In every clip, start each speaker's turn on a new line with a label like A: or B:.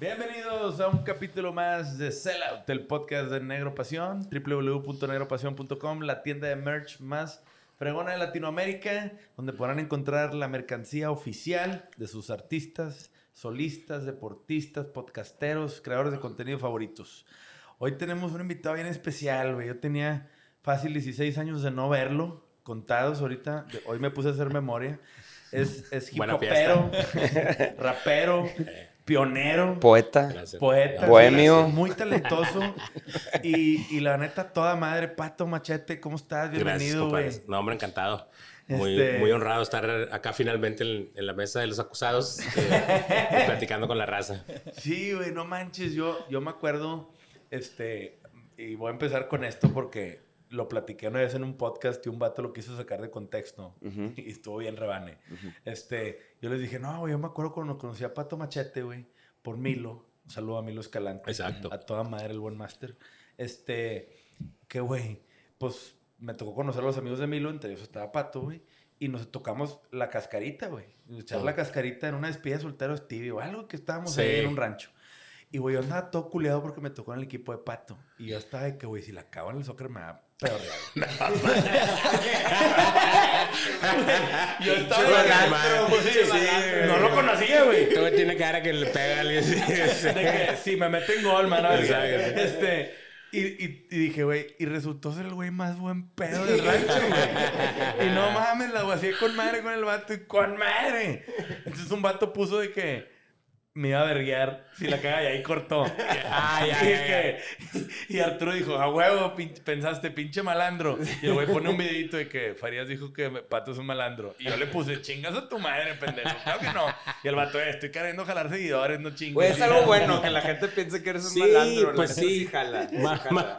A: Bienvenidos a un capítulo más de Sellout, el podcast de Negro Pasión, www.negropasión.com, la tienda de merch más fregona de Latinoamérica, donde podrán encontrar la mercancía oficial de sus artistas, solistas, deportistas, podcasteros, creadores de contenido favoritos. Hoy tenemos un invitado bien especial, güey. Yo tenía fácil 16 años de no verlo, contados ahorita. Hoy me puse a hacer memoria. Es, es hip hopero, rapero, pionero.
B: Poeta.
C: Gracias.
A: Poeta.
B: Bohemio.
A: Muy talentoso. y, y la neta, toda madre. Pato Machete, ¿cómo estás? Bienvenido, güey.
C: No, hombre, encantado. Muy,
A: Este-
C: muy honrado estar acá finalmente en, en la mesa de los acusados, eh, platicando con la raza.
A: Sí, güey, no manches. Yo, yo me acuerdo, este, y voy a empezar con esto porque lo platiqué una vez en un podcast y un vato lo quiso sacar de contexto y estuvo bien rebane. Este, yo les dije, no, güey, yo me acuerdo cuando conocí a Pato Machete, güey, por Milo. Un saludo a Milo Escalante.
C: Exacto.
A: A toda madre, el buen máster. Este, que, güey, pues me tocó conocer a los amigos de Milo, entre ellos estaba Pato, güey. Y nos tocamos la cascarita, güey. Echar la cascarita en una despedida de soltero Stevie o algo que estábamos
C: Sí.
A: ahí en un rancho. Y, güey, yo andaba todo culiado porque me tocó en el equipo de Pato. Y yo estaba de que, güey, si la acabo en el soccer me va peor. yo estaba en el. No lo conocía, güey.
C: Todo tiene cara que le pega a alguien.
A: De que si me meten gol, man. a ver,
C: Exacto.
A: Este, y, y, y dije, güey, y resultó ser el güey más buen pedo del rancho, güey. Y no mames, la guacié con madre con el vato y con madre. Entonces un vato puso de que me iba a verguiar si la caga y ahí cortó.
C: Ay,
A: y,
C: ay,
A: dije- y Arturo dijo, a huevo, pin- pensaste, pinche malandro. Y el güey pone un videito de que Farías dijo que Pato es un malandro. Y yo le puse, chingas a tu madre, pendejo. Claro que no. Y el vato, "Eh, estoy queriendo jalar seguidores, no chingas.
B: Güey, es algo bueno que la gente piense que eres un
C: Sí,
B: malandro. la
C: pues sí.
B: jala. sí
C: Ma-
B: jala.
C: ma-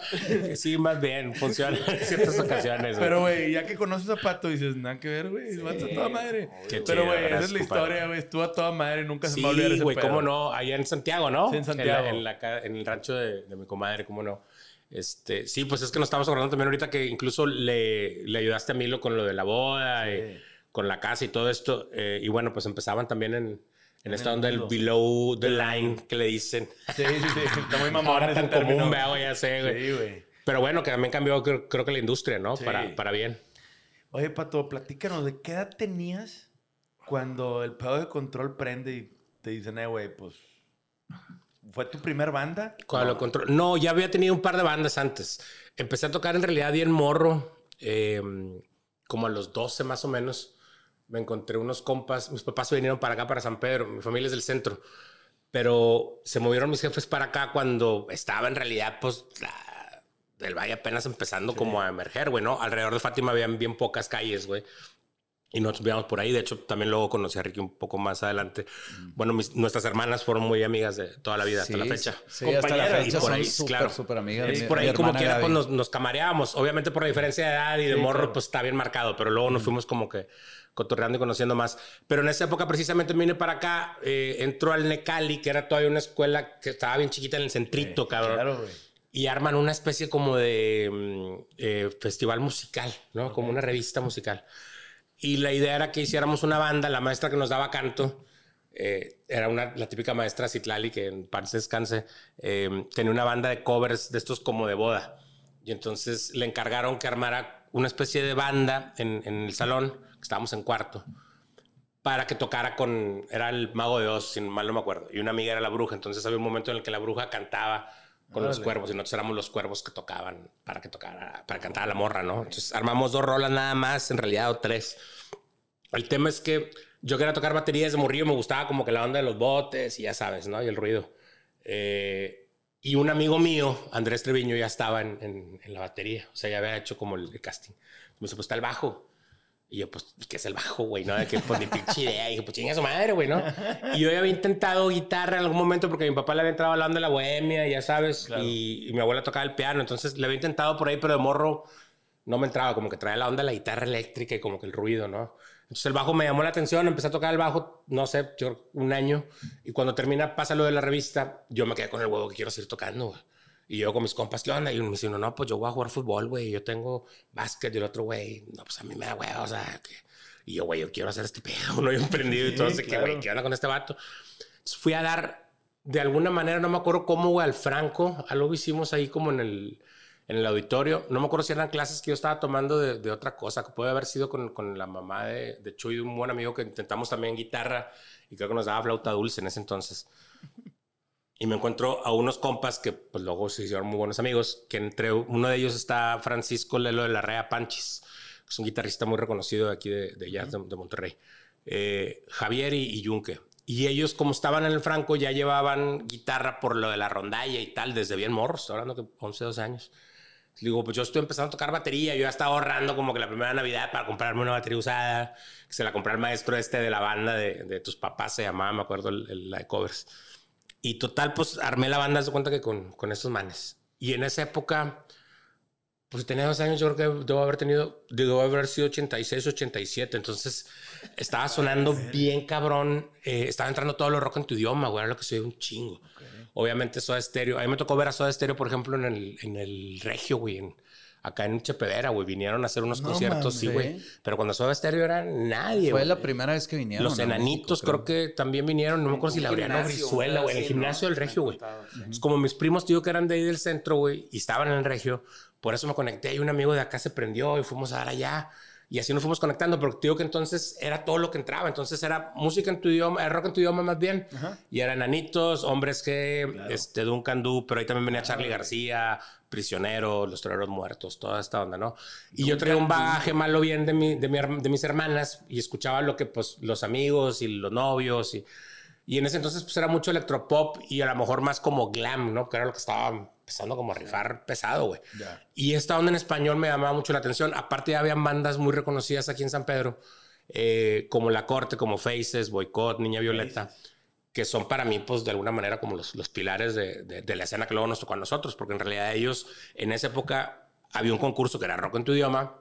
C: sí, más bien, funciona en ciertas ocasiones. güey.
A: Pero, güey, ya que conoces a Pato, dices, nada que ver, güey. El vato a toda madre.
C: Qué
A: Pero, güey, esa es la historia, güey. Estuvo a toda madre. Nunca se me va a olvidar ese
C: güey,
A: pedo.
C: Cómo no, allá en Santiago, ¿no?
A: Sí, en Santiago.
C: En, la- en la en el rancho de, de mi comadre, cómo no. Este, sí, pues es que nos estamos acordando también ahorita que incluso le, le ayudaste a Milo con lo de la boda, y
A: Sí.
C: con la casa y todo esto. eh, y bueno, pues empezaban también en, en esta onda del below the line que le dicen.
A: Sí, sí, sí. Está muy mamón
C: Ahora tan común, güey, ya sé, güey.
A: Sí, güey.
C: Pero bueno, que también cambió, creo, creo que la industria, ¿no?
A: Sí.
C: Para, para bien.
A: Oye, Pato, platícanos, ¿de qué edad tenías cuando el pedo de control prende y te dicen, eh, güey, pues... ¿Fue tu primer banda?
C: Cuando lo control- No, ya había tenido un par de bandas antes. Empecé a tocar en realidad bien morro, eh, como a los 12 más o menos. Me encontré unos compas, mis papás se vinieron para acá, para San Pedro, mi familia es del centro. Pero se movieron mis jefes para acá cuando estaba en realidad, pues, la- el valle apenas empezando como a emerger, güey, ¿no? Alrededor de Fátima habían bien pocas calles, güey. Y nosotros vivíamos por ahí. De hecho, también luego conocí a Ricky un poco más adelante. Bueno, mis- nuestras hermanas fueron muy amigas de toda la vida, hasta la fecha.
D: Sí, hasta la
A: Compañeras,
D: fecha
C: y por ahí,
D: súper,
C: claro.
D: súper amigas. Mi-
C: por ahí como
D: Gaby.
C: pues, nos, nos camareábamos. Obviamente por la diferencia de edad y de
A: Sí,
C: morro,
A: claro.
C: pues está bien marcado. Pero luego nos fuimos como que cotorreando y conociendo más. Pero en esa época precisamente me vine para acá. Eh, entró al Necali, que era todavía una escuela que estaba bien chiquita en el centrito, cabrón.
A: Claro, güey.
C: Y arman una especie como de mm, eh, festival musical, ¿no? Como una revista musical. Y la idea era que hiciéramos una banda. La maestra que nos daba canto eh, era una, la típica maestra Citlali, que en paz descanse, eh, tenía una banda de covers de estos como de boda. Y entonces le encargaron que armara una especie de banda en, el salón, que estábamos en cuarto, para que tocara con. Era el mago de Oz, si mal no me acuerdo. Y una amiga era la bruja. Entonces había un momento en el que la bruja cantaba con los
A: Órale.
C: cuervos y nosotros éramos los cuervos que tocaban para que tocara, para cantar a la morra, ¿no? Entonces armamos dos rolas nada más, en realidad, o tres. El tema es que yo quería tocar batería desde morrillo, me gustaba como que la onda de los botes y ya sabes, ¿no? Y el ruido. Eh, y un amigo mío, Andrés Treviño, ya estaba en, en- en la batería, o sea, ya había hecho como el, el casting. Me dice, pues está el bajo. Y yo, pues, ¿y ¿qué es el bajo, güey? No, de que, pues, ni pinche idea. Y dije, pues, chinga su madre, güey, ¿no? Y yo ya había intentado guitarra en algún momento porque mi papá le había entrado hablando de la bohemia, ya sabes,
A: Claro.
C: y, y mi abuela tocaba el piano. Entonces, le había intentado por ahí, pero de morro no me entraba. Como que traía la onda de la guitarra eléctrica y como que el ruido, ¿no? Entonces el bajo me llamó la atención, empecé a tocar el bajo, no sé, yo un año. Y cuando termina, pasa lo de la revista, yo me quedé con el huevo que quiero seguir tocando, güey. Y yo con mis compas, ¿qué onda? Y me dice, no, pues yo voy a jugar fútbol, güey. Yo tengo básquet y el otro, güey, no, pues a mí me da huevo, o sea, que... Y yo, güey, yo quiero hacer este pedo, ¿no? Yo emprendido y todo, así que, güey, ¿qué onda con este vato? Entonces fui a dar, de alguna manera, no me acuerdo cómo, güey, al Franco, algo hicimos ahí como en el, en el auditorio. No me acuerdo si eran clases que yo estaba tomando de, de otra cosa, que puede haber sido con, con la mamá de, de Chuy, un buen amigo que intentamos también guitarra y creo que nos daba flauta dulce en ese entonces. Y me encuentro a unos compas que pues luego se hicieron muy buenos amigos, que entre uno de ellos está Francisco Lelo de la Rea Panchis, que es un guitarrista muy reconocido de aquí de, de jazz de, de Monterrey. Eh, Javier y, y Yunque. Y ellos, como estaban en el Franco, ya llevaban guitarra por lo de la rondalla y tal, desde bien morros, hablando que 11, 12 años. Le digo, pues yo estoy empezando a tocar batería. Yo ya estaba ahorrando como que la primera Navidad para comprarme una batería usada. Que se la compré al maestro este de la banda de, de tus papás, se llamaba, me acuerdo, el, el, la de covers. Y total, pues armé la banda, se cuenta que con, con estos manes. Y en esa época, pues tenía dos años, yo creo que debo haber tenido, debo haber sido 86, 87. Entonces estaba sonando bien cabrón. Eh, estaba entrando todo lo rock en tu idioma, güey, era lo que se un chingo. Okay. Obviamente Soda Stereo. A mí me tocó ver a Soda Stereo, por ejemplo, en el, en el Regio, güey, en, acá en Chepedera, güey. Vinieron a hacer unos no, conciertos, man, sí, güey. Pero cuando Soda Stereo era nadie,
D: Fue
C: wey.
D: la primera vez que vinieron.
C: Los enanitos creo. creo. que también vinieron. No me acuerdo si Laureano Brizuela, güey. En el gimnasio del Regio, güey. Es como mis primos, tío, que eran de ahí del centro, güey. Y estaban en el Regio. Por eso me conecté. Y un amigo de acá se prendió y fuimos a dar allá. Y así nos fuimos conectando, porque digo que entonces era todo lo que entraba. Entonces era música en tu idioma, era rock en tu idioma más bien. Ajá. Y eran Enanitos, Hombres que, claro. este, Duncan Du, pero ahí también venía Charlie García, Prisionero, Los Toreros Muertos, toda esta onda, ¿no? Y yo traía un bagaje malo bien de, mi, de, mi, de mis hermanas y escuchaba lo que, pues, los amigos y los novios y... Y en ese entonces pues era mucho electropop y a lo mejor más como glam, ¿no? Que era lo que estaba empezando como a rifar pesado, güey. Yeah. Y esta onda en español me llamaba mucho la atención. Aparte ya habían bandas muy reconocidas aquí en San Pedro, eh, como La Corte, como Faces, Boycott, Niña Violeta, Faces. Que son para mí, pues de alguna manera como los, los pilares de, de, la escena que luego nos tocó a nosotros, porque en realidad ellos en esa época había un concurso que era Rock en tu idioma,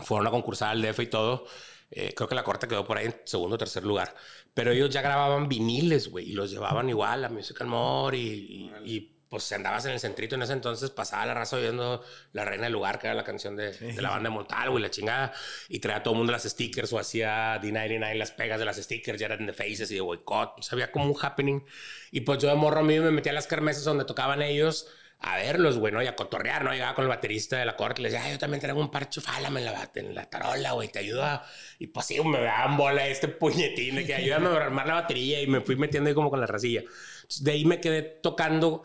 C: fueron a concursar al DF y todo. Eh, creo que la corte quedó por ahí en segundo o tercer lugar. Pero ellos ya grababan viniles, güey, y los llevaban igual a Musical More y, pues andabas en el centrito en ese entonces, pasaba la raza oyendo La Reina del Lugar, que era la canción de, sí. de la banda de Montal, güey, la chingada, y traía a todo el mundo las stickers o hacía D99 las pegas de las stickers, ya eran de Faces y de Boycott, o sea, había como un happening. Y pues yo de morro mío me metía a las kermeses donde tocaban ellos a verlos, güey, ¿no? Y a cotorrear, ¿no? Llegaba con el baterista de la corte y le decía, yo también traigo un parche, fálame en la, en la tarola, güey, te ayuda. Y pues sí, me daban bola este puñetín de que ayúdame a armar la batería y me fui metiendo ahí como con la racilla. Entonces, de ahí me quedé tocando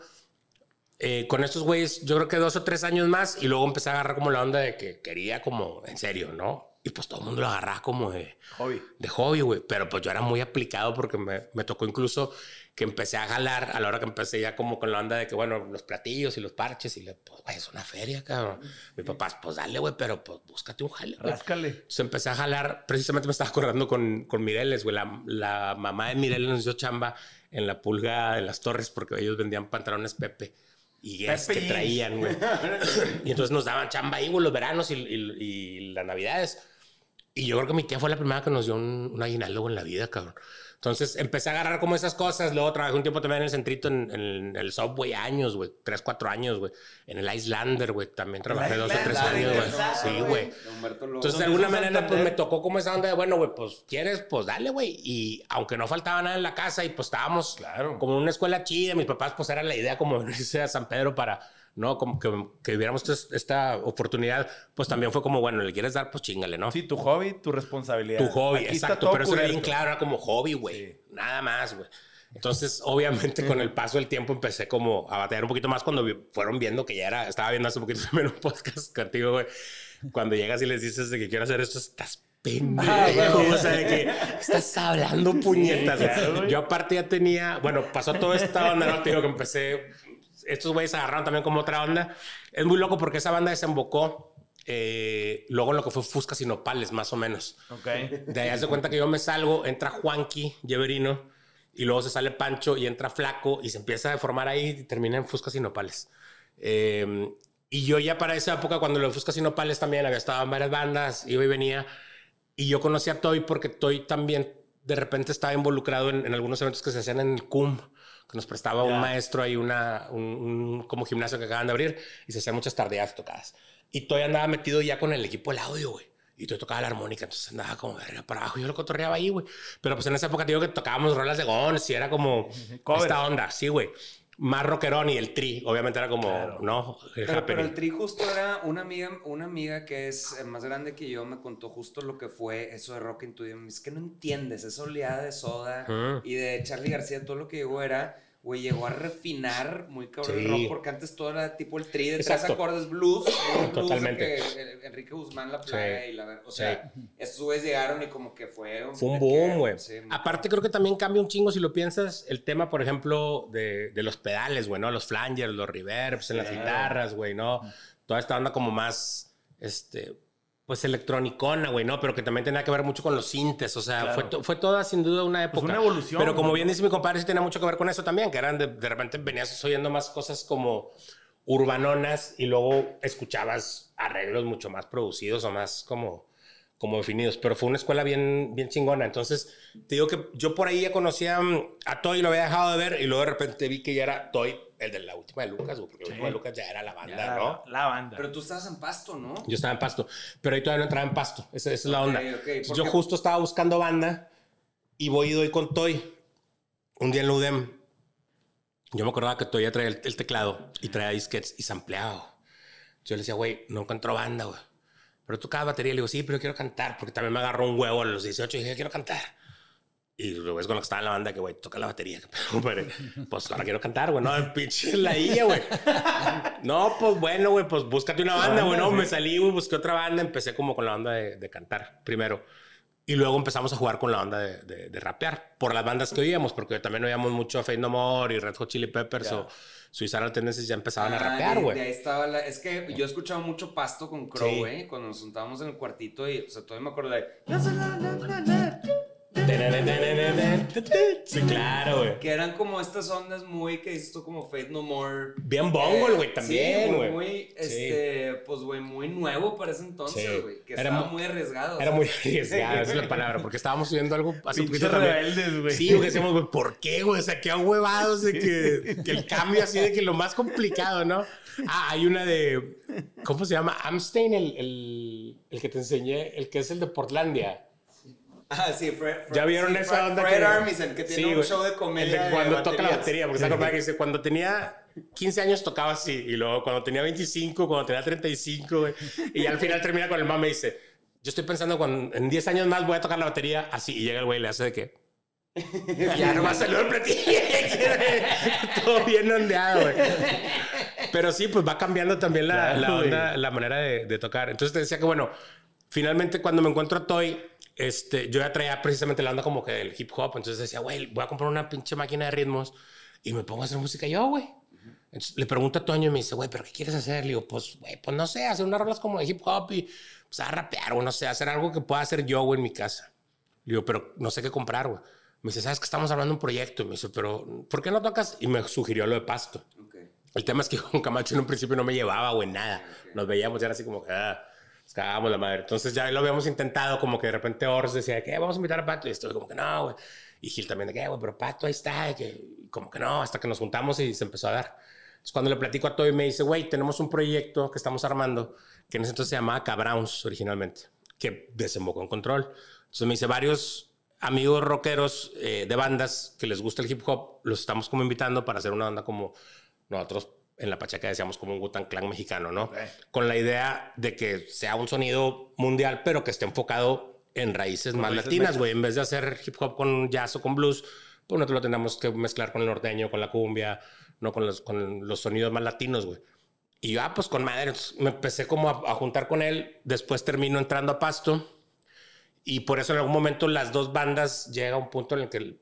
C: eh, con estos güeyes, yo creo que dos o tres años más y luego empecé a agarrar como la onda de que quería como, en serio, ¿no? Y pues todo el mundo lo agarraba como de
A: hobby.
C: De hobby, güey. Pero pues yo era muy aplicado porque me, me tocó incluso que empecé a jalar a la hora que empecé ya como con la onda de que, bueno, los platillos y los parches y le, pues, güey, es una feria, cabrón. Mi papá, pues dale, güey, pero pues búscate un jale.
A: Ráscale.
C: Entonces empecé a jalar, precisamente me estaba acordando con, con Mireles, güey. La, la mamá de Mireles nos dio chamba en la pulga de las torres porque ellos vendían pantalones Pepe. Y es que traían, güey. y entonces nos daban chamba ahí, güey, los veranos y, y, y las navidades. Y yo creo que mi tía fue la primera que nos dio un, un aguinaldo en la vida, cabrón. Entonces empecé a agarrar como esas cosas. Luego trabajé un tiempo también en el centrito, en, en el Subway, años, güey. Tres, cuatro años, güey. En el Icelander, güey. También trabajé dos o tres años, güey. Sí, güey. Entonces, de alguna manera, pues me tocó como esa onda de, bueno, güey, pues quieres, pues dale, güey. Y aunque no faltaba nada en la casa y pues estábamos
A: claro.
C: como en una escuela chida, mis papás, pues era la idea como irse a San Pedro para ¿no? Como que, que esta oportunidad, pues también fue como, bueno, le quieres dar, pues chingale, ¿no?
A: Sí, tu hobby, tu responsabilidad.
C: Tu hobby, Aquí exacto, pero eso era bien claro, era como hobby, güey. Sí. Nada más, güey. Entonces, obviamente, con el paso del tiempo empecé como a batallar un poquito más cuando fueron viendo que ya era, estaba viendo hace un poquito también un podcast contigo, güey. Cuando llegas y les dices de que quiero hacer esto, estás pendejo. Ah, o sea, de que estás hablando puñetas. Claro, yo aparte ya tenía, bueno, pasó toda esta onda, ¿no? Te digo que empecé estos güeyes agarraron también como otra onda. Es muy loco porque esa banda desembocó eh, luego en lo que fue Fuscas y Nopales, más o menos.
A: Ok.
C: De ahí hace cuenta que yo me salgo, entra Juanqui, Lleverino, y luego se sale Pancho y entra Flaco y se empieza a formar ahí y termina en Fuscas y Nopales. Eh, y yo ya para esa época, cuando lo de Fuscas y Nopales también había estado en varias bandas, iba y venía. Y yo conocí a Toy porque Toy también de repente estaba involucrado en, en algunos eventos que se hacían en el CUM, que nos prestaba un maestro ahí una, un, un como gimnasio que acaban de abrir y se hacían muchas tardeadas tocadas. Y Toy andaba metido ya con el equipo del audio, güey. Y Toy tocaba la armónica, entonces andaba como de arriba para abajo. Yo lo cotorreaba ahí, güey. Pero pues en esa época digo que tocábamos rolas de Gons y era como esta onda, sí, güey. Más rockerón y el tri, obviamente era como, ¿no? El
B: Pero, el tri justo era una amiga, una amiga que es eh, más grande que yo, me contó justo lo que fue eso de Rock in Tudio. Es que no entiendes, esa oleada de soda y de Charlie García, todo lo que llegó era, güey, llegó a refinar muy cabrón el
C: Sí.
B: rock, porque antes todo era tipo el tri de tres
C: Exacto.
B: acordes blues, un blues
C: Totalmente.
B: que Enrique Guzmán la plaga
C: Sí.
B: y la o
C: Sí.
B: sea, estos güeyes llegaron y como que fue
C: Fue un boom, güey.
B: sí,
C: Aparte, creo que también cambia un chingo si lo piensas el tema, por ejemplo, de, de los pedales, güey, ¿no? Los flangers, los reverbs en las guitarras, güey, ¿no? Toda esta onda como más, este, pues electronicona, güey, ¿no? Pero que también tenía que ver mucho con los sintes, o sea,
A: Claro.
C: fue, to- fue toda sin duda una época.
A: una evolución,
C: Pero como bien dice mi compadre, sí tenía mucho que ver con eso también, que eran de, de repente venías oyendo más cosas como urbanonas y luego escuchabas arreglos mucho más producidos o más como, como definidos. Pero fue una escuela bien, bien chingona. Entonces, te digo que yo por ahí ya conocía mm, a Toy, lo había dejado de ver y luego de repente vi que ya era Toy, el de la última de Lucas, güey, porque la última de Lucas ya era la banda,
A: Ya,
C: ¿no?
A: La banda.
B: Pero tú estabas en pasto, ¿no?
C: Yo estaba en Pasto, pero ahí todavía no entraba en Pasto. Esa, esa es la onda.
B: Ok, ok,
C: Entonces,
B: ¿por
C: yo justo estaba buscando banda y voy y doy con Toy un día en la UDEM. Yo me acordaba que Toy ya traía el, el teclado y traía disquets y sampleado. Yo le decía, güey, no encuentro banda, güey. Pero tocaba batería. Le digo, sí, pero quiero cantar porque también me agarró un huevo a los 18 y dije, quiero cantar. Y luego es con lo que estaba en la banda que, güey, toca la batería. Compadre. Pues ahora quiero cantar, güey. No, pinche ladilla, güey. No, pues bueno, güey, pues búscate una banda, güey. No, me salí, güey, busqué otra banda. Empecé como con la onda de, de cantar primero. Y luego empezamos a jugar con la onda de, de- de rapear por las bandas que oíamos, porque también oíamos mucho Fate No More y Red Hot Chili Peppers o Suicidal Tendencies ya empezaban a
B: Ah,
C: rapear,
B: de-
C: güey.
B: De ahí estaba la... Es que yo he escuchado mucho pasto con Crow,
C: Sí.
B: güey. Cuando nos juntábamos en el cuartito y... O sea, todavía me acuerdo de...
C: Sí, claro, güey.
B: Que eran como estas ondas muy... Que dices tú como Faith No More.
C: Bien bongo, güey, también,
B: sí,
C: güey.
B: muy, este... Pues, güey, muy nuevo para ese entonces,
C: Sí.
B: güey. Que
C: Era
B: estaba
C: mu-
B: muy arriesgado.
C: Era muy
B: sea.
C: arriesgada, esa es la palabra, porque estábamos subiendo algo hace
A: Pinches
C: poquito
A: rebeldes, güey.
C: Sí, güey, decíamos, güey, ¿por qué, güey? O sea, qué ahuevados de que, que el cambio así de que lo más complicado, ¿no? Ah, hay una de, ¿cómo se llama? Amstein, el, el, el que te enseñé, el que es el de Portlandia.
B: Ah, sí, Fred... Fred-
C: ¿Ya vieron
B: sí,
C: esa
B: Fred-
C: onda?
B: Fred
C: que-
B: Armisen, que tiene
C: Sí,
B: un show de
C: El
B: comedia
C: de
B: de
C: cuando toca la batería, porque se acuerda que dice, cuando tenía 15 años tocaba así, y luego cuando tenía 25, cuando tenía 35, güey, y al final termina con el mame y dice, yo estoy pensando cuando en 10 años más voy a tocar la batería así, y llega el güey y le hace de que... Ya nomás salió el platillo. Todo bien ondeado, güey. Pero sí, pues va cambiando también la,
A: Claro,
C: la, onda,
A: güey.
C: la manera de, de tocar. Entonces te decía que, bueno, finalmente cuando me encuentro a Toy, este, yo ya traía precisamente la onda como que del hip hop. Entonces decía, güey, voy a comprar una pinche máquina de ritmos y me pongo a hacer música yo, güey. Entonces, le pregunto a Toño y me dice, güey, ¿pero qué quieres hacer? Le digo, pues, güey, pues no sé, hacer unas rolas como de hip hop y pues a rapear, o no sé, hacer algo que pueda hacer yo, güey, en mi casa. Le digo, pero no sé qué comprar, güey. Me dice, ¿sabes que estamos hablando de un proyecto? Y me dice, pero ¿por qué no tocas? Y me sugirió lo de pasto.
B: Ok.
C: El tema es que con Camacho en un principio no me llevaba, güey, nada. Nos veíamos y era así como que, ah, nos cagábamos la madre. Entonces ya lo habíamos intentado, como que de repente Ors decía, ¿qué? Vamos a invitar a Pato. Y estoy como que no, güey. Y Gil también de que, güey, pero Pato ahí está. Que, como que no, hasta que nos juntamos y se empezó a dar. Entonces cuando le platico a Toy me dice, güey, tenemos un proyecto que estamos armando, que en ese entonces se llamaba Cabrowns originalmente, que desembocó en control. Entonces me dice, varios amigos rockeros eh, de bandas que les gusta el hip hop, los estamos como invitando para hacer una banda como nosotros en la Pachaca decíamos como un Gutan Clan mexicano, ¿no? Con la idea de que sea un sonido mundial, pero que esté enfocado en raíces más latinas, güey. En vez de hacer hip hop con jazz o con blues, pues nosotros lo tenemos que mezclar con el norteño, con la cumbia, no con los, con los sonidos más latinos, güey. Y yo, ah, pues con madre, me empecé como a, a juntar con él. Después termino entrando a Pasto. Y por eso en algún momento las dos bandas llega a un punto en el que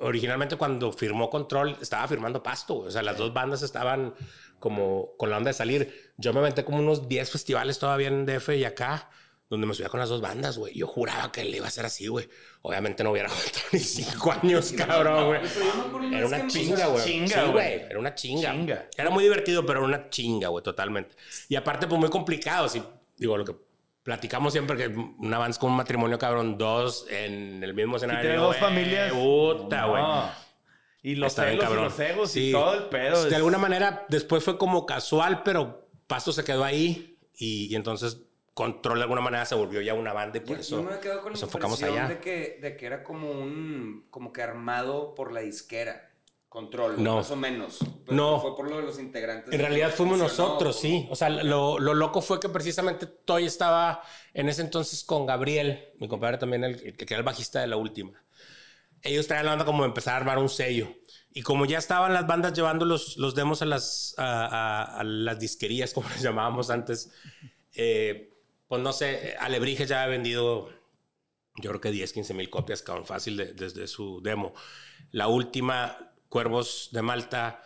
C: originalmente cuando firmó Control estaba firmando Pasto. O sea, las dos bandas estaban como con la onda de salir. Yo me aventé como unos 10 festivales todavía en DF y acá, donde me subía con las dos bandas, güey. Yo juraba que le iba a ser así, güey. Obviamente no hubiera aguantado ni cinco años, cabrón, güey. Era una chinga, güey.
A: chinga.
C: Era una chinga.
A: Chinga.
C: Era muy divertido, pero era una chinga, güey, totalmente. Y aparte, pues muy complicado. Sí, digo, lo que platicamos siempre que una banda es como un matrimonio, cabrón, dos en el mismo escenario.
A: tiene dos
C: güey,
A: familias.
C: Puta, güey.
A: No. Y los
C: Está bien,
A: celos y
C: cabrón.
A: los egos
C: Sí.
A: y todo el pedo.
C: De
A: es-
C: alguna manera, después fue como casual, pero Pasto se quedó ahí y, y entonces Control de alguna manera se volvió ya una banda y por
B: Yo,
C: eso
B: yo me quedo con la
C: nos enfocamos
B: impresión
C: allá.
B: de que, de que era como un, como que armado por la disquera. Control,
C: No.
B: más o menos. Pero
C: No.
B: Fue por lo de los integrantes.
C: En realidad fuimos nosotros, sí. O sea, lo, lo loco fue que precisamente Toy estaba en ese entonces con Gabriel, mi compadre también, el, el que era el bajista de la última. Ellos traían la banda como empezar a armar un sello. Y como ya estaban las bandas llevando los, los demos a las, a, a- a las disquerías, como les llamábamos antes, eh, pues no sé, Alebrije ya ha vendido, yo creo que 10, 15 mil copias, cabrón, fácil de- desde su demo. La última, Cuervos de Malta,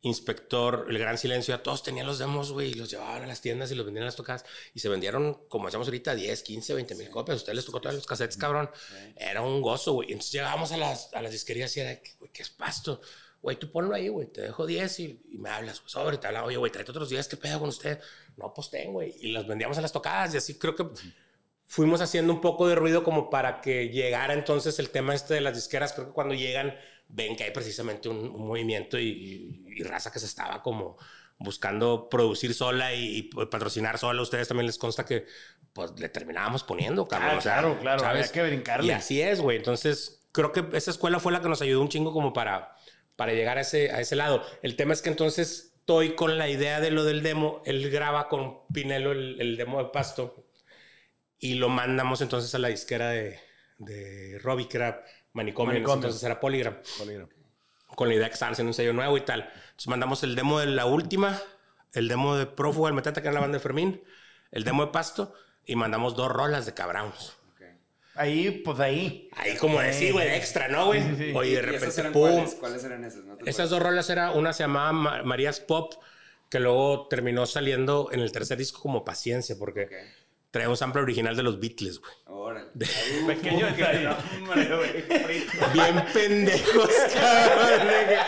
C: Inspector, El Gran Silencio, todos tenían los demos, güey, y los llevaban a las tiendas y los vendían a las tocadas. Y se vendieron, como hacemos ahorita, 10, 15, 20 mil copias. Ustedes les tocó todos los cassettes, cabrón. Era un gozo, güey. Entonces llegábamos a las, a las disquerías y era, güey, ¿qué es pasto? Güey, tú ponlo ahí, güey, te dejo 10 y, y me hablas, güey, sobre, te hablaba, oye, güey, tráete otros 10, ¿qué pedo con usted? No, pues ten, güey. Y los vendíamos a las tocadas y así creo que fuimos haciendo un poco de ruido como para que llegara entonces el tema este de las disqueras. Creo que cuando llegan ven que hay precisamente un, un movimiento y, y- y raza que se estaba como buscando producir sola y, y patrocinar sola. A ustedes también les consta que pues le terminábamos poniendo, cabrón.
A: Ah,
C: o sea,
A: claro, claro, había que brincarle.
C: Y así es, güey. Entonces creo que esa escuela fue la que nos ayudó un chingo como para, para llegar a ese, a ese lado. El tema es que entonces estoy con la idea de lo del demo. Él graba con Pinelo el, el demo de Pasto y lo mandamos entonces a la disquera de, de Robbie, que era Manicomio, en
A: Manicomio.
C: entonces era Polygram,
A: Bolígrafo.
C: con la idea que estaban haciendo un sello nuevo y tal. Entonces mandamos el demo de la última, el demo de Prófugo del Metata, que era la banda de Fermín, el demo de Pasto, y mandamos dos rolas de Cabrowns.
B: Ok.
A: Ahí, pues ahí.
C: Ahí como de sí, güey, de extra, ¿no, güey?
A: Sí.
C: Oye, de
B: ¿Y esas
C: repente,
B: eran
C: pum.
B: ¿cuáles? ¿Cuáles eran esas? No
C: Esas dos rolas era, una se llamaba Ma- Marías Pop, que luego terminó saliendo en el tercer disco como Paciencia, porque? Trae un sample original de los Beatles, güey.
B: Ok, Órale.
A: Pequeño detalle.
B: Hombre, güey.
C: Bien pendejos, cabrón. de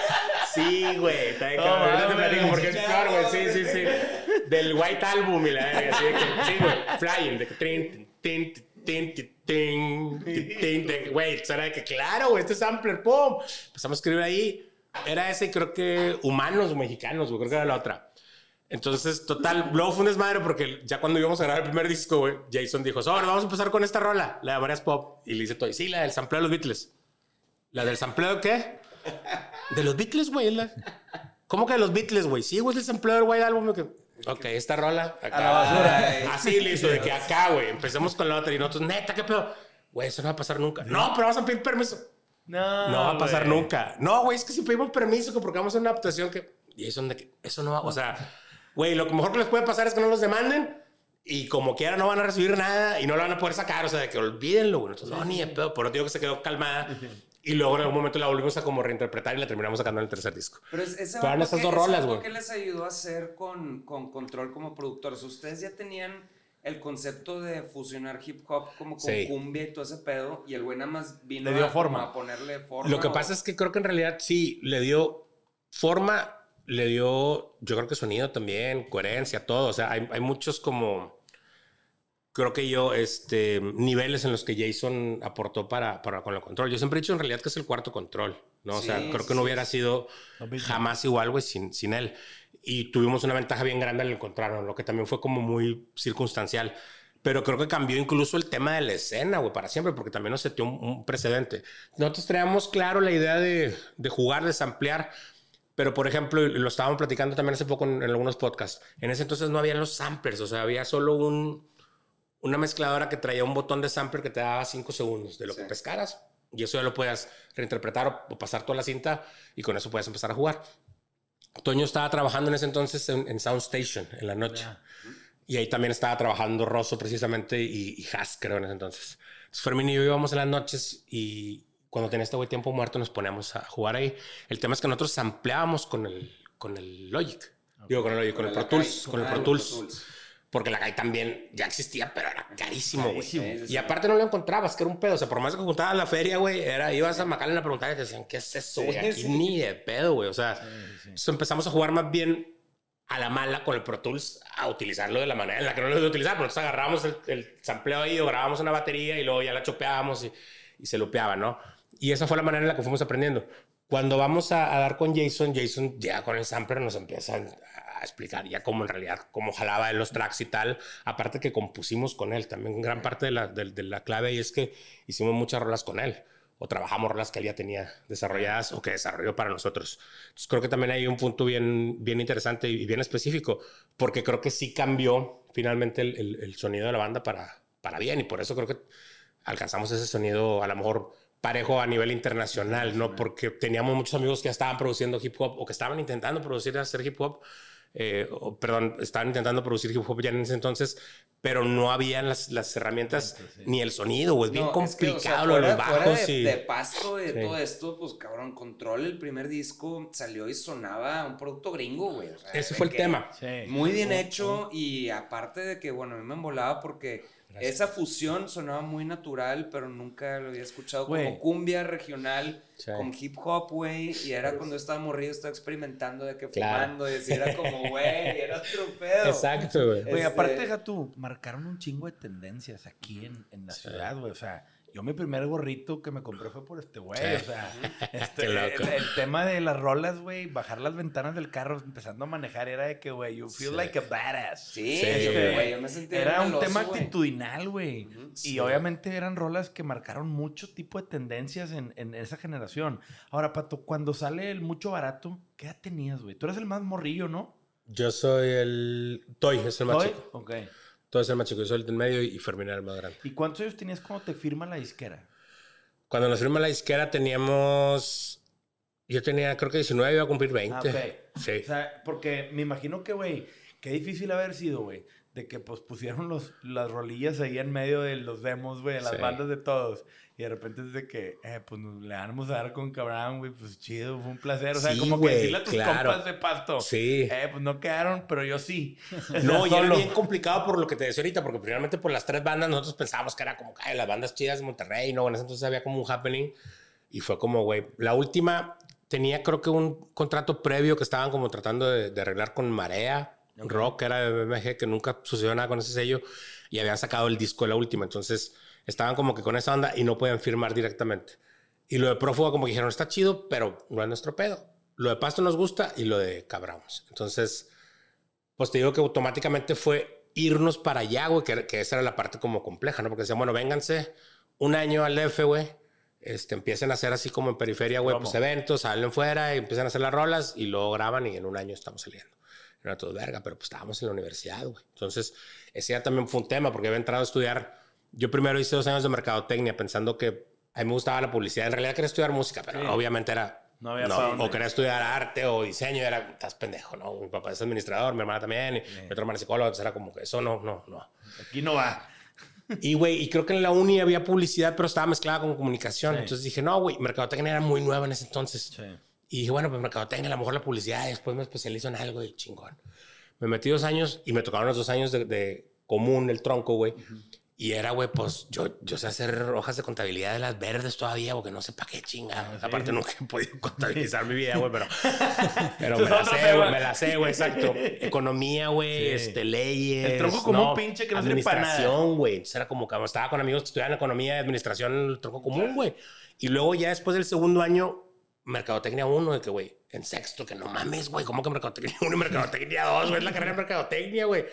C: Sí, güey. Está de
A: No,
C: cabrón. Ahorita te platico porque es peor, güey. Sí, sí, sí. Del White Album y la verga. Así de que, sí, güey. Flying. De que tin, tin, tin, de- Güey, era de que, claro, güey, este sampler, pum. Empezamos a escribir ahí. Era ese, creo que humanos mexicanos, güey. Creo que era la otra. Entonces, total, luego fue un desmadre porque ya cuando íbamos a grabar el primer disco, güey, Jason dijo, sobre, vamos a empezar con esta rola, la de Varias Pop. Y le dice todo, sí, la del sampleo de los Beatles. ¿La del sampleo qué? De los Beatles, güey. la- ¿Cómo que de los Beatles, güey? Sí, güey, es el sampleo del White Album. Que... Ok, esta rola. Acá.
A: A la basura.
B: Ay,
C: Así le hizo, de que acá, güey. Empecemos con la otra y nosotros, neta, qué pedo. Güey, eso no va a pasar nunca. No, pero vamos a pedir permiso.
A: No,
C: No va a pasar
A: güey.
C: nunca. No, güey, es que si pedimos permiso, que porque vamos a hacer una adaptación que. Y eso, de que, eso no va. O sea, güey, lo mejor que les puede pasar es que no los demanden y como quiera no van a recibir nada y no lo van a poder sacar. O sea, de que olvídenlo, güey. Entonces, no, ni de pedo. Por eso digo que se quedó calmada. Y luego en algún momento la volvimos a como reinterpretar y la terminamos sacando en el tercer disco.
B: Pero es- ese
C: Fueron esas
B: que-
C: dos rolas, güey.
B: ¿Qué les ayudó a hacer con, con Control como productores? Ustedes ya tenían el concepto de fusionar hip hop como con
C: Sí.
B: cumbia y todo ese pedo y el güey nada más vino
A: Le dio
B: a,
A: forma.
B: a ponerle forma.
C: Lo que
B: o-
C: pasa es que creo que en realidad sí le dio forma, le dio, yo creo que sonido también, coherencia, todo. O sea, hay, hay muchos como, creo que yo, este, niveles en los que Jason aportó para, para con el control. Yo siempre he dicho en realidad que es el cuarto control, ¿no? O sea,
B: Sí,
C: creo
B: sí,
C: que no
B: sí.
C: hubiera sido jamás igual, güey, sin, sin él. Y tuvimos una ventaja bien grande al encontrarnos, lo que también fue como muy circunstancial. Pero creo que cambió incluso el tema de la escena, güey, para siempre, porque también nos setió un, un precedente. Nosotros traíamos claro la idea de, de jugar, de samplear, pero por ejemplo, lo estábamos platicando también hace poco en, en algunos podcasts, en ese entonces no habían los samplers, o sea, había solo un, una mezcladora que traía un botón de sampler que te daba 5 segundos de lo
B: Sí.
C: que pescaras, y eso ya lo podías reinterpretar o, o pasar toda la cinta, y con eso puedes empezar a jugar. Toño estaba trabajando en ese entonces en, en Soundstation, en la noche. Y ahí también estaba trabajando Rosso precisamente y, y Haas, creo, en ese entonces. Entonces Fermín y yo íbamos en las noches y cuando tenía este güey tiempo muerto nos poníamos a jugar ahí. El tema es que nosotros sampleábamos con el, con el Logic. Digo, con el Logic, con, el Pro. Tools. Con el
B: Ah,
C: Pro Tools. Porque la Akai también ya existía, pero era carísimo, güey.
B: Carísimo. Sí, sí, sí.
C: Y aparte no lo encontrabas, que era un pedo. O sea, por más que juntabas la feria, güey, era, ibas a Macallen a preguntar y te decían, ¿qué es eso, güey?
B: Sí,
C: Aquí
B: sí.
C: ni de pedo, güey. O sea, entonces empezamos a jugar más bien a la mala con el Pro Tools a utilizarlo de la manera en la que no lo debía utilizar. Nosotros agarrábamos el, el sampleo ahí o grabábamos una batería y luego ya la chopeábamos y, y se lupeaba, ¿no? Y esa fue la manera en la que fuimos aprendiendo. Cuando vamos a, dar con Jason, Jason ya con el sampler nos empieza a, explicar ya cómo en realidad, cómo jalaba él los tracks y tal. Aparte que compusimos con él, también gran parte de la, de la clave y es que hicimos muchas rolas con él o trabajamos rolas que él ya tenía desarrolladas o que desarrolló para nosotros. Entonces creo que también hay un punto bien, bien interesante y bien específico, porque creo que sí cambió finalmente el, el, el sonido de la banda para, para bien y por eso creo que alcanzamos ese sonido a lo mejor parejo a nivel internacional, ¿no? Porque teníamos muchos amigos que ya estaban produciendo hip hop o que estaban intentando producir, hacer hip hop, eh, o, perdón, estaban intentando producir hip hop ya en ese entonces, pero no habían las, las herramientas sí. ni el sonido, güey. Es bien no, complicado es que, o sea, fuera, los bajos.
B: de,
C: y...
B: de pasto de sí. todo esto, pues cabrón, Control, el primer disco salió y sonaba un producto gringo, güey. O sea,
C: Ese fue el tema.
B: Muy bien hecho y aparte de que, bueno, a mí me embolaba porque Gracias. esa fusión sonaba muy natural, pero nunca lo había escuchado como cumbia regional sí. con hip hop, güey. Y era cuando estaba morrido, estaba experimentando de que claro. fumando y así era como, güey, era otro pedo.
C: Exacto, güey.
A: Este... aparte, deja tú, marcaron un chingo de tendencias aquí en, en la sí. ciudad, güey. O sea, yo mi primer gorrito que me compré fue por este güey. Sí. O sea, este, el, el, tema de las rolas, güey, bajar las ventanas del carro empezando a manejar era de que, güey, you feel sí. like a badass.
B: Sí, sí este, güey, yo me sentía
A: Era un tema wey. actitudinal, güey. Uh -huh, y obviamente eran rolas que marcaron mucho tipo de tendencias en, en, esa generación. Ahora, Pato, cuando sale el mucho barato, ¿qué edad tenías, güey? Tú eres el más morrillo, ¿no?
C: Yo soy el... Toy, es el más
A: ¿Toy?
C: chico.
A: Ok.
C: Todo es el más chico, yo soy el del medio y Fermín era el más grande.
A: ¿Y cuántos años tenías cuando te firma la disquera?
C: Cuando nos firma la disquera teníamos. Yo tenía, creo que 19, iba a cumplir 20.
A: Ah, okay. Sí. O sea, porque me imagino que, güey, qué difícil haber sido, güey, de que pues pusieron los, las rolillas ahí en medio de los demos, güey, de las sí. bandas de todos. Y de repente es de que, eh, pues nos le vamos a dar con cabrón, güey, pues chido, fue un placer. O sea, sí, como wey, que decirle a tus claro. compas de pasto.
C: Sí.
A: Eh, pues no quedaron, pero yo sí.
C: No, y era bien complicado por lo que te decía ahorita, porque primeramente por las tres bandas nosotros pensábamos que era como, ay, las bandas chidas de Monterrey, ¿no? En ese entonces había como un happening. Y fue como, güey, la última tenía creo que un contrato previo que estaban como tratando de, de arreglar con Marea. Okay. Rock era de BMG, que nunca sucedió nada con ese sello. Y habían sacado el disco de la última. Entonces estaban como que con esa onda y no podían firmar directamente. Y lo de Prófuga como que dijeron, está chido, pero no es nuestro pedo. Lo de Pasto nos gusta y lo de Cabramos. Entonces, pues te digo que automáticamente fue irnos para allá, güey, que, que, esa era la parte como compleja, ¿no? Porque decían, bueno, vénganse un año al DF, güey, este, empiecen a hacer así como en periferia, güey, pues eventos, salen fuera y empiezan a hacer las rolas y luego graban y en un año estamos saliendo. Era todo verga, pero pues estábamos en la universidad, güey. Entonces, ese ya también fue un tema porque había entrado a estudiar yo primero hice dos años de mercadotecnia pensando que a mí me gustaba la publicidad. En realidad quería estudiar música, pero sí. obviamente era...
A: No había
C: no, O quería estudiar arte o diseño. Era, estás pendejo, ¿no? Mi papá es administrador, mi hermana también, y sí. mi otro hermano es psicólogo. Entonces era como que eso no, no, no.
A: Aquí no va.
C: Y, güey, y creo que en la uni había publicidad, pero estaba mezclada con comunicación. Sí. Entonces dije, no, güey, mercadotecnia era muy nueva en ese entonces. Y dije, bueno, pues mercadotecnia, a lo mejor la publicidad, y después me especializo en algo y chingón. Me metí dos años y me tocaron los dos años de, de común, el tronco, güey. Uh -huh. Y era, güey, pues yo, yo sé hacer hojas de contabilidad de las verdes todavía, porque no sé para qué chinga. Sí. Aparte, nunca he podido contabilizar mi vida, güey, pero, pero me la sé, güey, me la sé, güey, exacto. Economía, güey, sí. este, leyes.
A: El tronco no, un pinche que no sirve para nada.
C: Administración, güey. Entonces era como que estaba con amigos que estudiaban economía y administración, el tronco común, güey. Y luego ya después del segundo año, Mercadotecnia 1, de que, güey, en sexto, que no mames, güey, ¿cómo que Mercadotecnia 1 y Mercadotecnia 2, güey? Es la carrera de Mercadotecnia, güey.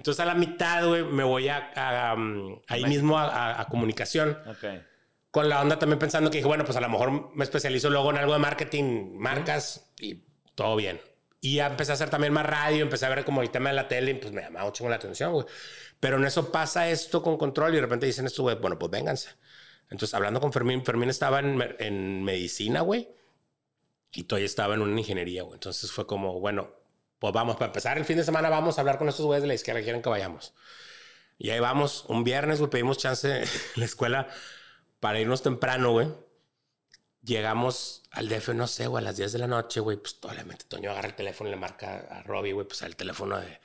C: Entonces a la mitad, güey, me voy a, a, a um, ahí mismo a, a, comunicación.
A: Okay.
C: Con la onda también pensando que dije, bueno, pues a lo mejor me especializo luego en algo de marketing, marcas y todo bien. Y ya empecé a hacer también más radio, empecé a ver como el tema de la tele y pues me llamaba mucho la atención, güey. Pero en eso pasa esto con control y de repente dicen esto, güey, bueno, pues vénganse. Entonces, hablando con Fermín, Fermín estaba en, en medicina, güey, y todavía estaba en una ingeniería, güey. Entonces fue como, bueno, pues vamos, para empezar el fin de semana vamos a hablar con estos güeyes de la izquierda que quieren que vayamos. Y ahí vamos, un viernes, güey, pedimos chance en la escuela para irnos temprano, güey. Llegamos al DF, no sé, güey, a las 10 de la noche, güey, pues obviamente Toño agarra el teléfono y le marca a Robbie, güey, pues el teléfono de,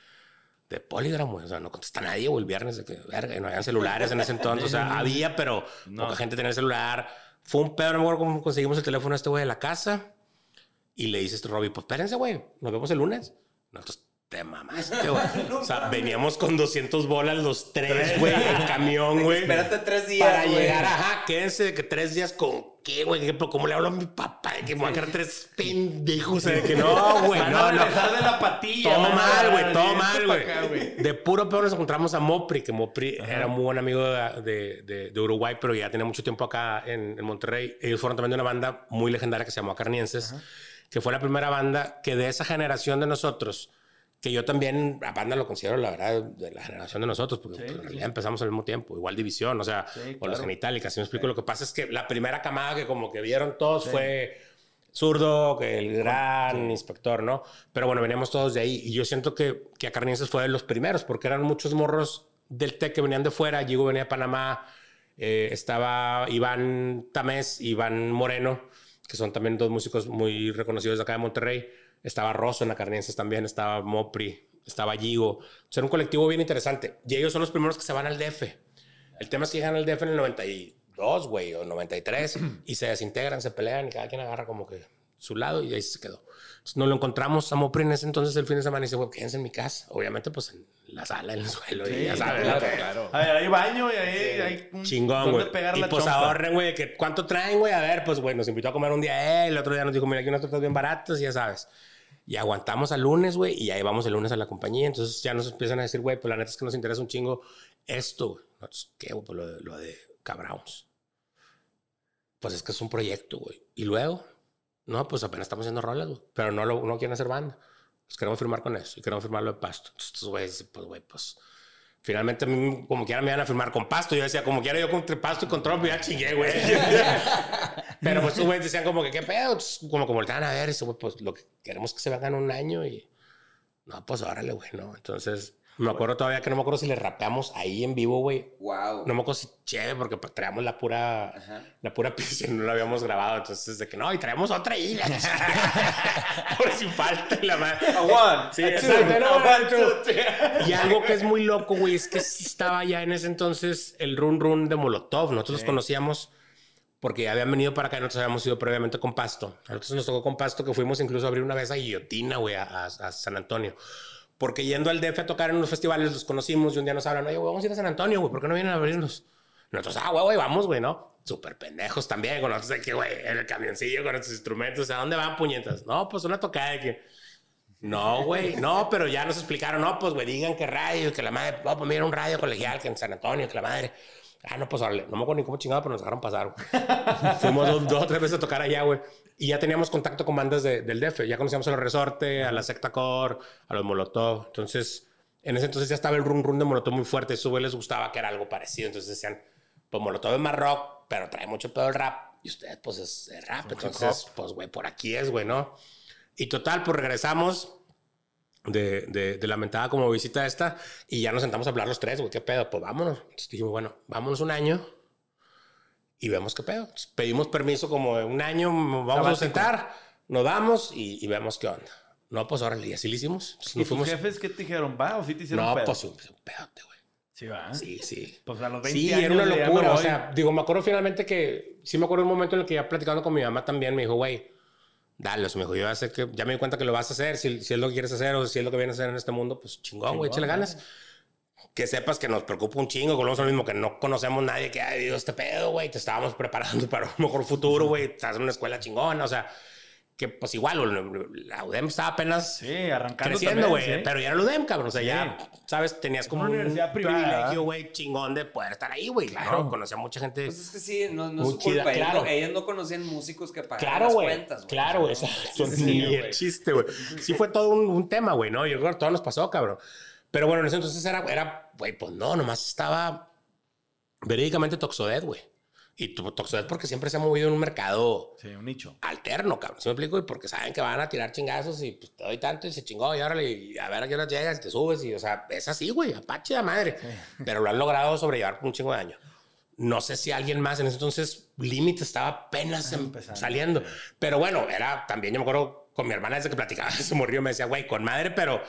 C: de Polygram, güey. O sea, no contesta nadie, güey, el viernes, de que, verga, no habían celulares en ese entonces. O sea, había, pero no. poca gente tenía el celular. Fue un pedo, no me acuerdo cómo conseguimos el teléfono a este güey de la casa. Y le dices, Robbie, pues espérense, güey, nos vemos el lunes. Nosotros te mamaste, güey. o sea, veníamos con 200 bolas los tres, güey, en camión, güey.
B: Espérate tres días,
C: Para llegar, ajá, quédense de que tres días con qué, güey. Ejemplo, ¿cómo le hablo a mi papá? De que me voy a quedar tres pendejos. De que no, güey, no, no.
A: de la patilla.
C: Todo mal, güey, todo mal, güey. De puro peor nos encontramos a Mopri, que Mopri era muy buen amigo de, de, de, Uruguay, pero ya tenía mucho tiempo acá en, en, Monterrey. Ellos fueron también de una banda muy legendaria que se llamó Acarnienses, que fue la primera banda que de esa generación de nosotros que yo también a banda lo considero, la verdad, de la generación de nosotros, porque pues, en realidad empezamos al mismo tiempo, igual división, o sea, o los genitales, si me explico. Lo que pasa es que la primera camada que como que vieron todos fue Zurdo, que el gran inspector, ¿no? Pero bueno, veníamos todos de ahí y yo siento que, que Acarnienses fue de los primeros, porque eran muchos morros del TEC que venían de fuera, Gigo venía de Panamá, eh, estaba Iván Tamés, Iván Moreno, que son también dos músicos muy reconocidos de acá de Monterrey estaba Rosso en la Carnienses también, estaba Mopri, estaba Gigo. O sea, era un colectivo bien interesante. Y ellos son los primeros que se van al DF. El tema es que llegan al DF en el 92, güey, o 93, y se desintegran, se pelean, y cada quien agarra como que su lado, y ahí se quedó. Entonces, nos lo encontramos a Mopri en ese entonces el fin de semana y dice, güey, quédense en mi casa. Obviamente, pues en la sala, en el suelo, y ya sabes.
A: Claro, claro. hay baño y ahí hay un
C: chingón, güey. Y pues ahorren, güey, que cuánto traen, güey. A ver, pues, güey, nos invitó a comer un día el otro día nos dijo, mira, aquí unos tortas bien baratos, y ya sabes. Y aguantamos al lunes, güey, y ahí vamos el lunes a la compañía. Entonces ya nos empiezan a decir, güey, pues la neta es que nos interesa un chingo esto, güey. ¿Qué, güey? Pues lo, de, lo de. Pues es que es un proyecto, güey. Y luego, no, pues apenas estamos haciendo rolas, güey. Pero no, lo, no quieren hacer banda. Pues queremos firmar con eso y queremos firmarlo de pasto. Entonces, güey, pues, güey, pues Finalmente, como quiera, me iban a firmar con Pasto. Yo decía, como quiera, yo con Pasto y con Trump, ya chingué, güey. Pero pues, güey, decían como que, ¿qué pedo? como, como volteaban a ver, eso, güey, pues lo que queremos que se vengan un año y. No, pues órale, güey, ¿no? Entonces, me acuerdo todavía que no me acuerdo si le rapeamos ahí en vivo, güey.
B: Wow.
C: No me acuerdo si chévere, porque traíamos la pura, la pura pista y no la habíamos grabado. Entonces, de que no, y traemos otra ahí. Por si falta la madre.
B: A one.
C: Sí, exacto. No, y algo que es muy loco, güey, es que estaba ya en ese entonces el run run de Molotov. Nosotros los conocíamos porque habían venido para acá y nosotros habíamos ido previamente con Pasto. Nosotros nos tocó con Pasto que fuimos incluso a abrir una vez a Guillotina, güey, a San Antonio. Porque yendo al DF a tocar en unos festivales los conocimos y un día nos hablan, oye, güey, vamos a ir a San Antonio, güey, ¿por qué no vienen a abrirnos? Nosotros, ah, güey, güey, vamos, güey, ¿no? Súper pendejos también, con nosotros que, güey, en el camioncillo con nuestros instrumentos, ¿a dónde van puñetas? No, pues una tocada de que... No, güey, no, pero ya nos explicaron, no, pues, güey, digan que radio, que la madre, oh, pues mira un radio colegial que en San Antonio, que la madre... Ah, no, pues, no me acuerdo ni cómo chingado, pero nos dejaron pasar, güey. Fuimos dos, dos tres veces a tocar allá, güey. Y ya teníamos contacto con bandas del DF. Ya conocíamos a los Resorte, a la Secta Core, a los Molotov. Entonces, en ese entonces ya estaba el run run de Molotov muy fuerte. Eso les gustaba que era algo parecido. Entonces decían, pues Molotov es más rock, pero trae mucho pedo el rap. Y ustedes, pues es, rap. Entonces, pues güey, por aquí es, güey, ¿no? Y total, pues regresamos de, de, de, la mentada como visita esta y ya nos sentamos a hablar los tres, güey, ¿qué pedo? Pues vámonos. Entonces dijimos, bueno, vámonos un año y vemos qué pedo. pedimos permiso como de un año, vamos a sentar, nos damos y, y, vemos qué onda. No, pues órale, y así lo hicimos.
A: ¿Y tus jefes qué te dijeron? ¿Va o sí te hicieron No,
C: pues un, un pedote, güey.
A: Sí, va.
C: Sí, sí.
A: Pues a los 20
C: sí,
A: años.
C: era una locura. O sea, digo, me acuerdo finalmente que. Sí, me acuerdo un momento en el que ya platicando con mi mamá también me dijo, güey, dale. me dijo, yo ya, sé que, ya me di cuenta que lo vas a hacer. Si, si, es lo que quieres hacer o si es lo que vienes a hacer en este mundo, pues chingón, güey, échale ganas que sepas que nos preocupa un chingo, con lo mismo que no conocemos nadie que haya vivido este pedo, güey, te estábamos preparando para un mejor futuro, güey, estás en una escuela chingona, o sea, que pues igual, la UDEM estaba apenas
A: sí, arrancando
C: creciendo, güey, pero ya era la UDEM, cabrón, o sea, ya, sabes, tenías como
A: una un privilegio,
C: güey, chingón de poder estar ahí, güey, claro, conocía mucha gente
B: Pues es que sí, no, no es su culpa, claro. ellos, no conocían músicos que pagaban
C: claro,
B: las
C: güey,
B: cuentas, güey.
C: Claro, güey, eso ni el chiste, güey, sí fue todo un, un tema, güey, ¿no? Yo creo que todo nos pasó, cabrón. Pero bueno, en ese entonces era, era güey, pues no, nomás estaba verídicamente Toxodet, güey. Y Toxodet porque siempre se ha movido en un mercado...
A: Sí, un nicho.
C: Alterno, cabrón. ¿Sí me explico? Y porque saben que van a tirar chingazos y pues te doy tanto y se chingó y órale y a ver a qué hora llegas y te subes y, o sea, es así, güey, apache de madre. Pero lo han logrado sobrellevar por un chingo de años. No sé si alguien más en ese entonces, Límite estaba apenas em, saliendo. Pero bueno, era también, yo me acuerdo con mi hermana desde que platicaba, se murió, me decía, güey, con madre, pero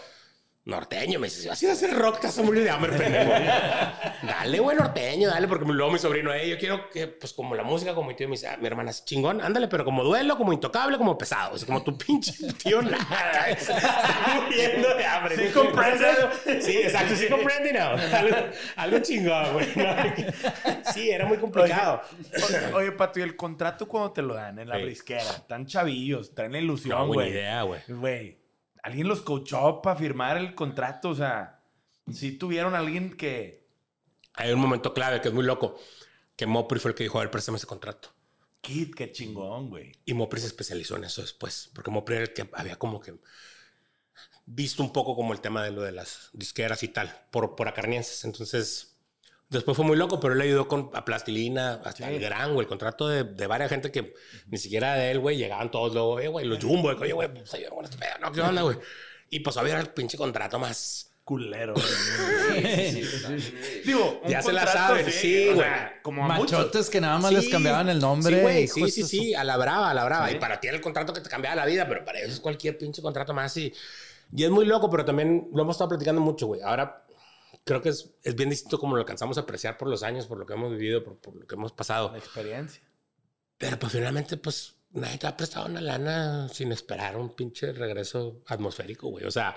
C: norteño. Me dice, así a ser rock, te vas a morir de hambre, pendejo. dale, güey, norteño, dale, porque luego mi sobrino, eh, yo quiero que, pues, como la música, como mi tío me dice, ah, mi hermana es chingón, ándale, pero como duelo, como intocable, como pesado. Es como tu pinche tío, nada. Está muriendo de hambre.
A: ¿Sí comprende?
C: Sí, exacto, sí comprende, no. Algo, chingón, güey. Sí, era muy complicado.
A: Oye, Pato, ¿y el contrato cuando te lo dan en la brisquera? Tan chavillos, traen la ilusión, güey. No,
C: buena idea, güey.
A: Güey alguien los coachó para firmar el contrato. O sea, si tuvieron alguien que.
C: Hay un momento clave que es muy loco. Que Mopri fue el que dijo: A ver, préstame ese contrato.
A: Kid, qué chingón, güey.
C: Y Mopri se especializó en eso después. Porque Mopri era el que había como que visto un poco como el tema de lo de las disqueras y tal, por, por acarnienses. Entonces, Después fue muy loco, pero él le ayudó con a Plastilina, hasta el gran, güey, el contrato de, de, varias gente que ni siquiera de él, güey, llegaban todos luego, eh, güey, los jumbo, oye, güey, pues ayudaron con este pedo, no, ¿qué onda, güey? Y pues había el pinche contrato más
A: culero. Digo,
C: ya se la saben, sí, güey.
D: como a Machotes que nada más les cambiaban el nombre.
C: Sí, sí, sí, sí, a la brava, a la brava. Y para ti era el contrato que te cambiaba la vida, pero para eso es cualquier pinche contrato más. Y, y es muy loco, pero también lo hemos estado platicando mucho, güey. Ahora creo que es, es, bien distinto como lo alcanzamos a apreciar por los años, por lo que hemos vivido, por, por lo que hemos pasado.
A: La experiencia.
C: Pero pues finalmente, pues nadie te ha prestado una lana sin esperar un pinche regreso atmosférico, güey. O sea,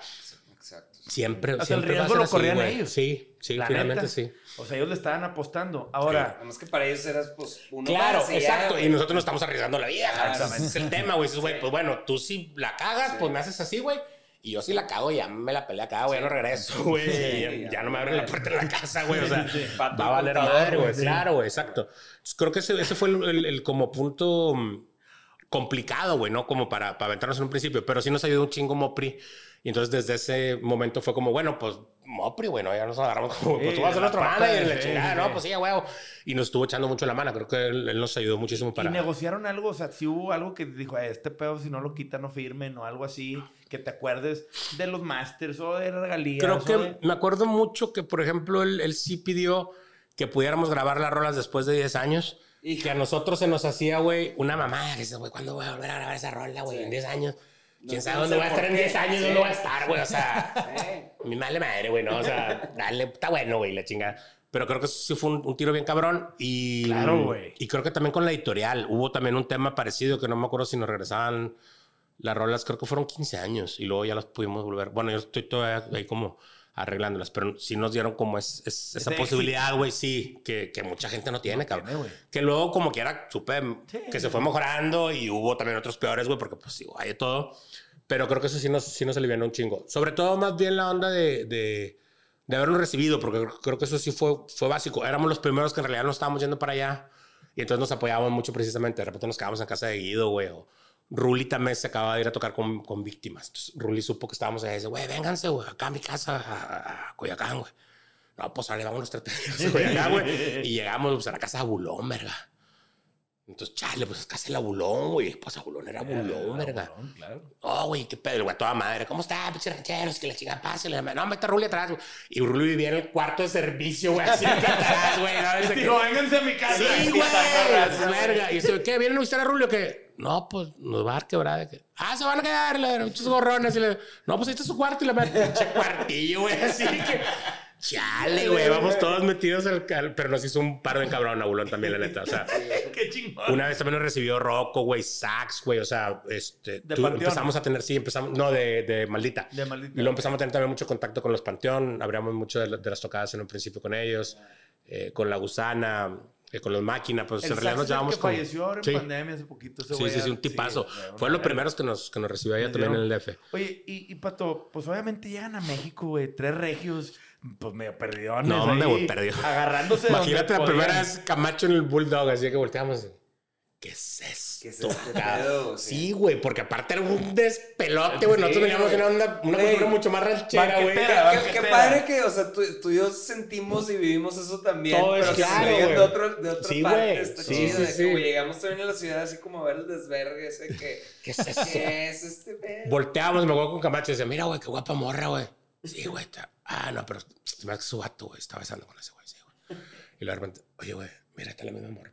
C: Exacto. siempre. O sea,
A: el riesgo lo corrían ellos.
C: Sí, sí, finalmente sí.
A: O sea, ellos le estaban apostando. Ahora.
B: Además que para ellos eras, pues, uno
C: Claro, exacto. y nosotros nos estamos arriesgando la vida. Exactamente. Ese es el tema, güey. güey, pues bueno, tú si la cagas, pues me haces así, güey y yo si la cago, ya me la pelea acá, güey, ya no regreso, güey. ya, no me abren la puerta de la casa, güey. O sea, va a valer madre, güey. Claro, güey, exacto. creo que ese, ese fue el, como punto mm, complicado, güey, ¿no? Como para, para aventarnos en un principio. Pero sí nos ayudó un chingo Mopri. Y entonces desde ese momento fue como, bueno, pues Mopri, bueno, ya nos agarramos como, pues tú vas a ser otro manager, y la chingada, no, pues sí, güey. Y nos estuvo echando mucho la mano, creo que él, nos ayudó muchísimo para...
A: ¿Y negociaron algo? O sea, si hubo algo que dijo, este pedo, si no lo quitan, no firmen o algo así, que te acuerdes de los masters o de regalías.
C: Creo que me acuerdo mucho que, por ejemplo, él, él sí pidió que pudiéramos grabar las rolas después de 10 años. Y que a nosotros se nos hacía, güey, una mamá. Que dice, güey, ¿cuándo voy a volver a grabar esa rola, güey? En 10 años. ¿Quién sabe dónde voy a estar en 10 años? ¿Dónde voy a estar, güey? O sea, mi madre madre, güey, ¿no? O sea, dale, está bueno, güey, la chingada. Pero creo que sí fue un, tiro bien cabrón. Y,
A: claro, güey.
C: Y creo que también con la editorial hubo también un tema parecido que no me acuerdo si nos regresaban las rolas, creo que fueron 15 años y luego ya las pudimos volver. Bueno, yo estoy todavía ahí como arreglándolas, pero sí nos dieron como es, esa posibilidad, güey, sí, que, que, mucha gente no tiene, cabrón. que luego como quiera supe que se fue mejorando y hubo también otros peores, güey, porque pues sí, hay de todo. Pero creo que eso sí nos, sí nos alivianó un chingo. Sobre todo más bien la onda de, de, de habernos recibido, porque creo que eso sí fue, fue básico. Éramos los primeros que en realidad no estábamos yendo para allá y entonces nos apoyábamos mucho precisamente. De repente nos quedábamos en casa de Guido, güey, o Ruli también se acaba de ir a tocar con, con víctimas. Entonces, Ruli supo que estábamos ahí y dice, güey, vénganse, güey, acá a mi casa, a, Coyacán, güey. No, pues vámonos tres a Coyacán, güey. y llegamos pues, a la casa de Bulón, verga. Entonces, chale, pues es casi la Bulón, güey. Pues a Bulón era Bulón, verga. claro. Oh, güey, qué pedo, güey, toda madre. ¿Cómo está, pinche rancheros? Que la chica pase. No, mete a Ruli atrás, güey. Y Ruli vivía en el cuarto de servicio, güey, así atrás, güey.
A: ¿no? Digo, vénganse a mi casa.
C: Sí, güey. verga. Y dice, ¿qué? ¿Vienen a visitar a Ruli o qué? No, pues nos va a dar quebrada. Ah, se van a quedar, le muchos gorrones. Y le, no, pues ahí está su cuarto y le pinche cuartillo, güey. Así que, chale, güey. Vamos todos metidos al. Pero nos hizo un paro de cabrón, Abulón también, la neta. O sea,
A: qué chingón.
C: Una vez también nos recibió Rocco, güey, Sax, güey. O sea, este. Tú, empezamos a tener, sí, empezamos. No, de, de Maldita.
A: De Maldita.
C: Y luego empezamos a tener también mucho contacto con los Panteón. Abríamos mucho de, las tocadas en un principio con ellos. Eh, con La Gusana con los máquinas, pues en realidad nos llevamos
A: que falleció ahora en pandemia hace poquito.
C: sí, sí, sí, un tipazo. Fue lo primeros que nos, que nos recibió allá también en el DF.
A: Oye, y, y, Pato, pues obviamente llegan a México, güey, tres regios, pues medio perdidones.
C: No, hombre, güey, perdido.
A: Agarrándose
C: Imagínate la primera vez Camacho en el Bulldog, así que volteamos. ¿Qué es eso?
B: ¿Qué es este pedo?
C: Sí, güey, porque aparte era un despelote, güey. Nosotros veníamos en una, una cultura mucho más ranchera, güey.
B: Qué, padre que, o sea, tú, tú, y yo sentimos y vivimos eso también. Todo pero es claro, de, otro, de otra sí, parte. Está sí, chido. Sí, sí. llegamos también a la ciudad así como a ver el desvergue ese que...
C: ¿Qué es eso?
B: ¿Qué es este pedo?
C: Volteamos, me acuerdo con Camacho y decía, mira, güey, qué guapa morra, güey. Sí, güey. Ah, no, pero se me hace que su vato, güey, está besando con ese güey, sí, güey. Y de repente, oye, güey, mira, está la misma morra,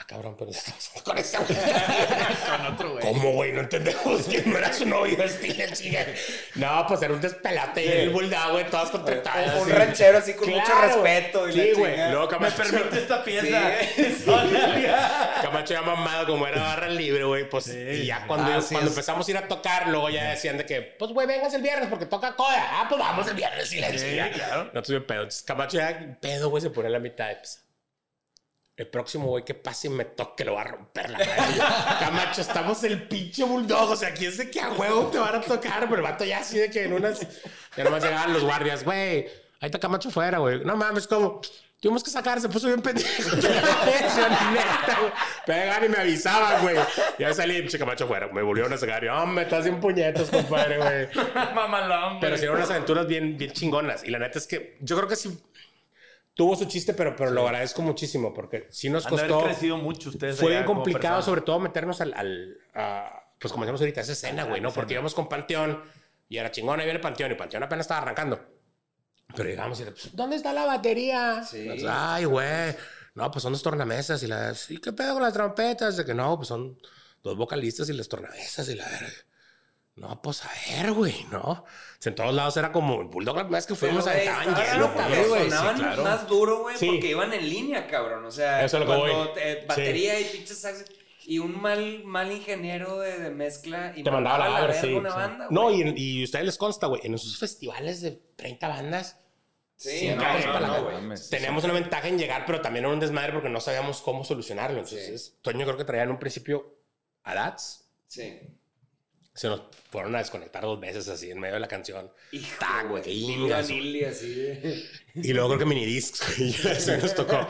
C: Ah, cabrón, pero estamos con ese güey. con otro güey. ¿Cómo, güey? No entendemos que no era su novio, Stile, chica. No, pues era un despelate sí. el bulldog, güey, todas contratadas.
B: Un, ranchero así con mucho respeto. Y
C: sí, güey. Luego
A: Camacho. Me permite esta pieza. Sí.
C: Camacho ya mamado, como era barra libre, güey. Pues, y ya cuando, ah, cuando empezamos a ir a tocar, luego ya decían de que, pues, güey, vengas el viernes porque toca coda. Ah, pues vamos el viernes, y la sí, claro. No tuve pedo. Entonces, Camacho ya, pedo, güey, se pone a la mitad. Pues, el próximo güey que pase y me toque lo va a romper la madre. Camacho, estamos el pinche bulldog. O sea, quién sé qué a huevo te van a tocar. Pero el vato ya así de que en unas. Ya nomás llegaban los guardias, güey. Ahí está Camacho fuera, güey. No mames, como. Tuvimos que sacar, se puso bien pendejo. Pegan y me avisaban, güey. Ya salí, pinche Camacho fuera. Me volvieron a sacar. Y, me estás sin puñetos, compadre, güey.
A: Mamalón,
C: Pero eran unas aventuras bien, bien chingonas. Y la neta es que yo creo que sí tuvo su chiste, pero, pero lo agradezco muchísimo porque sí nos costó.
A: Crecido mucho ustedes.
C: Fue bien complicado, sobre todo meternos al. al a, pues como decíamos ahorita, esa escena, güey, ¿no? Porque íbamos con Panteón y era chingón, ahí viene Panteón y Panteón apenas estaba arrancando. Pero llegamos y pues, ¿dónde está la batería? Sí. Pues, Ay, güey. No, pues son dos tornamesas y las. ¿Y qué pedo con las trompetas? De que no, pues son dos vocalistas y las tornamesas y la verga. No, pues a ver, güey, ¿no? en todos lados era como el Bulldog la primera vez que fuimos a estaban
B: güey. Sonaban sí, claro. más duro, güey, porque iban en línea, cabrón. O sea, Eso cuando batería y pinches sax y un mal, mal ingeniero de, de mezcla y
C: te mandaba a la, verga sí, una banda. No, y, y ustedes les consta, güey, en esos festivales de 30 bandas. Sí, no, no, no, Teníamos una ventaja en llegar, pero también era un desmadre porque no sabíamos cómo solucionarlo. Entonces, Toño creo que traía en un principio a Dats.
B: Sí
C: se nos fueron a desconectar dos veces así en medio de la canción.
B: Y güey, qué así
C: Y luego creo que Minidisc, se nos tocó.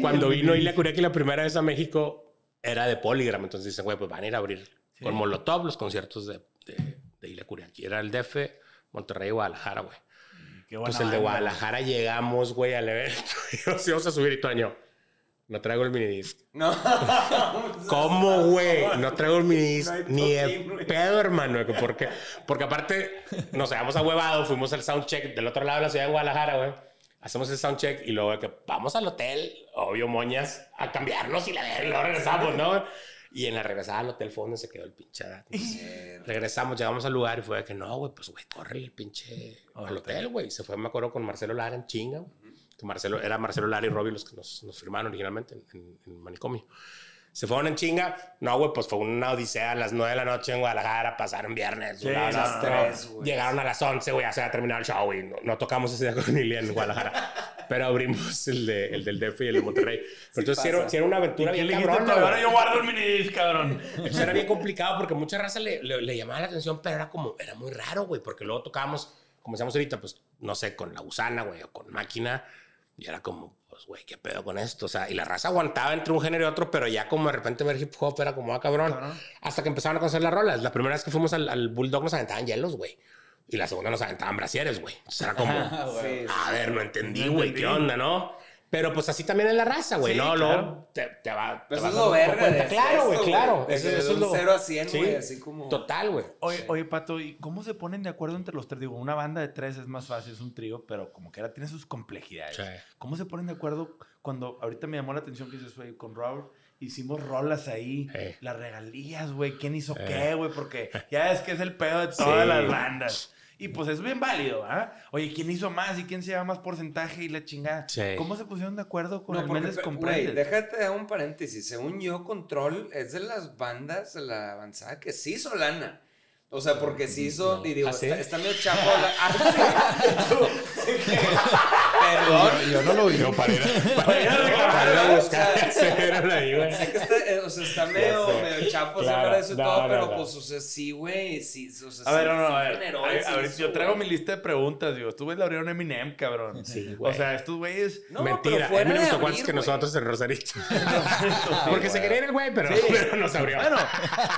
C: Cuando vino Ilia Curiaki la primera vez a México, era de Polygram. Entonces dicen, güey, pues van a ir a abrir con Molotov los conciertos de, de, de Ilia Curiaki. Era el DF, Monterrey y Guadalajara, güey. Pues el de Guadalajara llegamos, güey, al evento. y nos íbamos a subir y Toño no traigo el minidisc.
B: No.
C: ¿Cómo, güey? No traigo el minidisc. ni el pedo, hermano. Porque, porque aparte, nos habíamos ahuevado, fuimos al soundcheck del otro lado de la ciudad de Guadalajara, güey. Hacemos el soundcheck y luego que vamos al hotel, obvio, moñas, a cambiarnos y, la, luego regresamos, ¿no? Y en la regresada al hotel fondo se quedó el pinche. regresamos, llegamos al lugar y fue que no, güey, pues, güey, corre el pinche al hotel, güey. Se fue, me acuerdo, con Marcelo Lara en chinga, güey. Marcelo, era Marcelo Lara y Robbie los que nos, nos firmaron originalmente en, en, Manicomio. Se fueron en chinga. No, güey, pues fue una odisea a las 9 de la noche en Guadalajara. Pasaron viernes. Llegaron a las 11, güey. Ya se había terminado el show y no, tocamos ese día con Ilia en Guadalajara. Pero abrimos el, de, el del DF y el de Monterrey. entonces, si era, una aventura bien cabrón.
A: Ahora yo guardo el mini cabrón.
C: Eso era bien complicado porque mucha raza le, le, llamaba la atención, pero era como, era muy raro, güey, porque luego tocábamos, como decíamos ahorita, pues, no sé, con la gusana, güey, o con máquina y era como, pues, güey, ¿qué pedo con esto? O sea, y la raza aguantaba entre un género y otro, pero ya como de repente ver hip hop era como, ah, cabrón. Hasta que empezaron a conocer las rolas. La primera vez que fuimos al, al Bulldog nos aventaban hielos, güey. Y la segunda nos aventaban brasieres, güey. O sea, era como, a ver, no entendí, güey, ¿qué onda, no? Pero pues así también es la raza, güey, ¿no? Luego te, te, va.
B: Pues eso es lo verga.
C: Claro, güey, claro.
B: Eso, es lo. 0 a 100, güey, así como.
C: Total, güey.
A: Oye, oye, Pato, ¿y cómo se ponen de acuerdo entre los tres? Digo, una banda de tres es más fácil, es un trío, pero como que ahora tiene sus complejidades. ¿Cómo se ponen de acuerdo cuando ahorita me llamó la atención que dices, güey, con Raúl hicimos rolas ahí, las regalías, güey, quién hizo qué, güey, porque ya es que es el pedo de todas las bandas. Y pues es bien válido, ¿ah? Oye, ¿quién hizo más y quién se lleva más porcentaje y la chingada? ¿Cómo se pusieron de acuerdo con el Méndez Comprende?
B: déjate un paréntesis. Según yo, Control es de las bandas de la avanzada que sí hizo lana. O sea, porque se hizo, y digo, ¿Ah, está, medio chapo la... Perdón.
D: Yo, no lo vi.
C: No, para ir a, para ir a buscar.
B: Ahí, güey. Sé que está, eh, o sea, está medio, medio chapo claro, eso y no, todo, no, pero pues, o sea, sí, güey, sí, o sea,
A: A ver, no, no, a ver. A ver, yo traigo mi lista de preguntas, digo, tú ves la abrieron Eminem, cabrón. Sí, güey. O sea, estos güeyes...
C: Mentira, Eminem tocó antes que nosotros en Rosarito. Porque se quería ir el güey, pero no se abrió.
A: Bueno,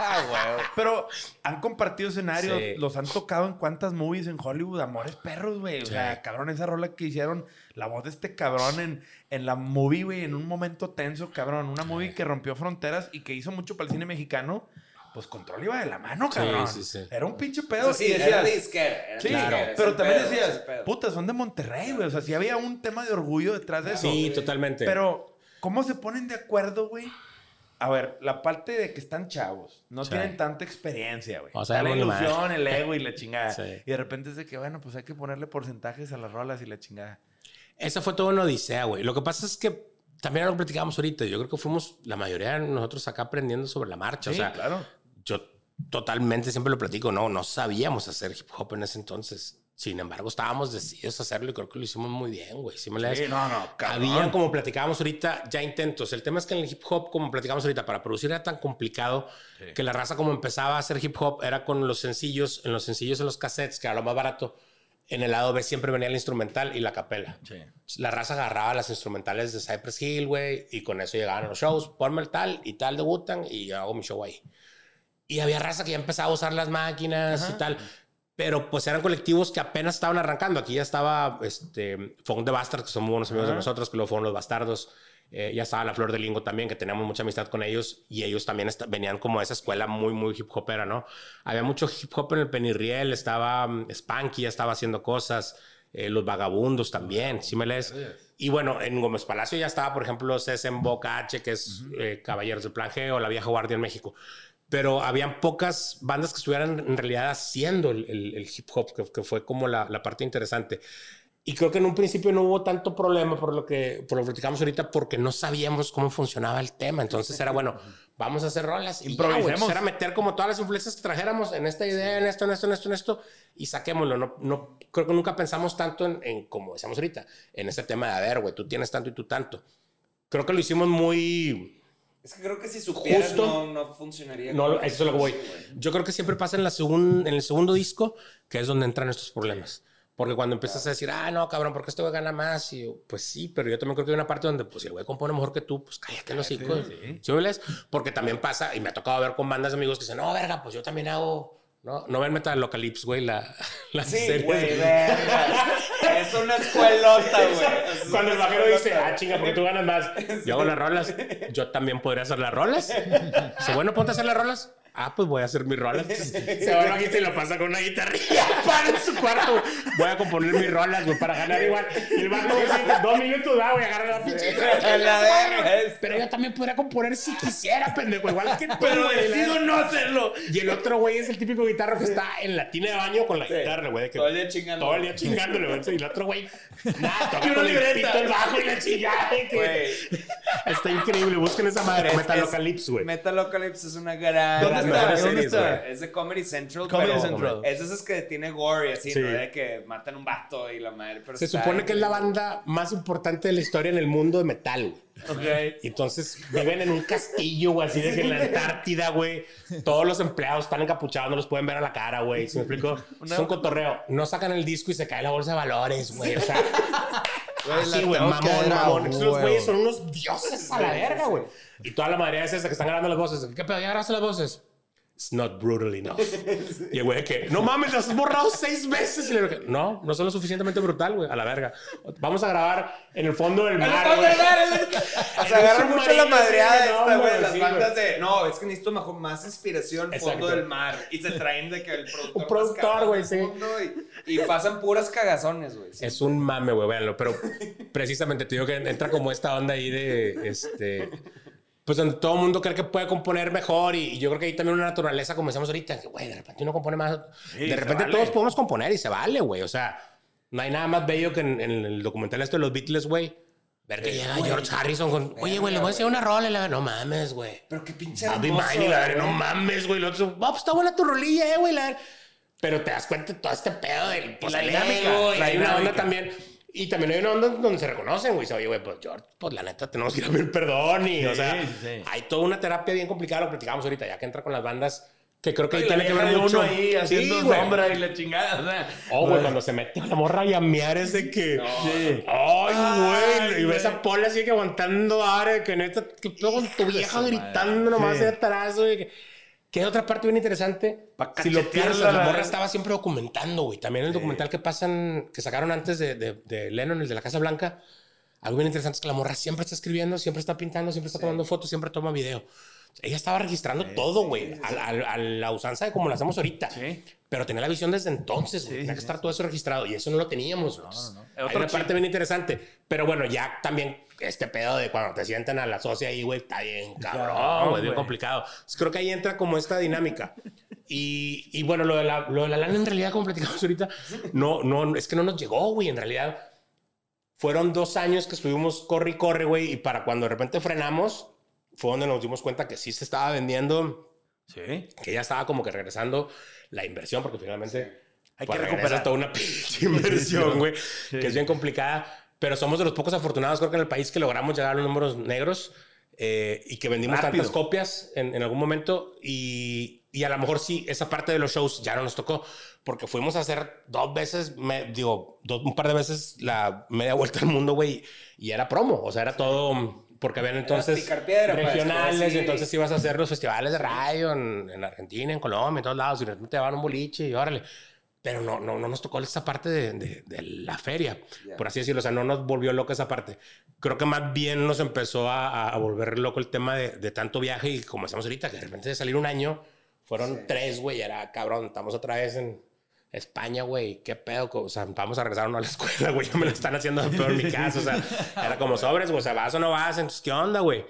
A: pero han compartido escenarios, los han tocado en cuántas movies en Hollywood, Amores Perros, güey. O sea, cabrón, esa rola que hicieron, la voz de este cabrón en, en la movie, güey, en un momento tenso, cabrón. Una movie que rompió fronteras y que hizo mucho para el cine mexicano. Pues control iba de la mano, cabrón. Sí, sí, sí. Era un pinche pedo.
B: sí, era disquera.
A: sí, pero también decías, puta, son de Monterrey, güey. O sea, sí había un tema de orgullo detrás de eso.
C: Sí, totalmente.
A: Pero, ¿cómo se ponen de acuerdo, güey? a ver, la parte de que están chavos, no tienen tanta experiencia, güey.
C: O sea,
A: la ilusión, el ego y la chingada. Y de repente es de que, bueno, pues hay que ponerle porcentajes a las rolas y la chingada.
C: Esa fue toda una odisea, güey. Lo que pasa es que también lo platicábamos ahorita. Yo creo que fuimos la mayoría de nosotros acá aprendiendo sobre la marcha. o sea,
A: claro.
C: Yo totalmente siempre lo platico, no, no sabíamos hacer hip hop en ese entonces. Sin embargo, estábamos decididos a hacerlo y creo que lo hicimos muy bien, güey. Sí, me
A: sí, no, no,
C: Había, como platicábamos ahorita, ya intentos. El tema es que en el hip hop, como platicamos ahorita, para producir era tan complicado que la raza como empezaba a hacer hip hop era con los sencillos, en los sencillos, en los cassettes, que era lo más barato. En el lado B siempre venía el instrumental y la capela. La raza agarraba las instrumentales de Cypress Hill, güey, y con eso llegaban a los shows. Ponme el tal y tal de Wutan y hago mi show ahí. Y había raza que ya empezaba a usar las máquinas y tal pero pues eran colectivos que apenas estaban arrancando. Aquí ya estaba este, Funk de Bastards, que son muy buenos amigos de nosotros, que luego fueron los Bastardos. Eh, ya estaba la Flor de Lingo también, que teníamos mucha amistad con ellos y ellos también venían como de esa escuela muy, muy hip hopera, ¿no? Había mucho hip hop en el Penirriel, estaba um, Spanky, ya estaba haciendo cosas, eh, los Vagabundos también, ¿sí me lees? Y bueno, en Gómez Palacio ya estaba, por ejemplo, en Boca H, que es eh, Caballeros del La Vieja Guardia en México pero habían pocas bandas que estuvieran en realidad haciendo el, hip hop, que, fue como la, parte interesante. Y creo que en un principio no hubo tanto problema por lo que por lo platicamos ahorita, porque no sabíamos cómo funcionaba el tema. Entonces era bueno, vamos a hacer rolas. Improvisemos. era meter como todas las influencias que trajéramos en esta idea, en esto, en esto, en esto, en esto, y saquémoslo. No, no, creo que nunca pensamos tanto en, en como decíamos ahorita, en este tema de, a ver, güey, tú tienes tanto y tú tanto. Creo que lo hicimos muy
B: es que creo que si supieras no, no, funcionaría.
C: No, eso es lo que voy. Yo creo que siempre pasa en, la en el segundo disco, que es donde entran estos problemas. Porque cuando empiezas a decir, ah, no, cabrón, ¿por qué este güey gana más? Y yo, pues sí, pero yo también creo que hay una parte donde, pues si el güey compone mejor que tú, pues cállate los hijos. Sí. ¿Sí Porque también pasa, y me ha tocado ver con bandas de amigos que dicen, no, verga, pues yo también hago ¿no? No ven Metalocalypse, güey, la, la
B: sí, serie. güey, Es una escuelota, güey.
C: Cuando el bajero dice, ah, chinga, porque tú ganas más. Yo hago las rolas. Yo también podría hacer las rolas. Dice, bueno, ponte a hacer las rolas. Ah, pues voy a hacer mis rolas. Se va aquí y lo pasa con una guitarrilla para en su cuarto. Voy a componer mis rolas, güey, para ganar igual. Y el vato dice, dos minutos, da, voy a agarrar la pinche Pero yo también podría componer si quisiera, pendejo. Igual que
A: Pero decido no hacerlo.
C: Y el otro güey es el típico guitarro que está en la tina de baño con la guitarra, güey.
B: Todo el día chingándole.
C: Todo el día chingándole, güey. Y el otro güey, nada, el pito el bajo y la chingada. Está increíble. Busquen esa madre. Metalocalypse, güey.
B: Metalocalypse es una gran Es de Comedy Central. Comedy Central. Es esas que tiene gore, así, ¿no? De que matan un vato y la madre.
C: Se supone que es la banda más importante de la historia en el mundo de metal,
A: Okay.
C: Y entonces viven en un castillo, güey, así de que en la Antártida, güey. Todos los empleados están encapuchados, no los pueden ver a la cara, güey. ¿Se me explico? Es un cotorreo. No sacan el disco y se cae la bolsa de valores, güey. O sea. así, güey, mamón, mamón. Los güeyes son unos dioses a la verga, güey. Y toda la madre es esa que están grabando las voces. ¿Qué pedo? ¿Ya grabaste las voces? It's not brutal enough. y el güey que, no mames, las has borrado seis veces. Y le dije, no, no son lo suficientemente brutal, güey, a la verga. Vamos a grabar en el fondo del mar.
B: o sea, agarra mucho la madreada esta, güey. Las bandas de, no, es que necesito mejor, más inspiración, fondo del mar. Y se traen de que el productor.
C: Un productor, güey, sí.
B: Y, pasan puras cagazones, güey.
C: Es un mame, güey, véanlo. Pero precisamente te digo que entra como esta onda ahí de, este pues donde todo el mundo cree que puede componer mejor y, yo creo que hay también una naturaleza, como decíamos ahorita, que, güey, de repente uno compone más. de repente todos podemos componer y se vale, güey. O sea, no hay nada más bello que en, el documental este de los Beatles, güey. Ver que llega George Harrison con, oye, güey, le voy a hacer una rola y la no mames, güey.
B: Pero qué pinche
C: Bobby Miney, la no mames, güey. Lo otro, oh, pues está buena tu rolilla, eh, güey. Pero te das cuenta de todo este pedo del... Pues, la dinámica. Hay una onda también y también hay una onda donde se reconocen, güey. Oye, güey, pues George, pues la neta tenemos que ir a pedir perdón. Y, o sea, hay toda una terapia bien complicada, lo platicamos ahorita, ya que entra con las bandas. Que creo que ahí tiene que ver mucho.
A: uno ahí haciendo sombra y la chingada. O sea,
C: oh, güey, cuando se mete a la morra y a miar es de que. Sí. Ay, güey. Y ves a Paul así que aguantando aire, que neta, que con tu vieja gritando nomás de atrás, güey. Que otra parte bien interesante. Si lo piensas, la morra estaba siempre documentando, güey. También el documental que pasan, que sacaron antes de, de, Lennon, el de la Casa Blanca. Algo bien interesante es que la morra siempre está escribiendo, siempre está pintando, siempre está tomando fotos, siempre toma video. ella estaba registrando todo, güey, a, la usanza de como lo hacemos ahorita. Sí. Pero tenía la visión desde entonces, güey. tenía que estar todo eso registrado y eso no lo teníamos. No, no, no. Hay una parte bien interesante. Pero bueno, ya también este pedo de cuando te sientan a la socia ahí, güey, está bien cabrón, güey, bien complicado. creo que ahí entra como esta dinámica. Y, y bueno, lo de, la, lo de la lana en realidad, como platicamos ahorita, no, no, es que no nos llegó, güey, en realidad. Fueron dos años que estuvimos corre y corre, güey, y para cuando de repente frenamos, fue donde nos dimos cuenta que sí se estaba vendiendo. Sí. Que ya estaba como que regresando la inversión, porque finalmente hay que pues, recuperar toda una pinche inversión, güey, que es bien complicada. Pero somos de los pocos afortunados, creo que en el país que logramos llegar a los números negros eh, y que vendimos tantas copias en, en algún momento. Y, y, a lo mejor sí, esa parte de los shows ya no nos tocó, porque fuimos a hacer dos veces, me, digo, dos, un par de veces la media vuelta al mundo, güey, y era promo, o sea, era todo porque habían entonces regionales, y entonces ibas a hacer los festivales de radio en, Argentina, en Colombia, en todos lados, y de repente te daban un boliche y órale. Pero no, no, no nos tocó esa parte de, de, la feria, por así decirlo. O sea, no nos volvió loco esa parte. Creo que más bien nos empezó a, a volver loco el tema de, tanto viaje y como estamos ahorita, que de repente de salir un año, fueron tres, güey, era cabrón, estamos otra vez en, España, güey, qué pedo, o sea, vamos a regresar a la escuela, güey, ya me lo están haciendo peor en mi casa, o sea, era como sobres, güey, o sea, vas o no vas, entonces, ¿qué onda, güey?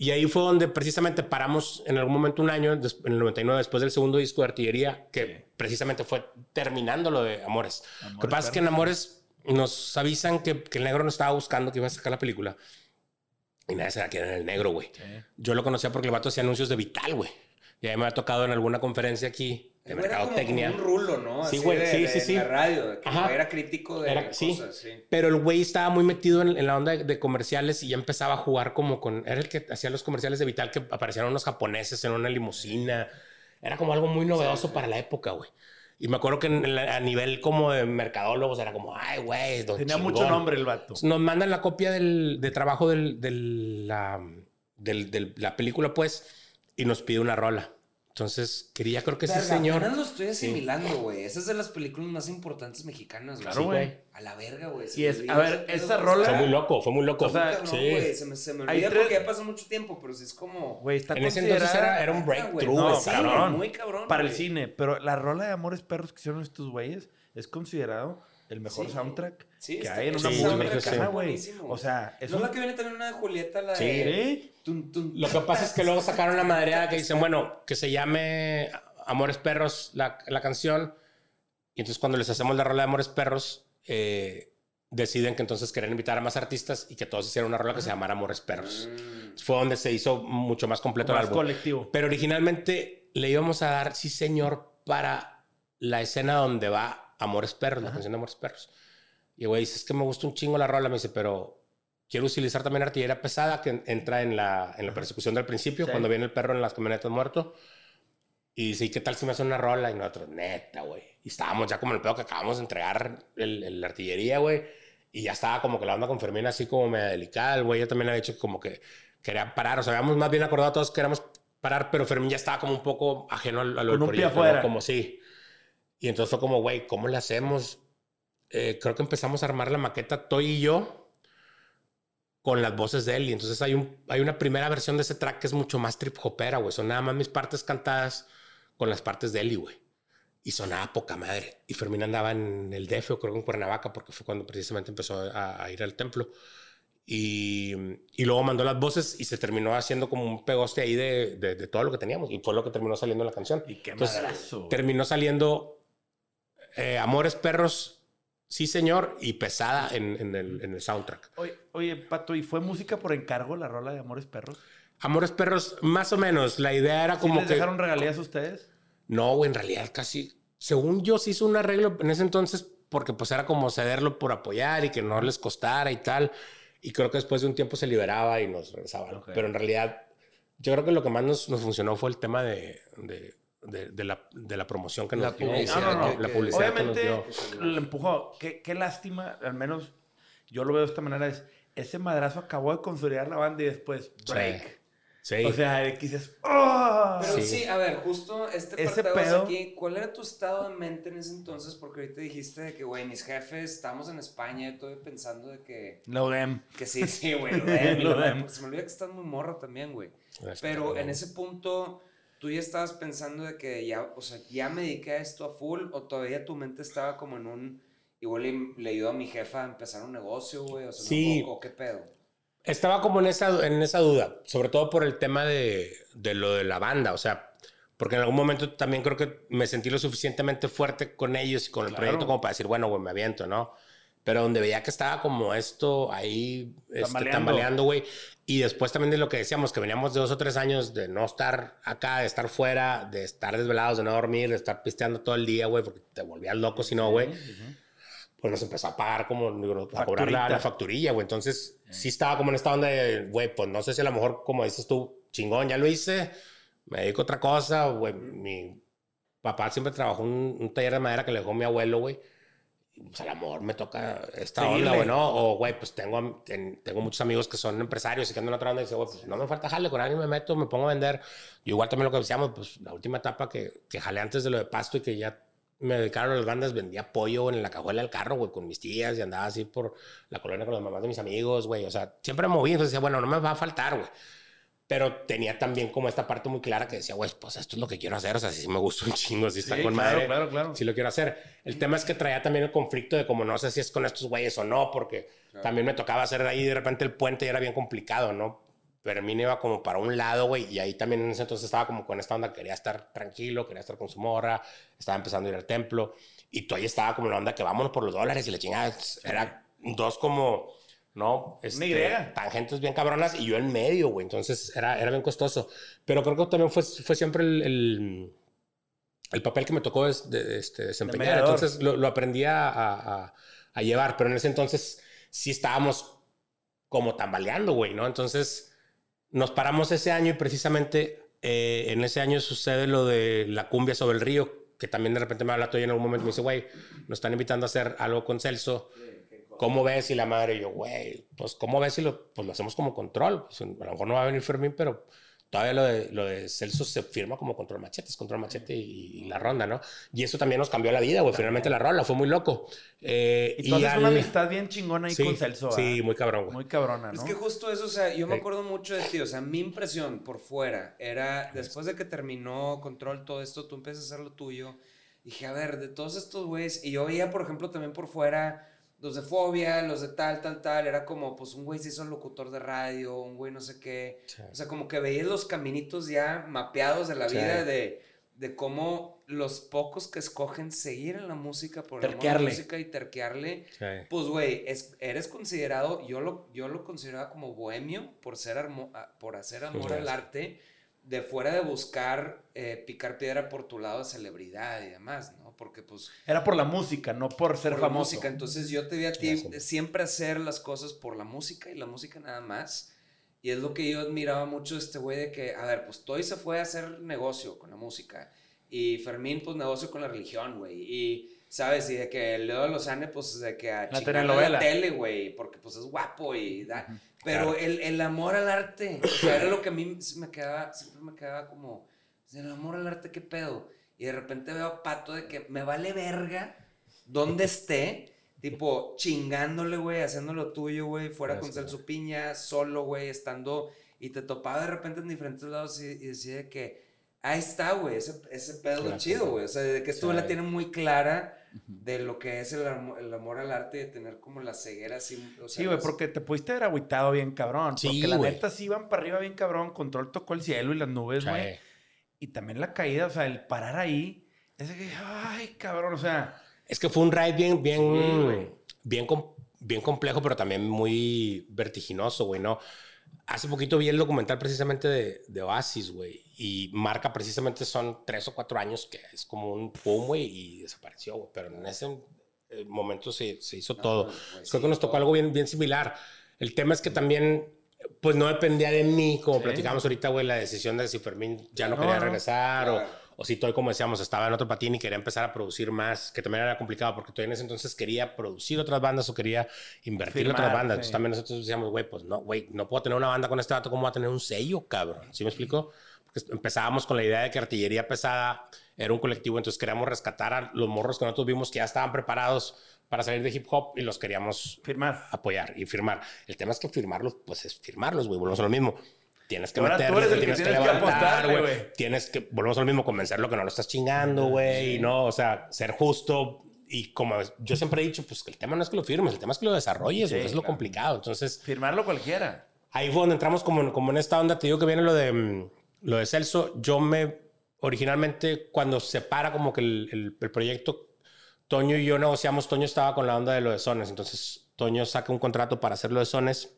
C: Y ahí fue donde precisamente paramos en algún momento un año, en el 99, después del segundo disco de artillería, que precisamente fue terminando lo de Amores. lo que pasa es que en Amores nos avisan que, que, el negro no estaba buscando que iba a sacar la película. Y nadie se quién era el negro, güey. Yo lo conocía porque el vato hacía anuncios de Vital, güey. Y a mí me ha tocado en alguna conferencia aquí de mercadotecnia.
B: Era como un rulo, ¿no?
C: Sí, güey, sí, sí, sí.
B: En la radio, que era crítico de cosas, sí.
C: Pero el güey estaba muy metido en, la onda de, comerciales y ya empezaba a jugar como con... Era el que hacía los comerciales de Vital que aparecían unos japoneses en una limusina. Era como algo muy novedoso para la época, güey. Y me acuerdo que a nivel como de mercadólogos era como, ay, güey,
A: Tenía mucho nombre el vato.
C: Nos mandan la copia del, de trabajo del, del, la, del, de la película, pues, y nos pide una rola. Entonces, quería, creo que ese señor.
B: lo estoy asimilando, güey. Esa es de las películas más importantes mexicanas, güey.
A: Claro, güey.
B: A la verga, güey.
A: Y es, a ver, esa rola.
C: Fue muy loco, fue muy loco.
B: O sea, sí. güey. Se me, se me olvida porque ya pasó mucho tiempo, pero sí es como.
A: Güey, está
C: En ese entonces era, era un breakthrough,
A: no, cabrón. Muy cabrón. Para el cine. Pero la rola de Amores Perros que hicieron estos güeyes es considerado el mejor soundtrack que hay en una música mexicana, güey. O sea,
B: es ¿No la que viene también una de Julieta, la de...
C: Lo que pasa es que luego sacaron la madreada que dicen, bueno, que se llame Amores Perros la, la canción. Y entonces cuando les hacemos la rola de Amores Perros, eh, deciden que entonces quieren invitar a más artistas y que todos hicieran una rola que se llamara Amores Perros. Mm. Fue donde se hizo mucho más completo
A: más
C: el álbum.
A: colectivo.
C: Pero originalmente le íbamos a dar, sí señor, para la escena donde va Amores Perros, la canción de Amores Perros. Y güey dice, es que me gusta un chingo la rola. Me dice, pero quiero utilizar también artillería pesada que entra en la, en la persecución del principio, cuando viene el perro en las camionetas muerto. Y dice, qué tal si me hace una rola? Y nosotros, neta, güey. Y estábamos ya como el pedo que acabamos de entregar la artillería, güey. Y ya estaba como que la onda con Fermín así como medio delicada. güey ya también había dicho como que quería parar. O sea, habíamos más bien acordado todos que queríamos parar, pero Fermín ya estaba como un poco ajeno a lo
A: del proyecto.
C: Como sí. Y entonces fue como, güey, ¿cómo le hacemos? Eh, creo que empezamos a armar la maqueta Toy y yo con las voces de él. Y entonces hay, un, hay una primera versión de ese track que es mucho más trip hopera, güey. Son nada más mis partes cantadas con las partes de Eli, güey. Y sonaba poca madre. Y Fermín andaba en el DF, creo que en Cuernavaca, porque fue cuando precisamente empezó a, ir al templo. Y, y, luego mandó las voces y se terminó haciendo como un pegoste ahí de, de, todo lo que teníamos. Y fue lo que terminó saliendo en la canción.
A: Y qué Entonces,
C: Terminó saliendo eh, Amores Perros, sí señor, y pesada en, en, el, en el, soundtrack.
A: Oye, oye, Pato, ¿y fue música por encargo la rola de Amores Perros?
C: Amores Perros, más o menos. La idea era como
A: les dejaron regalías a ustedes?
C: No, güey, en realidad casi. Según yo, se hizo un arreglo en ese entonces porque pues era como cederlo por apoyar y que no les costara y tal. Y creo que después de un tiempo se liberaba y nos regresaba. Pero en realidad, yo creo que lo que más nos, nos funcionó fue el tema de, de, de, la, de la, promoción que nos
A: dio. No, no, no, la publicidad Obviamente, que nos dio. lo empujó. Qué, qué lástima, al menos yo lo veo de esta manera, es ese madrazo acabó de consolidar la banda y después break. Sí. O sea, de que dices, ¡Oh!
B: Pero sí. a ver, justo este
A: Ese pedo...
B: aquí, ¿cuál era tu estado de mente en ese entonces? Porque ahorita dijiste de que, güey, mis jefes, estamos en España, y estoy pensando de que...
A: Lo dem.
B: Que sí, sí, güey, lo dem. lo dem. Se me olvida que estás muy morro también, güey. Pero en ese punto, ¿tú ya estabas pensando de que ya, o sea, ya me dediqué a esto a full? ¿O todavía tu mente estaba como en un... Igual le, le ayudó a mi jefa a empezar un negocio, güey? O sea,
C: sí.
B: ¿o qué pedo?
C: Estaba como en esa, en esa duda, sobre todo por el tema de, de lo de la banda, o sea, porque en algún momento también creo que me sentí lo suficientemente fuerte con ellos y con el proyecto como para decir, bueno, güey, me aviento, ¿no? Pero donde veía que estaba como esto ahí este, tambaleando, güey. Y después también de lo que decíamos, que veníamos de dos o tres años de no estar acá, de estar fuera, de estar desvelados, de no dormir, de estar pisteando todo el día, güey, porque te volvías loco si no, güey pues nos empezó a pagar como, a cobrar la, facturilla, güey. Entonces, sí estaba como en esta onda de, güey, pues no sé si a lo mejor, como dices tú, chingón, ya lo hice, me dedico a otra cosa, güey. Mi papá siempre trabajó en un, taller de madera que le dejó mi abuelo, güey. Pues a lo mejor me toca esta onda, güey, ¿no? O, güey, pues tengo, tengo muchos amigos que son empresarios y que andan otra onda y dicen, güey, pues no me falta jale, con alguien me meto, me pongo a vender. Y igual también lo que decíamos, pues la última etapa que, que jale antes de lo de pasto y que ya me dedicaron a las bandas, vendía pollo en la cajuela del carro, güey, con mis tías y andaba así por la colonia con las mamás de mis amigos, güey. O sea, siempre me moví, entonces decía, bueno, no me va a faltar, güey. Pero tenía también como esta parte muy clara que decía, güey, pues esto es lo que quiero hacer. O sea, si me gusta un chingo, si está con
A: claro,
C: madre.
A: Claro, claro.
C: Si lo quiero hacer. El tema es que traía también el conflicto de como no sé si es con estos güeyes o no, porque también me tocaba hacer ahí de repente el puente y era bien complicado, ¿no? pero mí iba como para un lado, güey, y ahí también en ese entonces estaba como con esta onda, quería estar tranquilo, quería estar con su morra, estaba empezando a ir al templo, y tú ahí estaba como la onda que vámonos por los dólares y la chingada, era dos como, ¿no?
A: Este,
C: tangentes bien cabronas y yo en medio, güey, entonces era, era bien costoso, pero creo que también fue, fue siempre el, el, papel que me tocó de, este, desempeñar, entonces lo, lo aprendí a, a, a llevar, pero en ese entonces sí estábamos como tambaleando, güey, ¿no? Entonces nos paramos ese año y precisamente eh, en ese año sucede lo de la cumbia sobre el río, que también de repente me habla todo y en algún momento me dice, güey, nos están invitando a hacer algo con Celso. ¿Cómo ves? Y la madre, y yo, güey, pues, ¿cómo ves si lo, pues, lo hacemos como control? Pues, a lo mejor no va a venir Fermín, pero todavía lo de, lo de Celso se firma como control machetes, control machete y, la ronda, ¿no? Y eso también nos cambió la vida, güey. Finalmente la ronda fue muy loco.
A: Eh, y tú haces una amistad bien chingona ahí con Celso.
C: Sí, muy cabrón, güey.
A: Muy cabrona, ¿no?
B: Es que justo eso, o sea, yo me acuerdo mucho de ti. O sea, mi impresión por fuera era, después de que terminó control todo esto, tú empiezas a hacer lo tuyo. Dije, a ver, de todos estos güeyes, y yo veía, por ejemplo, también por fuera los de fobia, los de tal, tal, tal, era como, pues un güey se hizo locutor de radio, un güey no sé qué. O sea, como que veías los caminitos ya mapeados de la vida de, de cómo los pocos que escogen seguir en la música por la música y terquearle, pues güey, eres considerado, yo lo, yo lo consideraba como bohemio por, ser por hacer amor al arte de fuera de buscar eh, picar piedra por tu lado de celebridad y demás, ¿no? Porque pues...
A: Era por la música, no por ser por famoso. música.
B: Entonces yo te vi a ti siempre hacer las cosas por la música y la música nada más. Y es lo que yo admiraba mucho de este güey de que, a ver, pues Toy se fue a hacer negocio con la música. Y Fermín, pues negocio con la religión, güey. Y, ¿sabes? Y de que Leo Lozane, pues de que a
A: la la
B: tele, güey. Porque pues es guapo y da... Pero el, el, amor al arte, o sea, era lo que a mí me quedaba, siempre me quedaba como, el amor al arte, ¿qué pedo? Y de repente veo a Pato de que me vale verga donde esté, tipo chingándole, güey, haciendo lo tuyo, güey, fuera con Celso Piña, solo, güey, estando, y te topaba de repente en diferentes lados y, y decía que, ahí está, güey, ese, ese pedo chido, güey, o sea, de que esto la tiene muy clara de lo que es el, el, amor al arte y de tener como la ceguera así.
A: sí, güey, porque te pudiste haber agüitado bien cabrón. Sí, porque la neta sí iban para arriba bien cabrón. Control tocó el cielo y las nubes, güey. Y también la caída, o sea, el parar ahí. Ese que, ay, cabrón, o sea.
C: Es que fue un ride bien, bien, bien, bien complejo, pero también muy vertiginoso, güey, ¿no? Hace poquito vi el documental precisamente de, de Oasis, güey. Y marca precisamente son tres o cuatro años que es como un pum, güey, y desapareció, güey. Pero en ese eh, momento se, se hizo todo. Pues, Creo que nos tocó algo bien, bien similar. El tema es que también, pues no dependía de mí, como platicamos ahorita, güey, la decisión de si Fermín ya no, quería regresar o O si Toy, como decíamos, estaba en otro patín y quería empezar a producir más, que también era complicado porque Toy en ese entonces quería producir otras bandas o quería invertir en otras bandas. Entonces también nosotros decíamos, güey, pues no, güey, no puedo tener una banda con este dato, ¿cómo va a tener un sello, cabrón? ¿Sí me explico? Porque empezábamos con la idea de que Artillería Pesada era un colectivo, entonces queríamos rescatar a los morros que nosotros vimos que ya estaban preparados para salir de hip hop y los queríamos
A: firmar,
C: apoyar y firmar. El tema es que firmarlos, pues es firmarlos, güey, volvemos a lo mismo. Tienes que meterle, tienes, que, levantar, güey. Tienes que, volvemos a lo mismo, convencerlo que no lo estás chingando, güey, y no, o sea, ser justo. Y como yo siempre he dicho, pues que el tema no es que lo firmes, el tema es que lo desarrolles, es lo complicado. Entonces,
A: firmarlo cualquiera.
C: Ahí fue donde entramos como, como en esta onda, te digo que viene lo de, mm, lo de Celso. Yo me, originalmente, cuando se para como que el, el proyecto Toño y yo negociamos, Toño estaba con la onda de lo de Sones, entonces Toño saca un contrato para hacer lo de Sones,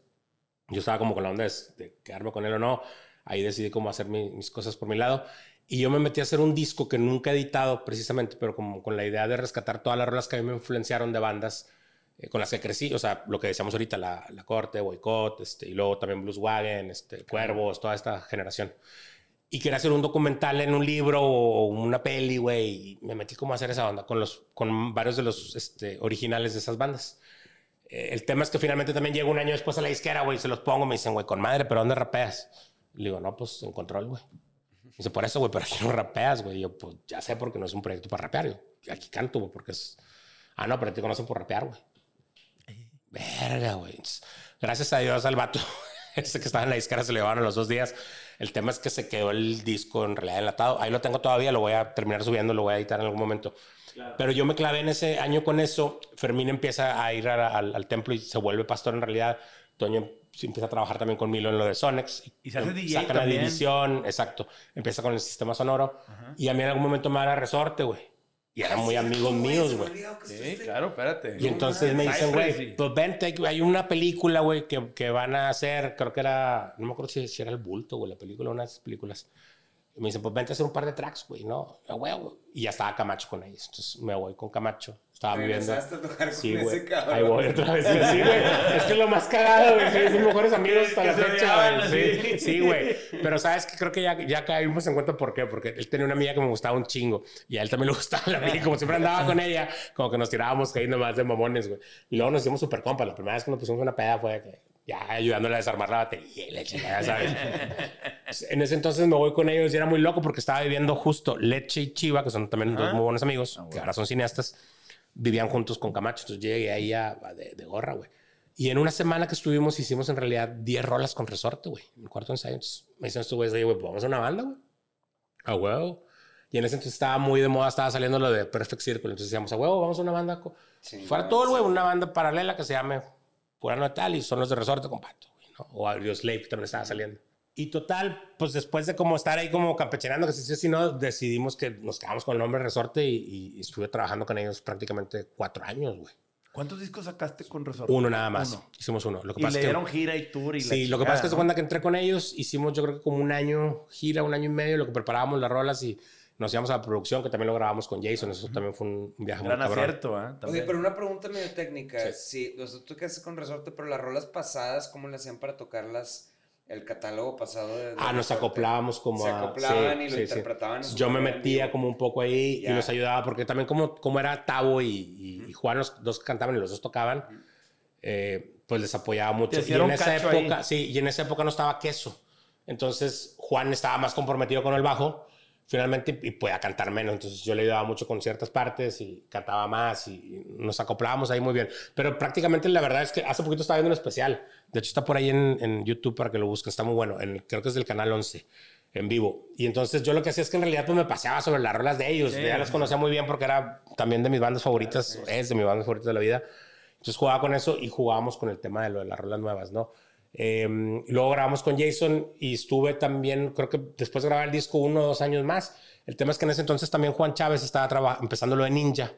C: yo estaba como con la onda de, quedarme con él o no, ahí decidí cómo hacer mis cosas por mi lado, y yo me metí a hacer un disco que nunca he editado precisamente, pero como con la idea de rescatar todas las rolas que a mí me influenciaron de bandas eh, con las que crecí, o sea, lo que decíamos ahorita, La, la Corte, Boycott, este, y luego también Blues Wagon, este, Cuervos, toda esta generación y quería hacer un documental en un libro o una peli, güey. Y me metí como a hacer esa onda con, los, con varios de los este, originales de esas bandas. Eh, el tema es que finalmente también llego un año después a la disquera, güey, se los pongo, me dicen, güey, con madre, ¿pero dónde rapeas? Le digo, no, pues en control, güey. Dice, por eso, güey, pero aquí no rapeas, güey. Yo, pues ya sé porque no es un proyecto para rapear. Yo, aquí canto, güey, porque es. Ah, no, pero te conocen por rapear, güey. Verga, güey. Gracias a Dios al vato. Ese que estaba en la disquera se le llevaron los dos días. El tema es que se quedó el disco en realidad enlatado. Ahí lo tengo todavía, lo voy a terminar subiendo, lo voy a editar en algún momento. Pero yo me clavé en ese año con eso. Fermín empieza a ir al, templo y se vuelve pastor en realidad. Toño empieza a trabajar también con Milo en lo de Sonex.
A: Y se hace DJ
C: Saca la división, exacto. Empieza con el sistema sonoro. Y a mí en algún momento me da resorte, güey. Y eran muy amigos míos, güey.
A: Sí, claro, espérate.
C: Y entonces me dicen, güey, pues vente, hay una película, güey, que, que, van a hacer, creo que era, no me acuerdo si, si era El Bulto, güey, la película, unas películas. Y me dicen, pues vente a hacer un par de tracks, güey, ¿no? güey, y ya estaba Camacho con ellos. Entonces me voy con Camacho. Estaba viviendo.
B: a tocar con
C: sí,
B: ese cabrón.
C: Ahí voy otra vez. Sí, güey. Es que es lo más cagado, güey. Son mis mejores amigos hasta la fecha, güey. Sí, güey. Pero sabes que creo que ya, ya caímos en cuenta por qué. Porque él tenía una amiga que me gustaba un chingo. Y a él también le gustaba la amiga. Como siempre andaba con ella, como que nos tirábamos cayendo más de mamones, güey. Y luego nos hicimos súper compas. La primera vez que nos pusimos una peda fue que ya ayudándole a desarmar la batería y la chingada, ¿sabes? en ese entonces me voy con ellos y era muy loco porque estaba viviendo justo Leche y Chiva, que son también dos muy buenos amigos, ah, que ahora son cineastas, vivían juntos con Camacho. Entonces llegué ahí a, de, gorra, güey. Y en una semana que estuvimos hicimos en realidad 10 rolas con resorte, güey, en el cuarto ensayo. Entonces me dicen estos güeyes, güey, pues vamos a una banda, güey. A huevo. Y en ese entonces estaba muy de moda, estaba saliendo lo de Perfect Circle. Entonces decíamos, a huevo, vamos a una banda. Fuera todo, güey, una banda paralela que se llame Pura tal y son los de Resorte Compacto, ¿no? O Audio Slave que también estaba saliendo. Y total, pues después de como estar ahí como campecherando, que si sí, no, decidimos que nos quedamos con el nombre Resorte y, estuve trabajando con ellos prácticamente cuatro años, güey.
A: ¿Cuántos discos sacaste con Resorte?
C: Uno nada más. Hicimos uno.
A: Lo que y le dieron gira y tour y
C: Sí, lo que pasa es que cuenta que entré con ellos, hicimos yo creo que como un año gira, un año y medio, lo que preparábamos las rolas y nos íbamos a la producción, que también lo grabamos con Jason. Eso también fue un viaje
A: Gran muy cabrón. acierto, ¿eh?
B: Oye, pero una pregunta medio técnica. Sí. o sea, tú qué haces con Resorte, pero las rolas pasadas, ¿cómo le hacían para tocarlas? El catálogo pasado de,
C: Ah, nos acoplábamos como
B: Se acoplaban y lo interpretaban.
C: Yo me metía como un poco ahí y los ayudaba, porque también como, como era Tavo y, y, Juan, los dos cantaban y los dos tocaban, eh, pues les apoyaba mucho. Y en esa época, sí, y en esa época no estaba queso. Entonces Juan estaba más comprometido con el bajo finalmente y podía cantar menos. Entonces yo le ayudaba mucho con ciertas partes y cantaba más y nos acoplábamos ahí muy bien. Pero prácticamente la verdad es que hace poquito estaba viendo un especial. De hecho está por ahí en, en YouTube para que lo busquen. Está muy bueno. En, creo que es del canal 11 en vivo. Y entonces yo lo que hacía es que en realidad pues me paseaba sobre las rolas de ellos. ya los conocía muy bien porque era también de mis bandas favoritas. Es de mis bandas favoritas de la vida. Entonces jugaba con eso y jugábamos con el tema de lo de las rolas nuevas, ¿no? Eh, luego grabamos con Jason y estuve también, creo que después de grabar el disco, uno o dos años más. El tema es que en ese entonces también Juan Chávez estaba empezando lo de Ninja,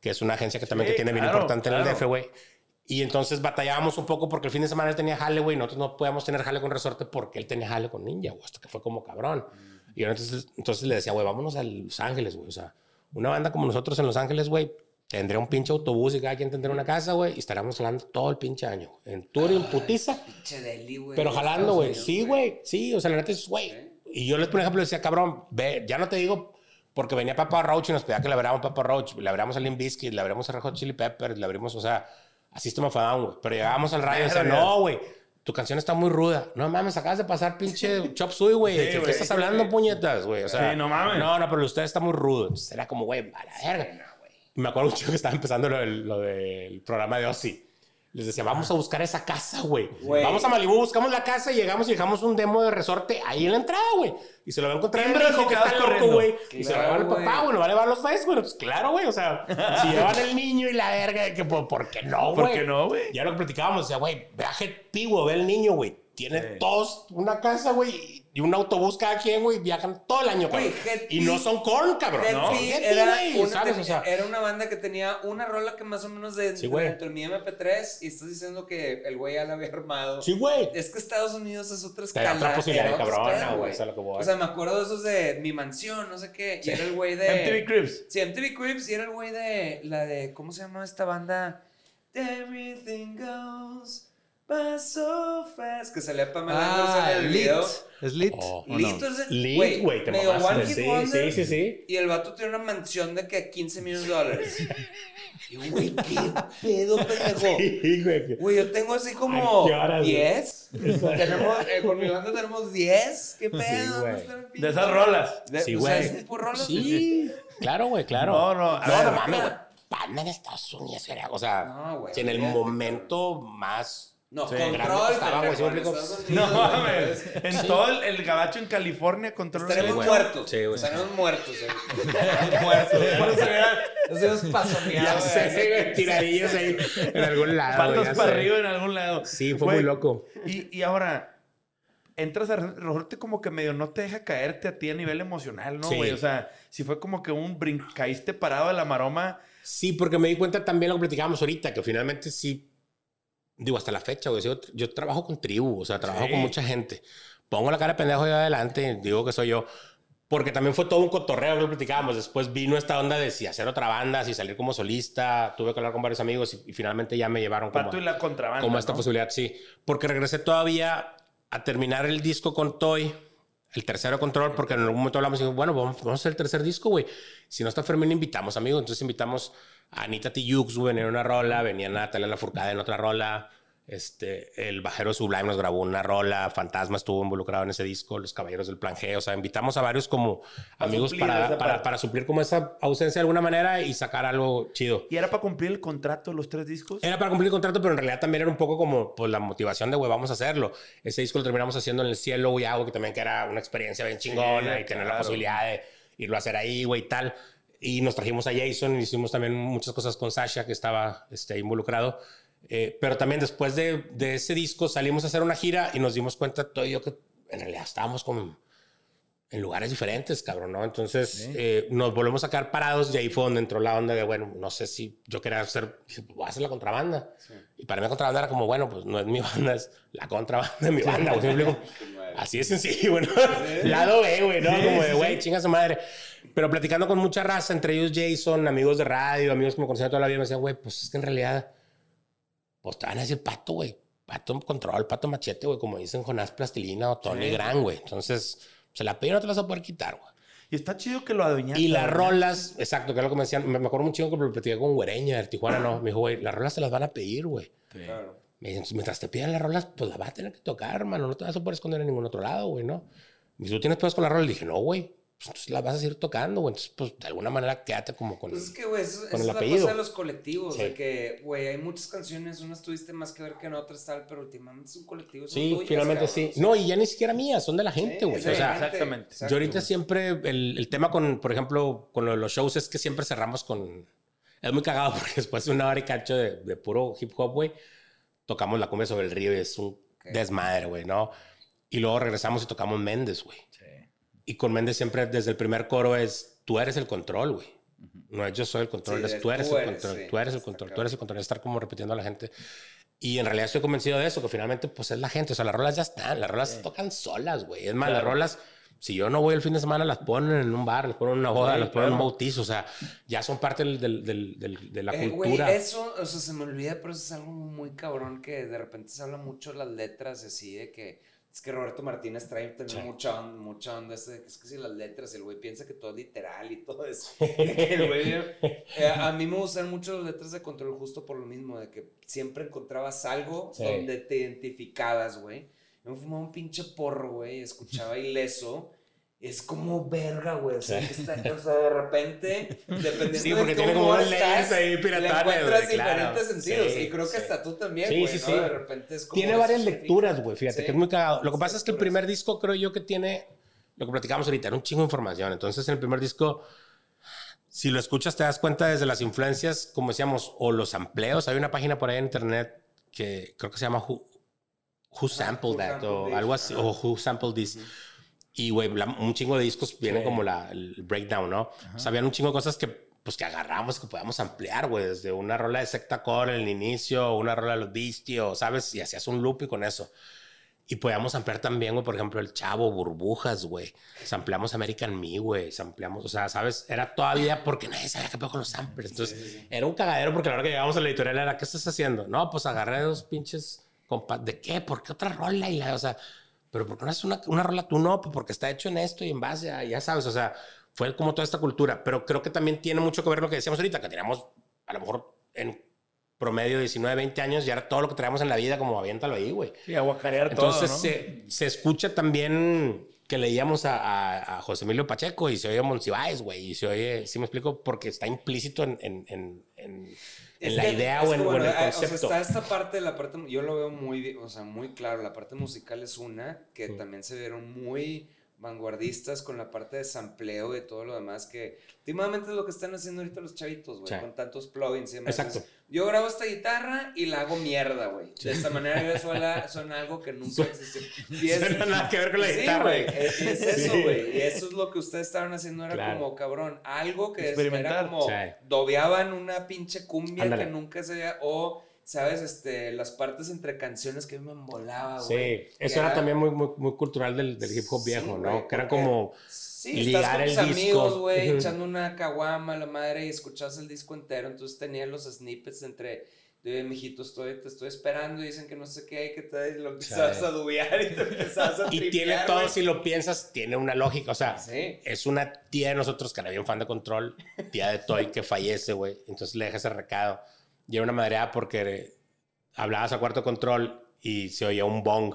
C: que es una agencia que también que tiene bien importante en el DF, güey. Y entonces batallábamos un poco porque el fin de semana él tenía jale, güey. Nosotros no podíamos tener jale con Resorte porque él tenía jale con Ninja, güey. Hasta que fue como cabrón. Y entonces, entonces le decía, güey, vámonos a Los Ángeles, güey. O sea, una banda como nosotros en Los Ángeles, güey, Tendría un pinche autobús y cada quien tendría una casa, güey, y estaríamos jalando todo el pinche año. En tour, en putiza.
B: Pinche deli, güey.
C: Pero jalando, güey. Sí, güey. Sí, o sea, la neta es, güey. Y yo les, por ejemplo, decía, cabrón, ve, ya no te digo porque venía Papa Roach y nos pedía que le abramos Papa Roach, le abramos a Limp Bizkit, le abramos a Red Hot Chili Peppers, le abrimos, o sea, a System of a Down, güey. Pero llegábamos al radio y decía, no, güey, tu canción está muy ruda. No mames, acabas de pasar pinche Chop Suey, güey. ¿De qué estás hablando, puñetas, güey? O sea,
A: sí, no mames.
C: No, no, pero usted está muy rudo. Entonces era como, güey, a la verga. Me acuerdo mucho que estaba empezando lo del, lo del programa de Ozzy les decía, vamos a buscar esa casa, güey. Vamos a Malibu, buscamos la casa y llegamos y dejamos un demo de resorte ahí en la entrada, güey. Y se lo va a encontrar en México, que está loco, güey. Y se lo va a llevar el papá, güey. Va a llevar los fans, güey. Pues claro, güey. O sea, si llevan el niño y la verga, que, ¿por qué no, güey?
A: ¿Por qué no, güey?
C: Ya lo que platicábamos, decía, güey, ve a Pigo, ve al niño, güey. Tiene todos una casa, güey y un autobús cada quien, güey, viajan todo el año, cabrón. y no son corn, cabrón. no,
B: era, una, era una banda que tenía una rola que más o menos de, sí, dentro de mi MP3 y estás diciendo que el güey ya la había armado.
C: Sí, güey.
B: Es que Estados Unidos es otra escala.
C: Otra posibilidad, cabrón, güey.
B: O sea, me acuerdo de esos de Mi Mansión, no sé qué. Y era el güey de...
A: MTV Cribs.
B: Sí, MTV Cribs y era el güey de la de... ¿Cómo se llama esta banda? Everything Goes... Paso fast. Que salía Pamela ah, en el video.
D: ¿Es Lit?
B: Oh, lit,
C: es Lit, güey. Te medio one hit sí, sí, sí,
B: Y el vato tiene una mansión de que 15 millones de dólares. y güey, qué pedo, pendejo. Sí, güey. Güey, yo tengo así como 10. tenemos, eh, con mi banda tenemos 10. ¿Qué pedo?
A: de esas rolas.
C: sí, güey. Sí, claro, güey, claro. No, no. No, no mames, güey. Panda en Estados Unidos, o sea, no, en el momento más
B: no, control.
A: no mames. En todo el, el, gabacho en California, control.
B: Estaremos muertos. Sí, güey. Estaremos muertos. muertos. Nos hemos pasoneado.
C: Ya tiradillos ahí en algún lado.
A: Patos para arriba en algún lado.
C: Sí, fue muy loco.
A: Y, y ahora, entras a resorte como que medio no te deja caerte a ti a nivel emocional, ¿no, güey? O sea, si fue como que un brin caíste parado de la maroma.
C: Sí, porque me di cuenta también lo que platicábamos ahorita, que finalmente sí digo, hasta la fecha, güey, yo, trabajo con tribu, o sea, trabajo con mucha gente. Pongo la cara de pendejo ahí adelante, digo que soy yo. Porque también fue todo un cotorreo que lo platicábamos. Después vino esta onda de si hacer otra banda, si salir como solista. Tuve que hablar con varios amigos y, finalmente ya me llevaron como,
A: y la contrabanda,
C: como esta posibilidad, sí. Porque regresé todavía a terminar el disco con Toy, el tercero control, porque en algún momento hablamos y bueno, vamos, a hacer el tercer disco, güey. Si no está Fermín, invitamos amigos. Entonces invitamos Anita Tijoux, venía en una rola, venía Natalia La Furcada en otra rola. Este, el Bajero Sublime nos grabó una rola, Fantasma estuvo involucrado en ese disco, Los Caballeros del Plan G, o sea, invitamos a varios como amigos para, para, para, suplir como esa ausencia de alguna manera y sacar algo chido.
A: ¿Y era para cumplir el contrato los tres discos?
C: Era para cumplir el contrato, pero en realidad también era un poco como pues, la motivación de, güey, vamos a hacerlo. Ese disco lo terminamos haciendo en el cielo, güey, algo que también que era una experiencia bien chingona y tener la posibilidad de irlo a hacer ahí, güey, y tal y nos trajimos a Jason, hicimos también muchas cosas con Sasha, que estaba este, involucrado. Eh, pero también después de, de, ese disco salimos a hacer una gira y nos dimos cuenta todo yo que en realidad estábamos como en lugares diferentes, cabrón, ¿no? Entonces eh, nos volvemos a quedar parados y ahí fue donde entró la onda de, bueno, no sé si yo quería hacer, voy a hacer la contrabanda. Y para mí la contrabanda era como, bueno, pues no es mi banda, es la contrabanda de mi banda. Así es sencillo, bueno. Lado B, güey, ¿no? Como de, güey, chinga su madre. Pero platicando con mucha raza, entre ellos Jason, amigos de radio, amigos que me conocían toda la vida, me decían, güey, pues es que en realidad, pues te van a decir pato, güey. Pato control, pato machete, güey, como dicen Jonás Plastilina o Tony Gran, güey. Entonces, se la pide no te vas a poder quitar, güey.
A: Y está chido que lo adueñaste.
C: Y las rolas, exacto, que es lo que me decían. Me, acuerdo mucho que lo platicé con Güereña, el Tijuana, no. Me dijo, güey, las rolas te las van a pedir, güey. Claro. Mientras te pidan las rolas, pues las vas a tener que tocar, hermano. No te vas a poder esconder en ningún otro lado, güey, ¿no? Y tú tienes pedos con la rola, le dije, no, güey pues entonces la vas a seguir tocando, güey. Entonces, pues de alguna manera quédate como con,
B: pues es que, güey, eso, con el es apellido. la cosa de los colectivos, de que, güey, hay muchas canciones, unas tuviste más que ver que en otras, tal, pero últimamente es un colectivo.
C: Sí, finalmente sí. No, y ya ni siquiera mías, son de la gente, güey. Sí, o sea, exactamente. Yo ahorita siempre, el, el, tema con, por ejemplo, con lo de los shows es que siempre cerramos con. Es muy cagado porque después de una hora y cacho de, de puro hip hop, güey, tocamos la cumbia sobre el río y es un desmadre, güey, ¿no? Y luego regresamos y tocamos Méndez, güey. Y con Méndez siempre desde el primer coro es, tú eres el control, güey. No es yo soy el control, es tú eres, el control, tú eres el control, tú eres el control, estar como repitiendo a la gente. Y en realidad estoy convencido de eso, que finalmente pues es la gente, o sea, las rolas ya están, las rolas se tocan solas, güey. Es más, las rolas, si yo no voy el fin de semana, las ponen en un bar, las ponen en una boda, las ponen en un bautizo, o sea, ya son parte del, del, del, de la eh, cultura.
B: eso, o sea, se me olvida, pero eso es algo muy cabrón que de repente se habla mucho las letras así de que es que Roberto Martínez trae también mucha, onda, mucha onda. Es, que si las letras, el güey piensa que todo es literal y todo eso. Eh, a mí me gustan mucho las letras de control justo por lo mismo, de que siempre encontrabas algo donde te identificabas, güey. Yo me fumaba un pinche porro, güey, escuchaba ileso es como verga, güey. O sea, de repente, dependiendo sí, porque de tiene como estás, ahí le encuentras diferentes sentidos. y creo que hasta tú también, güey, sí, sí, De repente es como...
C: Tiene varias lecturas, güey, fíjate, que es muy cagado. Lo que pasa es que el primer disco creo yo que tiene, lo que platicamos ahorita, era un chingo de información. Entonces, en el primer disco, si lo escuchas te das cuenta desde las influencias, como decíamos, o los amplios. Hay una página por ahí en internet que creo que se llama Who, Who Sampled That, o algo así, o Who Sampled This. Y, güey, un chingo de discos viene como la, el breakdown, ¿no? O sea, habían un chingo de cosas que, pues, que agarramos, que podíamos ampliar, güey. Desde una rola de Secta Core en el inicio, una rola de los Beastie, ¿sabes? Y hacías un loop y con eso. Y podíamos ampliar también, güey, por ejemplo, El Chavo, Burbujas, güey. Ampliamos American Me, güey. Ampliamos, o sea, ¿sabes? Era todavía porque nadie sabía qué pedo con los samplers. Entonces, era un cagadero porque la hora que llegamos a la editorial era, ¿qué estás haciendo? No, pues agarré dos pinches compas. ¿De qué? ¿Por qué otra rola? Y la, o sea, pero ¿por qué no haces una, una rola tú no? Pues porque está hecho en esto y en base a, ya sabes, o sea, fue como toda esta cultura. Pero creo que también tiene mucho que ver lo que decíamos ahorita, que teníamos a lo mejor en promedio 19, 20 años, ya era todo lo que traíamos en la vida, como aviéntalo ahí, güey.
A: Sí, aguacarear todo,
C: Entonces se, se, escucha también que leíamos a, a, José Emilio Pacheco y se oye Monsiváis, güey, y se oye, ¿sí me explico? Porque está implícito en, en, en en la idea o en, el concepto.
B: O sea, está esta parte, la parte, yo lo veo muy, o sea, muy claro, la parte musical es una, que también se vieron muy vanguardistas con la parte de sampleo y todo lo demás que últimamente es lo que están haciendo ahorita los chavitos, güey, con tantos plugins y demás. Exacto. yo grabo esta guitarra y la hago mierda, güey. De esta manera yo suena, suena algo que nunca existió.
C: Y es, nada que ver con la guitarra.
B: güey. Es, eso, güey. Y eso es lo que ustedes estaban haciendo, era como, cabrón, algo que era como, dobeaban una pinche cumbia que nunca se había, o ¿sabes? Este, las partes entre canciones que me embolaba,
C: güey. Sí, eso era, también muy, muy, muy cultural del, del, hip hop viejo, ¿no? que era como sí, ligar estás con tus amigos,
B: güey, echando una caguama la madre y escuchas el disco entero, entonces tenía los snippets entre de mijito, estoy, te estoy esperando y dicen que no sé qué, que te lo empezabas a dubiar y te empezabas a
C: Y tiene todo, si lo piensas, tiene una lógica. O sea, es una tía de nosotros que era bien fan de Control, tía de Toy que fallece, güey. Entonces le deja ese recado. Y era una madreada porque hablabas a cuarto control y se oía un bong,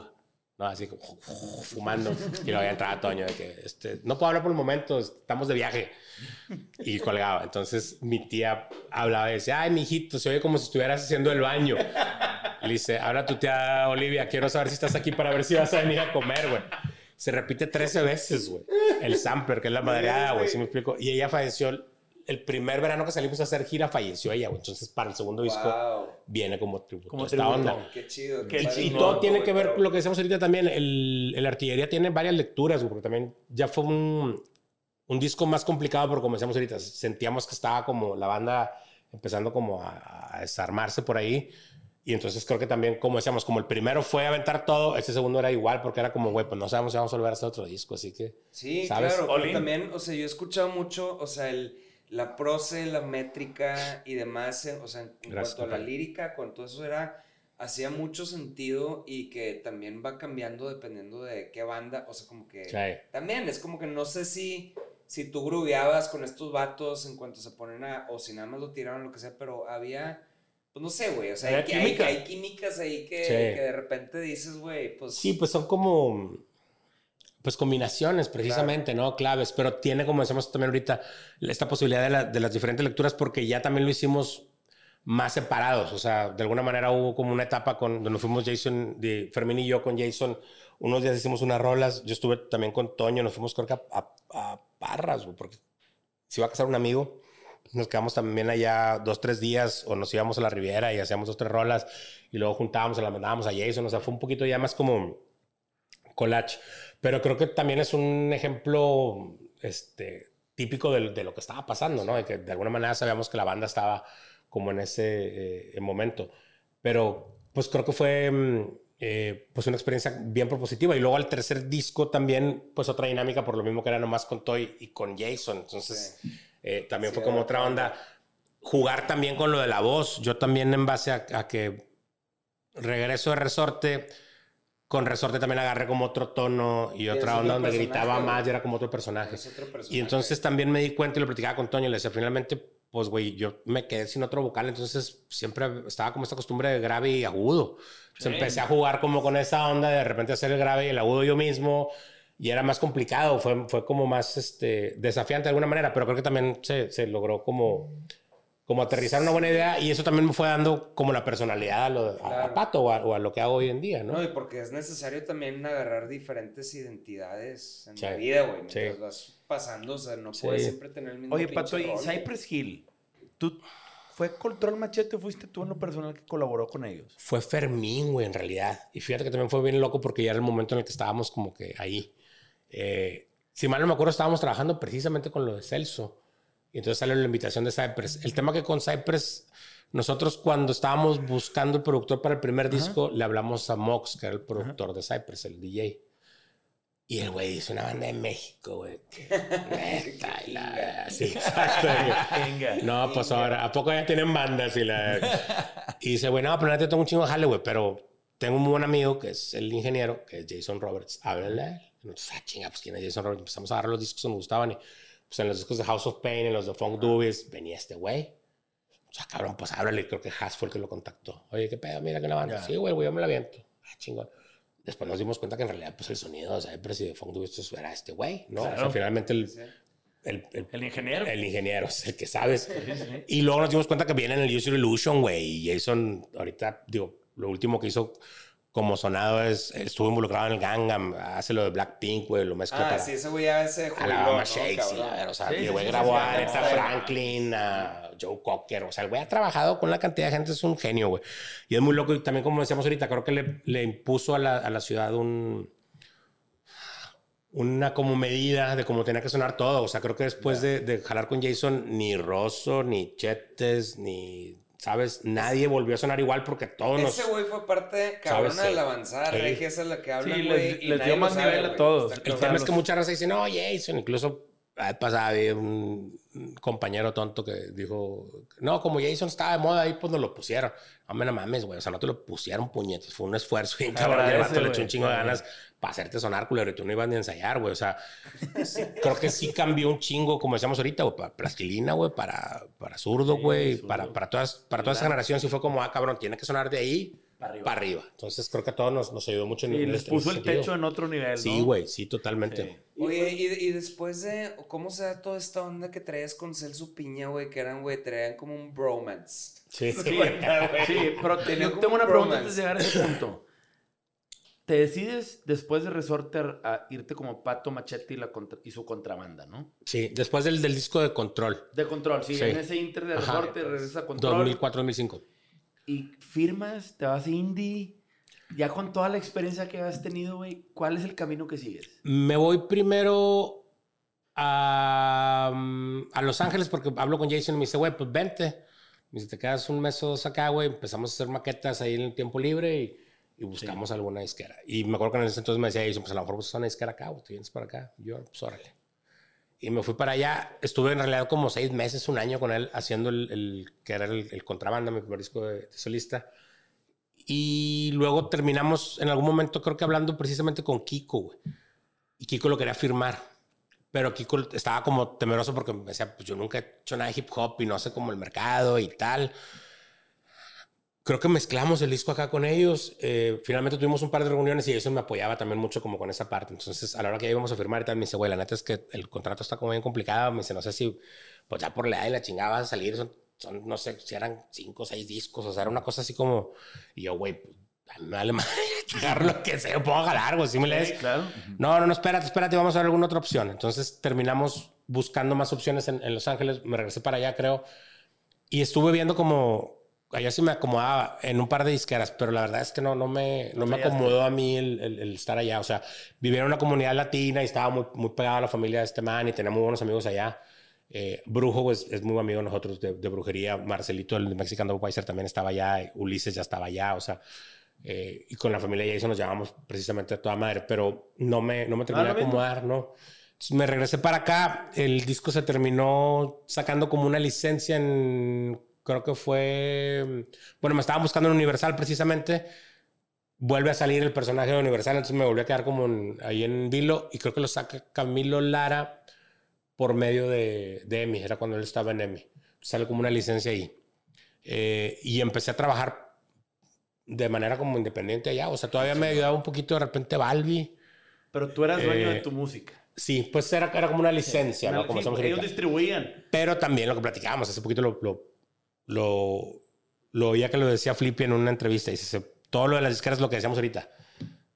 C: ¿no? Así como fumando. Y lo había entrado a Toño de que, este, no puedo hablar por el momento, estamos de viaje. Y colgaba. Entonces mi tía hablaba y decía, ay, mijito, se oye como si estuvieras haciendo el baño. Le dice, ahora tu tía Olivia, quiero saber si estás aquí para ver si vas a venir a comer, güey. Se repite 13 veces, güey. El sampler, que es la madreada, güey, si me explico. Y ella falleció el primer verano que salimos a hacer gira falleció ella, Entonces, para el segundo disco viene como tributo. Como esta onda.
B: Qué chido.
C: y, todo tiene que ver con lo que decíamos ahorita también. El, el artillería tiene varias lecturas, porque también ya fue un, un disco más complicado, porque como decíamos ahorita, sentíamos que estaba como la banda empezando como a, desarmarse por ahí. Y entonces creo que también, como decíamos, como el primero fue aventar todo, este segundo era igual, porque era como, güey, pues no sabemos si vamos a volver a hacer otro disco, así que.
B: Sí, claro. También, o sea, yo he escuchado mucho, o sea, el la prosa, la métrica y demás, o sea, en cuanto a la lírica, con todo eso era, hacía mucho sentido y que también va cambiando dependiendo de qué banda, o sea, como que también es como que no sé si, si tú grubeabas con estos vatos en cuanto se ponen a, o si nada más lo tiraron, lo que sea, pero había... Pues no sé, güey, o sea, hay, hay, químicas ahí que, que de repente dices, güey, pues...
C: Sí, pues son como pues combinaciones precisamente, ¿no? Claves, pero tiene, como decimos también ahorita, esta posibilidad de, las diferentes lecturas porque ya también lo hicimos más separados, o sea, de alguna manera hubo como una etapa con, donde fuimos Jason, de Fermín y yo con Jason, unos días hicimos unas rolas, yo estuve también con Toño, nos fuimos creo que a, a, Parras, porque se iba a casar un amigo, nos quedamos también allá dos, tres días o nos íbamos a la Riviera y hacíamos dos, tres rolas y luego juntábamos la mandábamos a Jason, o sea, fue un poquito ya más como collage. Pero creo que también es un ejemplo este, típico de, de lo que estaba pasando, ¿no? De que de alguna manera sabíamos que la banda estaba como en ese eh, momento. Pero pues creo que fue mm, eh, pues una experiencia bien propositiva. Y luego al tercer disco también, pues otra dinámica, por lo mismo que era nomás con Toy y con Jason. Entonces eh, también fue como otra onda. Jugar también con lo de la voz. Yo también en base a, a que regreso de resorte con Resorte también agarré como otro tono y otra onda donde gritaba más y era como otro personaje. Y entonces también me di cuenta y lo platicaba con Toño y le decía, finalmente, pues güey, yo me quedé sin otro vocal, entonces siempre estaba como esta costumbre de grave y agudo. Entonces empecé a jugar como con esa onda de de repente hacer el grave y el agudo yo mismo y era más complicado, fue, fue como más este, desafiante de alguna manera, pero creo que también se, se logró como como aterrizar una buena idea y eso también me fue dando como la personalidad a, lo, a, Pato o a, lo que hago hoy en día, ¿no?
B: No, y porque es necesario también agarrar diferentes identidades en la vida, güey. Mientras vas pasando, o sea, no puedes siempre tener el mismo
A: Oye, Pato, y Cypress Hill, ¿tú fue Control Machete o fuiste tú en lo personal que colaboró con ellos?
C: Fue Fermín, güey, en realidad. Y fíjate que también fue bien loco porque ya era el momento en el que estábamos como que ahí. Eh, si mal no me acuerdo, estábamos trabajando precisamente con lo de Celso. Y entonces sale la invitación de Cypress. El tema que con Cypress, nosotros cuando estábamos buscando el productor para el primer disco, le hablamos a Mox, que era el productor de Cypress, el DJ. Y el güey dice una banda de México, güey. sí, exacto. Venga. No, pues ahora, ¿a poco ya tienen bandas? Y, la... y dice, güey, no, pero te tengo un chingo de jale, güey, pero tengo un buen amigo que es el ingeniero, que es Jason Roberts. Háblale a él. Entonces, ah, chinga, pues quién es Jason Roberts. Empezamos a agarrar los discos que nos gustaban y pues en los discos de House of Pain, en los de Funk Doobies, venía este güey. O sea, cabrón, pues háblale. Creo que Haas fue el que lo contactó. Oye, ¿qué pedo? Mira que la banda. Sí, güey, güey, yo me la viento. Ah, chingón. Después nos dimos cuenta que en realidad, pues el sonido, o sea, el de Funk Doobies pues, era este güey, ¿no? O sea, finalmente el,
A: el, el, ingeniero.
C: El ingeniero es el que sabes. y luego nos dimos cuenta que viene en el User Illusion, güey. Y Jason, ahorita, digo, lo último que hizo como sonado es, estuvo involucrado en el Gangnam, hace lo de Blackpink, güey, lo mezcla
B: ah, para... sí, ese güey ya se
C: jubiló, A la Shakes, o sea, el güey grabó a Aretha Franklin, a Joe Cocker, o sea, el güey ha trabajado con una cantidad de gente, es un genio, güey. Y es muy loco, y también como decíamos ahorita, creo que le, le impuso a la, a la ciudad un una como medida de cómo tenía que sonar todo. O sea, creo que después de, de, jalar con Jason, ni Rosso, ni Chetes, ni ¿sabes? Nadie volvió a sonar igual porque todos
B: nos... Ese güey fue parte cabrona de la avanzada regia, esa es la que habla,
A: sí,
B: güey.
A: les, dio más nivel a todos.
C: El tema es que muchas veces dicen, no, Jason, incluso pasaba había un compañero tonto que dijo, no, como Jason estaba de moda ahí, pues nos lo pusieron. No me no mames, güey, o sea, no te lo pusieron puñetos, fue un esfuerzo y cabrón, el le echó un chingo de ganas para hacerte sonar culero y tú no ibas ni a ensayar, güey. O sea, creo que sí cambió un chingo, como decíamos ahorita, güey, para plastilina, güey, para, para zurdo, güey, para, para, todas, para toda esa generación. Sí fue como, ah, cabrón, tiene que sonar de ahí para arriba. Entonces creo que a todos nos, nos ayudó mucho.
A: En, y les puso el techo en otro nivel, ¿no?
C: Sí, güey, sí, totalmente.
B: Oye, y, y, después de, ¿cómo se da toda esta onda que traías con Celso Piña, güey? Que eran, güey, traían como un bromance.
A: Sí, sí, sí pero tengo una pregunta antes de llegar a ese punto te decides después de Resorte a irte como Pato Machete y, la y su contrabanda, ¿no?
C: Sí, después del, del, disco de Control.
A: De Control, sí. En ese inter de Resorte regresa a Control.
C: 2004-2005.
A: Y firmas, te vas indie. Ya con toda la experiencia que has tenido, güey, ¿cuál es el camino que sigues?
C: Me voy primero a, mm, a Los Ángeles porque hablo con Jason y me dice, güey, pues vente. Me dice, te quedas un mes o dos acá, güey. Empezamos a hacer maquetas ahí en el tiempo libre y y buscamos alguna disquera. Y me acuerdo que en ese entonces me decía, pues a lo mejor buscas una disquera acá, o te vienes para acá. yo, pues órale. Y me fui para allá. Estuve en realidad como seis meses, un año con él, haciendo el, el que era el, el, mi primer disco de, solista. Y luego terminamos en algún momento, creo que hablando precisamente con Kiko, güey. Y Kiko lo quería firmar. Pero Kiko estaba como temeroso porque me decía, pues yo nunca he hecho nada de hip hop y no sé cómo el mercado y tal creo que mezclamos el disco acá con ellos. Eh, finalmente tuvimos un par de reuniones y eso me apoyaba también mucho como con esa parte. Entonces, a la hora que ya íbamos a firmar y tal, me dice, güey, la neta es que el contrato está como bien complicado. Me dice, no sé si, pues ya por la edad y la chingada vas a salir. Son, son, no sé, si eran cinco o seis discos. O sea, era una cosa así como... Y yo, güey, pues, me vale más lo que sea, puedo jalar, güey, si me lees. claro. No, no, no, espérate, espérate, vamos a ver alguna otra opción. Entonces terminamos buscando más opciones en, en Los Ángeles. Me regresé para allá, creo. Y estuve viendo como allá sí me acomodaba en un par de disqueras, pero la verdad es que no, no, me, no me acomodó a mí el, el, estar allá. O sea, vivía en una comunidad latina y estaba muy, muy pegado a la familia de este man y tenía muy buenos amigos allá. Eh, Brujo pues, es muy amigo de nosotros de, brujería. Marcelito, el Mexican Weiser, también estaba allá. Ulises ya estaba allá. O sea, eh, y con la familia Jason nos llamamos precisamente a toda madre, pero no me, no me terminé de acomodar, ¿no? me regresé para acá. El disco se terminó sacando como una licencia en creo que fue, bueno, me estaba buscando en Universal precisamente. vuelve a salir el personaje de Universal, entonces me volví a quedar como ahí en Vilo y creo que lo saca Camilo Lara por medio de, de EMI, era cuando él estaba en EMI. Sale como una licencia ahí. Eh, y empecé a trabajar de manera como independiente allá. O sea, todavía me ayudaba un poquito de repente Balbi.
A: Pero tú eras dueño de
C: Eh,
A: tu música.
C: Sí, pues era, era como una licencia, ¿no? Como
A: Sí, ellos
C: ahorita.
A: distribuían.
C: Pero también lo que platicábamos, hace poquito lo, lo, lo, lo oía que lo decía Flippy en una entrevista. Dice, todo lo de las disqueras es lo que decíamos ahorita.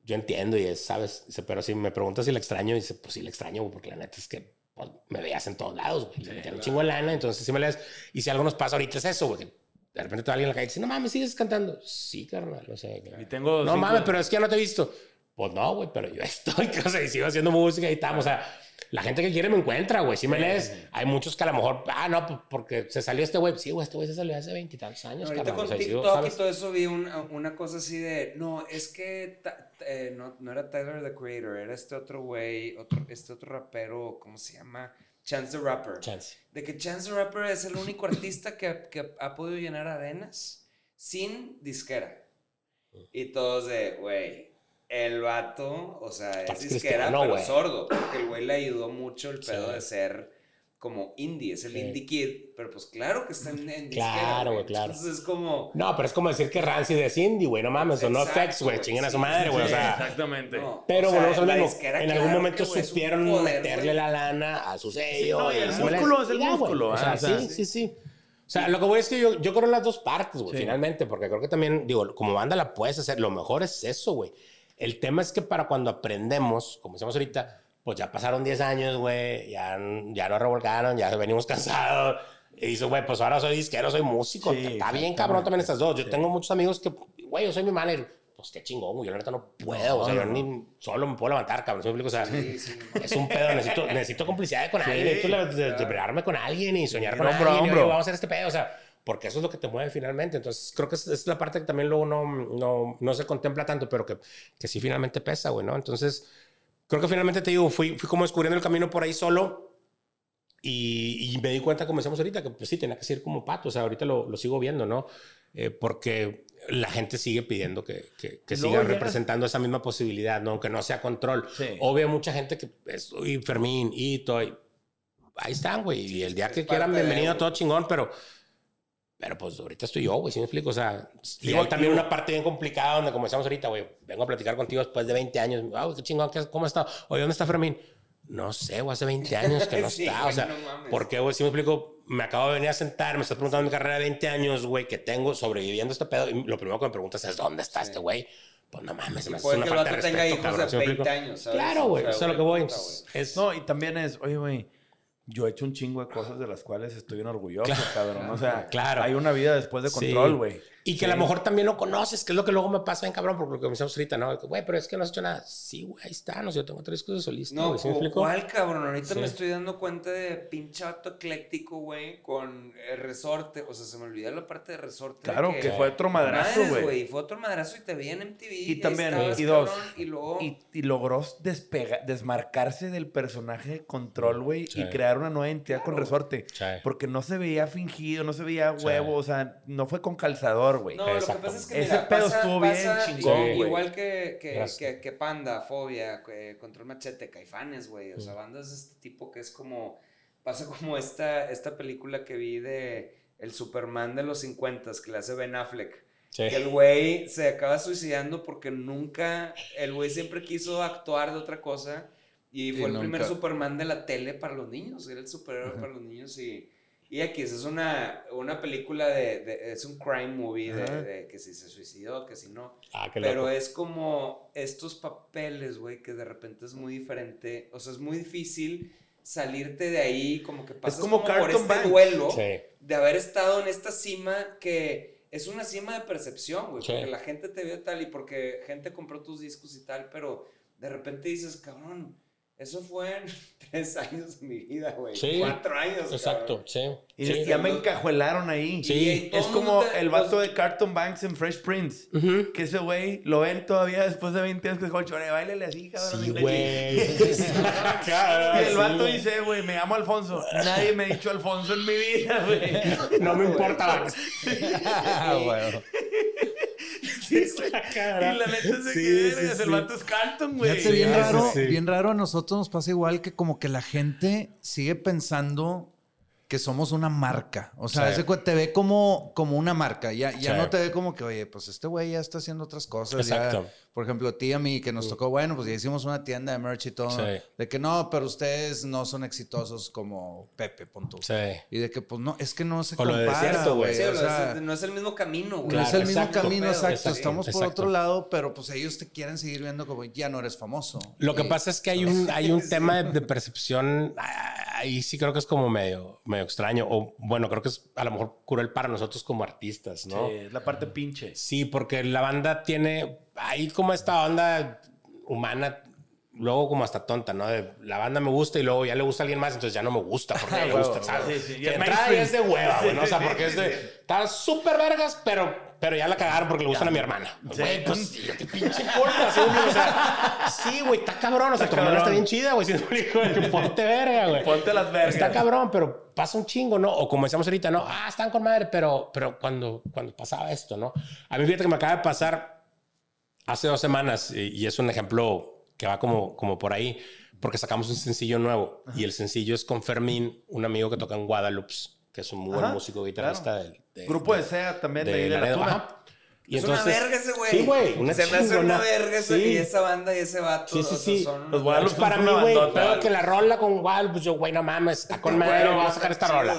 C: Yo entiendo y es, ¿sabes? Dice, pero si me preguntas si la extraño, dice, pues sí la extraño, güey, porque la neta es que pues, me veías en todos lados, güey. Le metía un chingo de lana, entonces sí me lees. Y si algo nos pasa ahorita es eso, güey. De repente te va alguien en la calle y dice, no mames, sigues cantando. Sí, carnal, o sea.
A: Y tengo
C: No
A: cinco-
C: mames, pero es que ya no te he visto. Pues no, güey, pero yo estoy, o sea, y sigo haciendo música y estamos, o sea, la gente que quiere me encuentra, güey. Si me lees, hay muchos que a lo mejor, ah, no, pues porque se salió este güey. Sí, güey, este güey se salió hace veintitantos años,
B: Ahorita
C: cabrón.
B: con
C: O sea,
B: TikTok
C: ¿sabes?
B: y todo eso vi una, una cosa así de, no, es que eh, no, no era Tyler the Creator, era este otro güey, otro, este otro rapero, ¿cómo se llama? Chance the Rapper.
C: Chance.
B: De que Chance the Rapper es el único artista que, que ha podido llenar arenas sin disquera. Y todos de, güey, el vato, o sea, es disquera, pero
C: güey.
B: sordo, porque el güey le ayudó mucho el pedo
C: Sí.
B: de ser como indie, es el
C: Sí.
B: indie kid, pero pues claro que está en, en disquera,
C: Claro, güey, claro.
B: Entonces es como...
C: No, pero es como decir que Rancid es indie, güey. No mames, o no FX, güey. Chinguen a su madre, güey. O sea,
A: exactamente.
B: No,
C: pero
B: o sea,
C: volvemos a lo
B: la
C: mismo.
B: disquera,
C: En algún
B: claro
C: momento
B: que,
C: supieron
B: poder,
C: meterle la lana a su sello.
A: no, y el músculo es el músculo,
C: O sea,
A: ah, o sea,
C: sí, sí, sí. O sea, lo que voy es que yo, yo creo en las dos partes, güey,
A: Sí.
C: finalmente, porque creo que también, digo, como banda la puedes hacer. Lo mejor es eso, güey. El tema es que para cuando aprendemos, como decimos ahorita, pues ya pasaron 10 años, güey, ya, ya nos revolcaron, ya venimos cansados. Y dice, güey, pues ahora soy disquero, soy músico.
A: Sí,
C: Está bien, cabrón, también estas dos. Yo
A: Sí.
C: tengo muchos amigos que, güey, yo soy mi manager. Pues qué chingón, güey. Yo la neta no puedo. o sea,
A: No,
C: yo
A: no,
C: ni solo me puedo levantar, cabrón. O sea,
B: Sí, no.
C: es un pedo. Necesito, necesito complicidad con alguien. Necesito
B: claro.
C: con alguien y soñar con
A: hombro
C: alguien. y,
A: hombro.
C: oye, vamos a hacer este pedo. O sea, porque eso es lo que te mueve finalmente. Entonces, creo que es, es la parte que también luego no, no, no se contempla tanto, pero que, que sí finalmente pesa, güey, ¿no? Entonces, creo que finalmente te digo, fui, fui como descubriendo el camino por ahí solo. Y, y me di cuenta, como decíamos ahorita, que pues sí, tenía que ser como pato. O sea, ahorita lo, lo sigo viendo, ¿no? Eh, porque la gente sigue pidiendo que, que, que
A: Y luego
C: siga
A: llegas-
C: representando esa misma posibilidad, ¿no? Aunque no sea control.
A: Sí.
C: Obvio, mucha gente que es, y Fermín, Ito, y ahí están, güey. Y el día que quieran, bienvenido, todo chingón, pero, pero pues ahorita estoy yo, güey, ¿sí me explico? O sea, y
A: Digo,
C: hay también
A: digo-
C: una parte bien complicada donde comenzamos ahorita, güey. Vengo a platicar contigo después de 20 años. Ah, qué chingón, ¿qué- ¿cómo está? Oye, ¿dónde está Fermín? No sé, güey, hace 20 años que no
B: Sí,
C: está.
B: güey,
C: o sea,
B: no mames.
C: ¿por qué, güey? Si me explico, me acabo de venir a sentar, me estás preguntando mi carrera de 20 años, güey, que tengo sobreviviendo este pedo. Y lo primero que me preguntas es, ¿dónde está
B: Sí.
C: este güey? Pues no mames, se me hace una falta de
B: vato tenga
C: respeto,
B: hijos
C: cabrón. ¿sí
B: de
C: me
B: 20
C: explico?
B: años, ¿sabes?
C: Claro,
B: O
C: güey,
B: sea,
C: eso es lo que voy. Es,
A: No, y también es, oye, güey, yo he hecho un chingo de cosas de las cuales estoy orgulloso, cabrón. O sea,
C: Claro.
A: hay una vida después de
C: Sí.
A: control, güey.
C: Y que a lo mejor también lo conoces, que es lo que luego me pasa en cabrón, porque lo que decíamos ahorita, ¿no? Güey, pero es que no has hecho nada. Sí, güey, ahí está, no sé, yo tengo tres cosas de solista,
B: No,
C: ¿sí me.
B: ¿cuál, cabrón? Ahorita
C: Sí.
B: me estoy dando cuenta de pinche vato ecléctico, güey, con el resorte. O sea, se me olvidó la parte de resorte.
A: Claro, que fue otro madrazo, güey.
B: Fue otro madrazo y te vi en MTV.
A: Y también,
B: estabas,
A: y dos,
B: cabrón, Y luego...
A: Y, y logró despega- desmarcarse del personaje de control, güey,
C: Sí.
A: y crear una nueva identidad con resorte.
C: Sí.
A: Porque no se veía fingido, no se veía
C: Sí.
A: huevo, o sea, no fue con calzador, güey.
B: No, lo que pasa es que
A: Ese
B: mira,
A: pedo
B: pasa-
A: estuvo bien
B: pasa
A: chingón,
B: igual-
A: güey.
B: Igual que, que, que, que Panda, Fobia, que Control Machete, Caifanes, güey. O sea, bandas de este tipo que es como... Pasa como esta, esta película que vi de el Superman de los 50 que le hace Ben Affleck.
C: Sí.
B: Que el güey se acaba suicidando porque nunca... El güey siempre quiso actuar de otra cosa. Y
D: Y
B: fue el primer
D: nunca.
B: Superman de la tele para los niños. Era el superhéroe para los niños y... Y aquí es una, una película de, de- Es un crime movie de, que si se suicidó, que si no.
C: Ah, qué
B: Pero
C: loco.
B: es como estos papeles, güey, que de repente es muy diferente. O sea, es muy difícil salirte de ahí, como que pasas
A: como
B: por este
A: Banks.
B: duelo
C: Sí.
B: de haber estado en esta cima que es una cima de percepción, güey.
C: Sí.
B: Porque la gente te vio tal y porque gente compró tus discos y tal, pero de repente dices, cabrón, eso fue en tres años de mi vida, güey.
C: Sí.
B: Cuatro años.
C: Exacto,
B: cabrón.
C: sí.
A: Y
C: sí.
A: ya me encajuelaron ahí.
C: Sí.
A: Es como
B: te-
A: el vato
B: los-
A: de Carlton Banks en Fresh Prince. Que ese güey lo ven todavía después de 20 años que dijo, chore, bailele así, cabrón.
C: Sí,
A: Y-
C: güey.
A: Y el vato dice, güey, me llamo Alfonso. Nadie me ha dicho Alfonso en mi vida, güey.
C: No me importa.
D: Ah, bueno.
A: Sí, güey. Y la neta es que sí, el vato es Carlton, güey.
D: Fíjate, bien raro, bien raro a nosotros nos pasa igual que como que la gente sigue pensando que somos una marca. O sea, ese te ve como, como una marca. Ya, ya no te ve como que, oye, pues este güey ya está haciendo otras cosas. Exacto. Por ejemplo, a ti a mí que nos tocó, bueno, pues ya hicimos una tienda de merch y todo. De que no, pero ustedes no son exitosos como Pepe, punto. Sí. Y de que, pues no, es que no se compara, güey.
B: o sea, no es el mismo camino, güey.
D: no es el mismo camino, exacto. Estamos por otro lado, pero pues ellos te quieren seguir viendo como ya no eres famoso.
C: Lo que pasa es que hay un, hay un tema de, de percepción ahí sí creo que es como medio, medio extraño. O bueno, creo que es a lo mejor cruel para nosotros como artistas, ¿no?
A: Sí, es la parte pinche.
C: Sí, porque la banda tiene ahí como esta onda humana luego como hasta tonta, ¿no? De, la banda me gusta y luego ya le gusta a alguien más, entonces ya no me gusta porque le gusta, ¿sabes? Sí, sí. Y entrada es de hueva, güey, ¿no? O sea, porque es de... Está súper vergas, pero pero ya la cagaron porque le gustan a mi hermana. Güey, pues, qué pinche importa, ¿sí, O sea, sí, güey, está cabrón. O sea, tu hermana está bien chida, güey. Si no, ponte verga, güey.
A: Ponte las vergas.
C: Está cabrón, pero pasa un chingo, ¿no? O como decíamos ahorita, ¿no? Ah, están con madre, pero, pero cuando, cuando pasaba esto, ¿no? A mí fíjate que me acaba de pasar hace dos semanas y, es un ejemplo que va como, como por ahí porque sacamos un sencillo nuevo y el sencillo es con Fermín, un amigo que toca en Guadalupe que es un muy buen músico guitarrista. Del,
A: Grupo de, SEA también de, de, de la Tuna.
B: Y es una verga ese güey.
C: Sí, güey. Una
B: Se me hace una verga ese, y esa banda y ese vato.
C: Sí, sí, sí. los Guadalupe para mí, güey. Pero que la rola con Guadalupe, pues yo, güey, no mames, está con madre, vamos a sacar esta rola.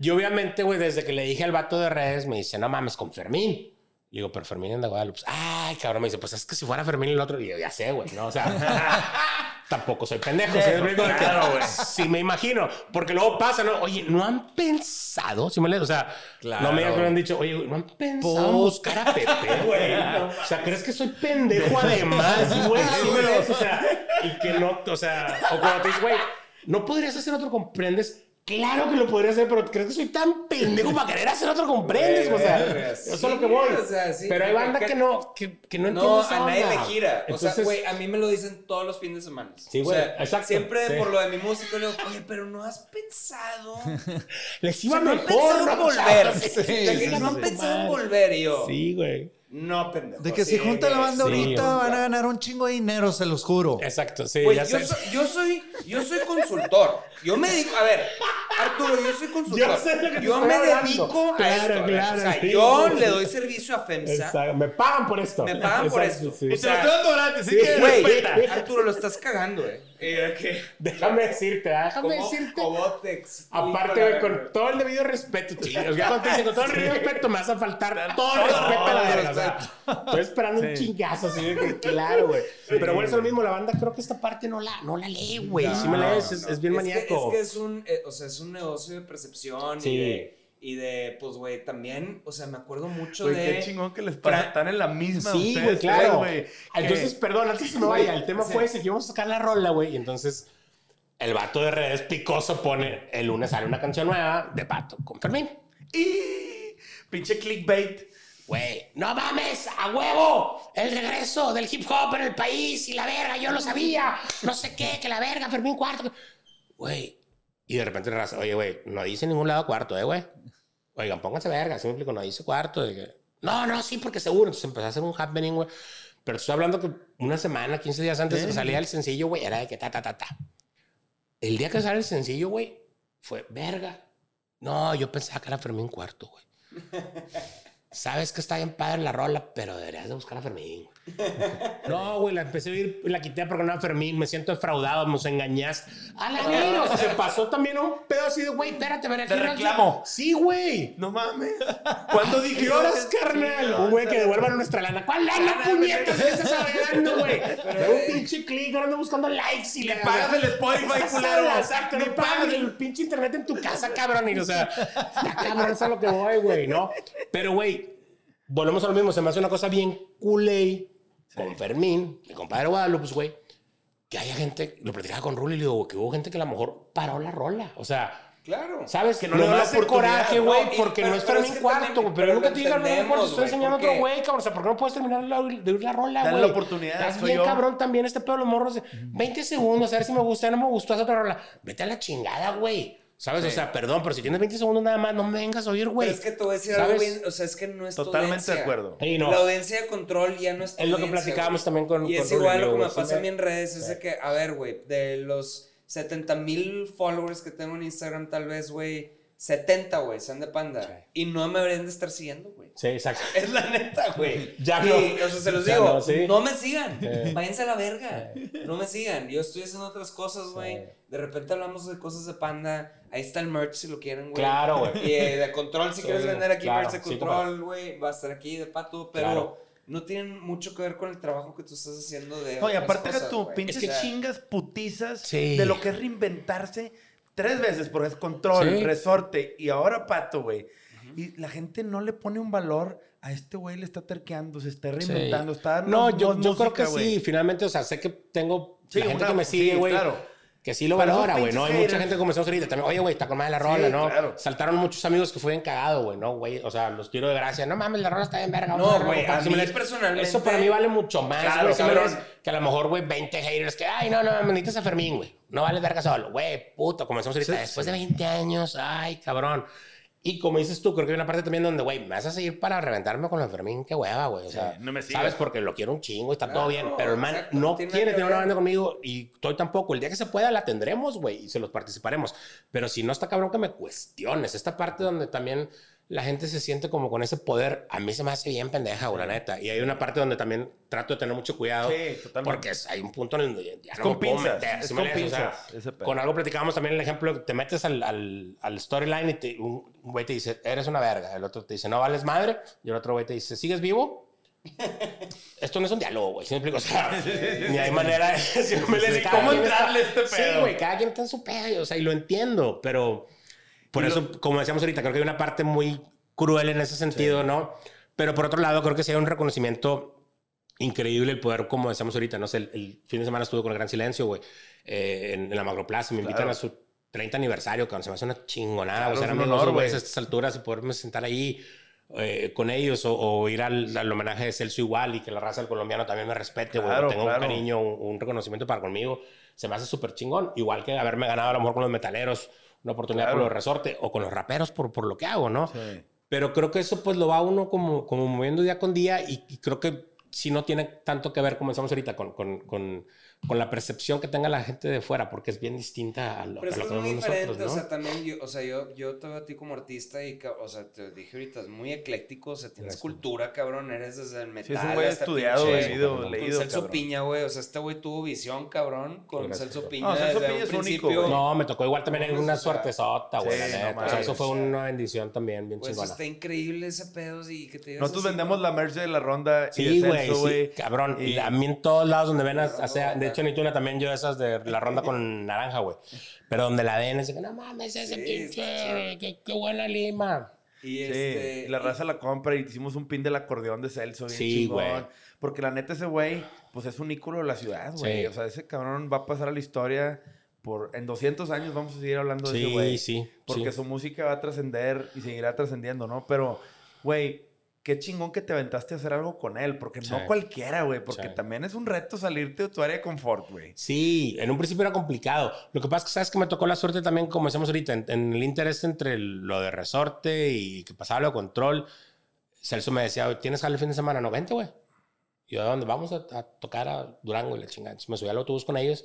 C: Y obviamente, güey, desde que le dije al vato de redes, me dice, no mames, con Fermín. Le digo, pero Fermín anda Guadalupe. Ay, cabrón, me dice, pues es que si fuera Fermín el otro, y yo, ya sé, güey, ¿no? O sea, tampoco soy pendejo. ¿sí? Claro, güey. Sí, me imagino. Porque luego pasa, ¿no? Oye, ¿no han pensado? Si me le, o sea, no me han dicho, oye, ¿no han pensado en buscar a Pepe, güey? O sea, ¿crees que soy pendejo además, güey? Sí, o sea, y que no, o sea, o cuando te dices, güey, ¿no podrías hacer otro comprendes? Claro que lo podría hacer, pero ¿crees que soy tan pendejo para querer hacer otro comprendes? o sea, eso es lo que voy. pero hay banda que, no, que, que no entiende
B: No, a nadie le gira. o sea, güey, a mí me lo dicen todos los fines de semana.
C: Sí, güey, exacto.
B: Siempre por lo de mi música, le digo, oye, pero no has pensado.
C: Les iba
B: mejor. No han pensado en volver. no han pensado en volver, y yo.
C: Sí, güey.
B: No, pendejo.
D: De que si junta la banda ahorita van a ganar un chingo de dinero, se los juro.
C: Exacto, sí.
B: ya yo, soy, yo, soy, yo soy consultor. Yo me dedico, a ver, Arturo, yo soy consultor. Yo, me dedico a esto. Claro, o sea, yo le doy servicio a FEMSA. Exacto.
C: Me pagan por esto.
B: Me pagan por esto.
A: Sí. O sea, estoy dando gratis, sí, que
B: güey, Arturo, lo estás cagando, eh.
C: Eh, Déjame decirte, ¿eh? déjame decirte.
B: Cobotex.
C: Aparte, con todo el debido respeto, chicos. con todo el debido respeto me vas a faltar todo el respeto a la verdad. Estoy esperando un chingazo, así de claro, güey. Pero bueno, es lo mismo. La banda creo que esta parte no la, no la lee, güey. si me lees, es, bien maníaco.
B: es que es un, eh, o sea, es un negocio de percepción y de y de, pues, güey, también, o sea, me acuerdo mucho de.
A: Qué chingón que les pasa. Están en la misma.
C: Sí, güey, claro. güey. Entonces, perdón, antes no vaya. El tema fue ese que íbamos a sacar la rola, güey. Y entonces, el vato de redes picoso pone: el lunes sale una canción nueva de pato con Fermín.
A: Y. Pinche clickbait.
C: Güey, no mames, a huevo, el regreso del hip hop en el país y la verga, yo lo sabía, no sé qué, que la verga, Fermín Cuarto. Güey, y de repente, oye, güey, no dice en ningún lado cuarto, ¿eh, güey? Oigan, pónganse verga, si me explico, no dice cuarto. no, no, sí, porque seguro. Entonces empezó a hacer un happening, güey. Pero estoy hablando que una semana, 15 días antes de que salía el sencillo, güey, era de que ta, ta, ta, ta. El día que sale el sencillo, güey, fue verga. No, yo pensaba que era Fermín Cuarto, güey. Sabes que está bien padre la rola, pero deberías de buscar a Fermín. No, güey, la empecé a oír, la quité porque no era Fermín, me siento defraudado, nos engañaste. A la mierda, o sea, se pasó también un pedo así de, güey, espérate, veré.
A: Te reclamo.
C: Sí, güey.
A: No mames. ¿Cuándo dije?
C: ¿Qué horas, carnal? Un güey que devuelvan nuestra lana. ¿Cuál lana, puñetas? ¿Qué estás hablando, güey? De un pinche clic, ahora ando buscando likes y
A: le pagas el Spotify,
C: culero. Exacto, no pagas el pinche internet en tu casa, cabrón. Y, o sea, ya cabrón, es a lo que voy, güey, ¿no? Pero, güey, volvemos a lo mismo. Se me hace una cosa bien culé con Fermín, mi compadre Guadalupe, pues, güey, que haya gente, lo platicaba con Rulli y le digo, que hubo gente que a lo mejor paró la rola. O sea,
B: Claro.
C: ¿Sabes? Que no le da coraje, güey, porque no es Fermín cuarto, güey. Pero, nunca te digan, no, te estoy enseñando a otro güey, cabrón. O sea, ¿por qué no puedes terminar de oír la rola, güey?
A: Dale la oportunidad.
C: Estás bien, cabrón, también este pedo de los morros. 20 segundos, a ver si me gusta, no me gustó esa otra rola. Vete a la chingada, güey. ¿Sabes? O sea, perdón, pero si tienes 20 segundos nada más, no me vengas a oír, güey.
B: Pero es que te voy a decir algo bien, o sea, es que no es
A: Totalmente de acuerdo.
B: La audiencia de control ya no es
C: Es lo que platicábamos también con
B: Y es igual lo que me pasa a mí en redes, es de que, a ver, güey, de los 70 mil followers que tengo en Instagram, tal vez, güey, 70, güey, sean de panda. Y no me deberían de estar siguiendo, güey.
C: Sí, exacto.
B: Es la neta, güey.
C: ya no.
B: o sea, se los digo, no, me sigan. Váyanse a la verga. No me sigan. Yo estoy haciendo otras cosas, güey. De repente hablamos de cosas de panda. Ahí está el merch si lo quieren, güey.
C: Claro, güey.
B: Y eh, de control, si quieres vender aquí merch de control, güey, va a estar aquí de pato, pero no tienen mucho que ver con el trabajo que tú estás haciendo de.
A: Oye, aparte de tu pinches chingas putizas de lo que es reinventarse tres veces, porque es control, resorte y ahora pato, güey. Y la gente no le pone un valor a este güey, le está terqueando, se está reinventando, está
C: No, yo, yo creo que sí, finalmente, o sea, sé que tengo la gente que me sigue, güey. Claro. Que sí lo valora, güey, ¿no? Hay mucha gente que comenzó ahorita también. Oye, güey, está con madre la rola, ¿no? Claro. Saltaron muchos amigos que fue bien cagado, güey, ¿no? Güey, o sea, los tiro de gracia. No mames, la rola está bien verga.
B: No, güey, a mí personalmente...
C: Eso para mí vale mucho más, güey. que a lo mejor, güey, 20 haters que, ay, no, no, me necesitas a Fermín, güey. No vale verga solo. Güey, puto, comenzamos ahorita. Después de 20 años, ay, cabrón. Y como dices tú, creo que hay una parte también donde, güey, me vas a seguir para reventarme con el Fermín, qué hueva, güey. O sea, no me sabes porque lo quiero un chingo y está todo bien, pero el man no quiere tener una banda conmigo y estoy tampoco. El día que se pueda la tendremos, güey, y se los participaremos. Pero si no está cabrón que me cuestiones, esta parte donde también la gente se siente como con ese poder. A mí se me hace bien pendeja, la neta. Y hay una parte donde también trato de tener mucho cuidado. Sí, totalmente. Porque hay un punto en el que ya no con me puedo meter. Es con, pinzas, o sea, con algo platicábamos también el ejemplo, te metes al, al, al storyline y te, un güey te dice, eres una verga. El otro te dice, no vales madre. Y el otro güey te dice, ¿sigues vivo? Esto no es un diálogo, güey. ¿Sí me explico? O sea, ni hay manera de... Si me
A: ¿Cómo entrarle este pedo?
C: Sí, güey. Cada quien está en su pedo. O sea, y lo entiendo, pero... Por eso, como decíamos ahorita, creo que hay una parte muy cruel en ese sentido, ¿no? Pero por otro lado, creo que sí hay un reconocimiento increíble el poder, como decíamos ahorita, no sé, el, fin de semana estuve con el Gran Silencio, güey, eh, en, la Macroplaza, me invitan a su 30 aniversario, que se me hace una chingonada, o sea, era un honor, güey, a estas alturas y poderme sentar ahí eh, con ellos o, ir al, homenaje de Celso igual y que la raza del colombiano también me respete, güey, tengo un cariño, un, reconocimiento para conmigo, se me hace súper chingón, igual que haberme ganado a lo mejor con los metaleros, una oportunidad con los resorte o con los raperos por, por lo que hago, ¿no? Sí. Pero creo que eso pues lo va uno como, como moviendo día con día y, y creo que si no tiene tanto que ver, como estamos ahorita, con, con, con con la percepción que tenga la gente de fuera, porque es bien distinta a lo,
B: Pero
C: a
B: lo que muy diferente, o sea, también yo, o sea, yo, yo te veo a ti como artista y, o sea, te dije ahorita, es muy ecléctico, o sea, tienes cultura, cabrón, eres desde el metal sí, es un
A: güey estudiado, leído, leído,
B: Con Celso Piña, güey, o sea, este güey tuvo visión, cabrón, con Celso Piña no, Celso Piña es.
C: Único, no, me tocó igual también en una suerte sota, güey, o sea, eso fue una bendición también bien pues chingona.
B: está increíble ese pedo y que te
A: Nosotros vendemos la merch de la ronda
C: Sí, güey, sí, cabrón, y a mí en todos lados donde ven, de hecho, ni tú también yo esas de la ronda con naranja, güey. Pero donde la den, es que no mames, ese pinche, qué, buena lima.
A: Y, este, y la raza la compra y hicimos un pin del acordeón de Celso. Bien sí, güey. Porque la neta, ese güey, pues es un ícono de la ciudad, güey. O sea, ese cabrón va a pasar a la historia. Por, en 200 años vamos a seguir hablando de ese güey. Sí, sí. Porque su música va a trascender y seguirá trascendiendo, ¿no? Pero, güey, qué chingón que te aventaste a hacer algo con él, porque no cualquiera, güey, porque también es un reto salirte de tu área de confort, güey.
C: Sí, en un principio era complicado. Lo que pasa es que sabes que me tocó la suerte también, como decíamos ahorita, en, el interés entre lo de resorte y que pasaba lo de control. Celso me decía, ¿tienes jale el fin de semana? No, vente, güey. Y yo, ¿a dónde? Vamos a, tocar a Durango y la chingada. Entonces me subí al autobús con ellos.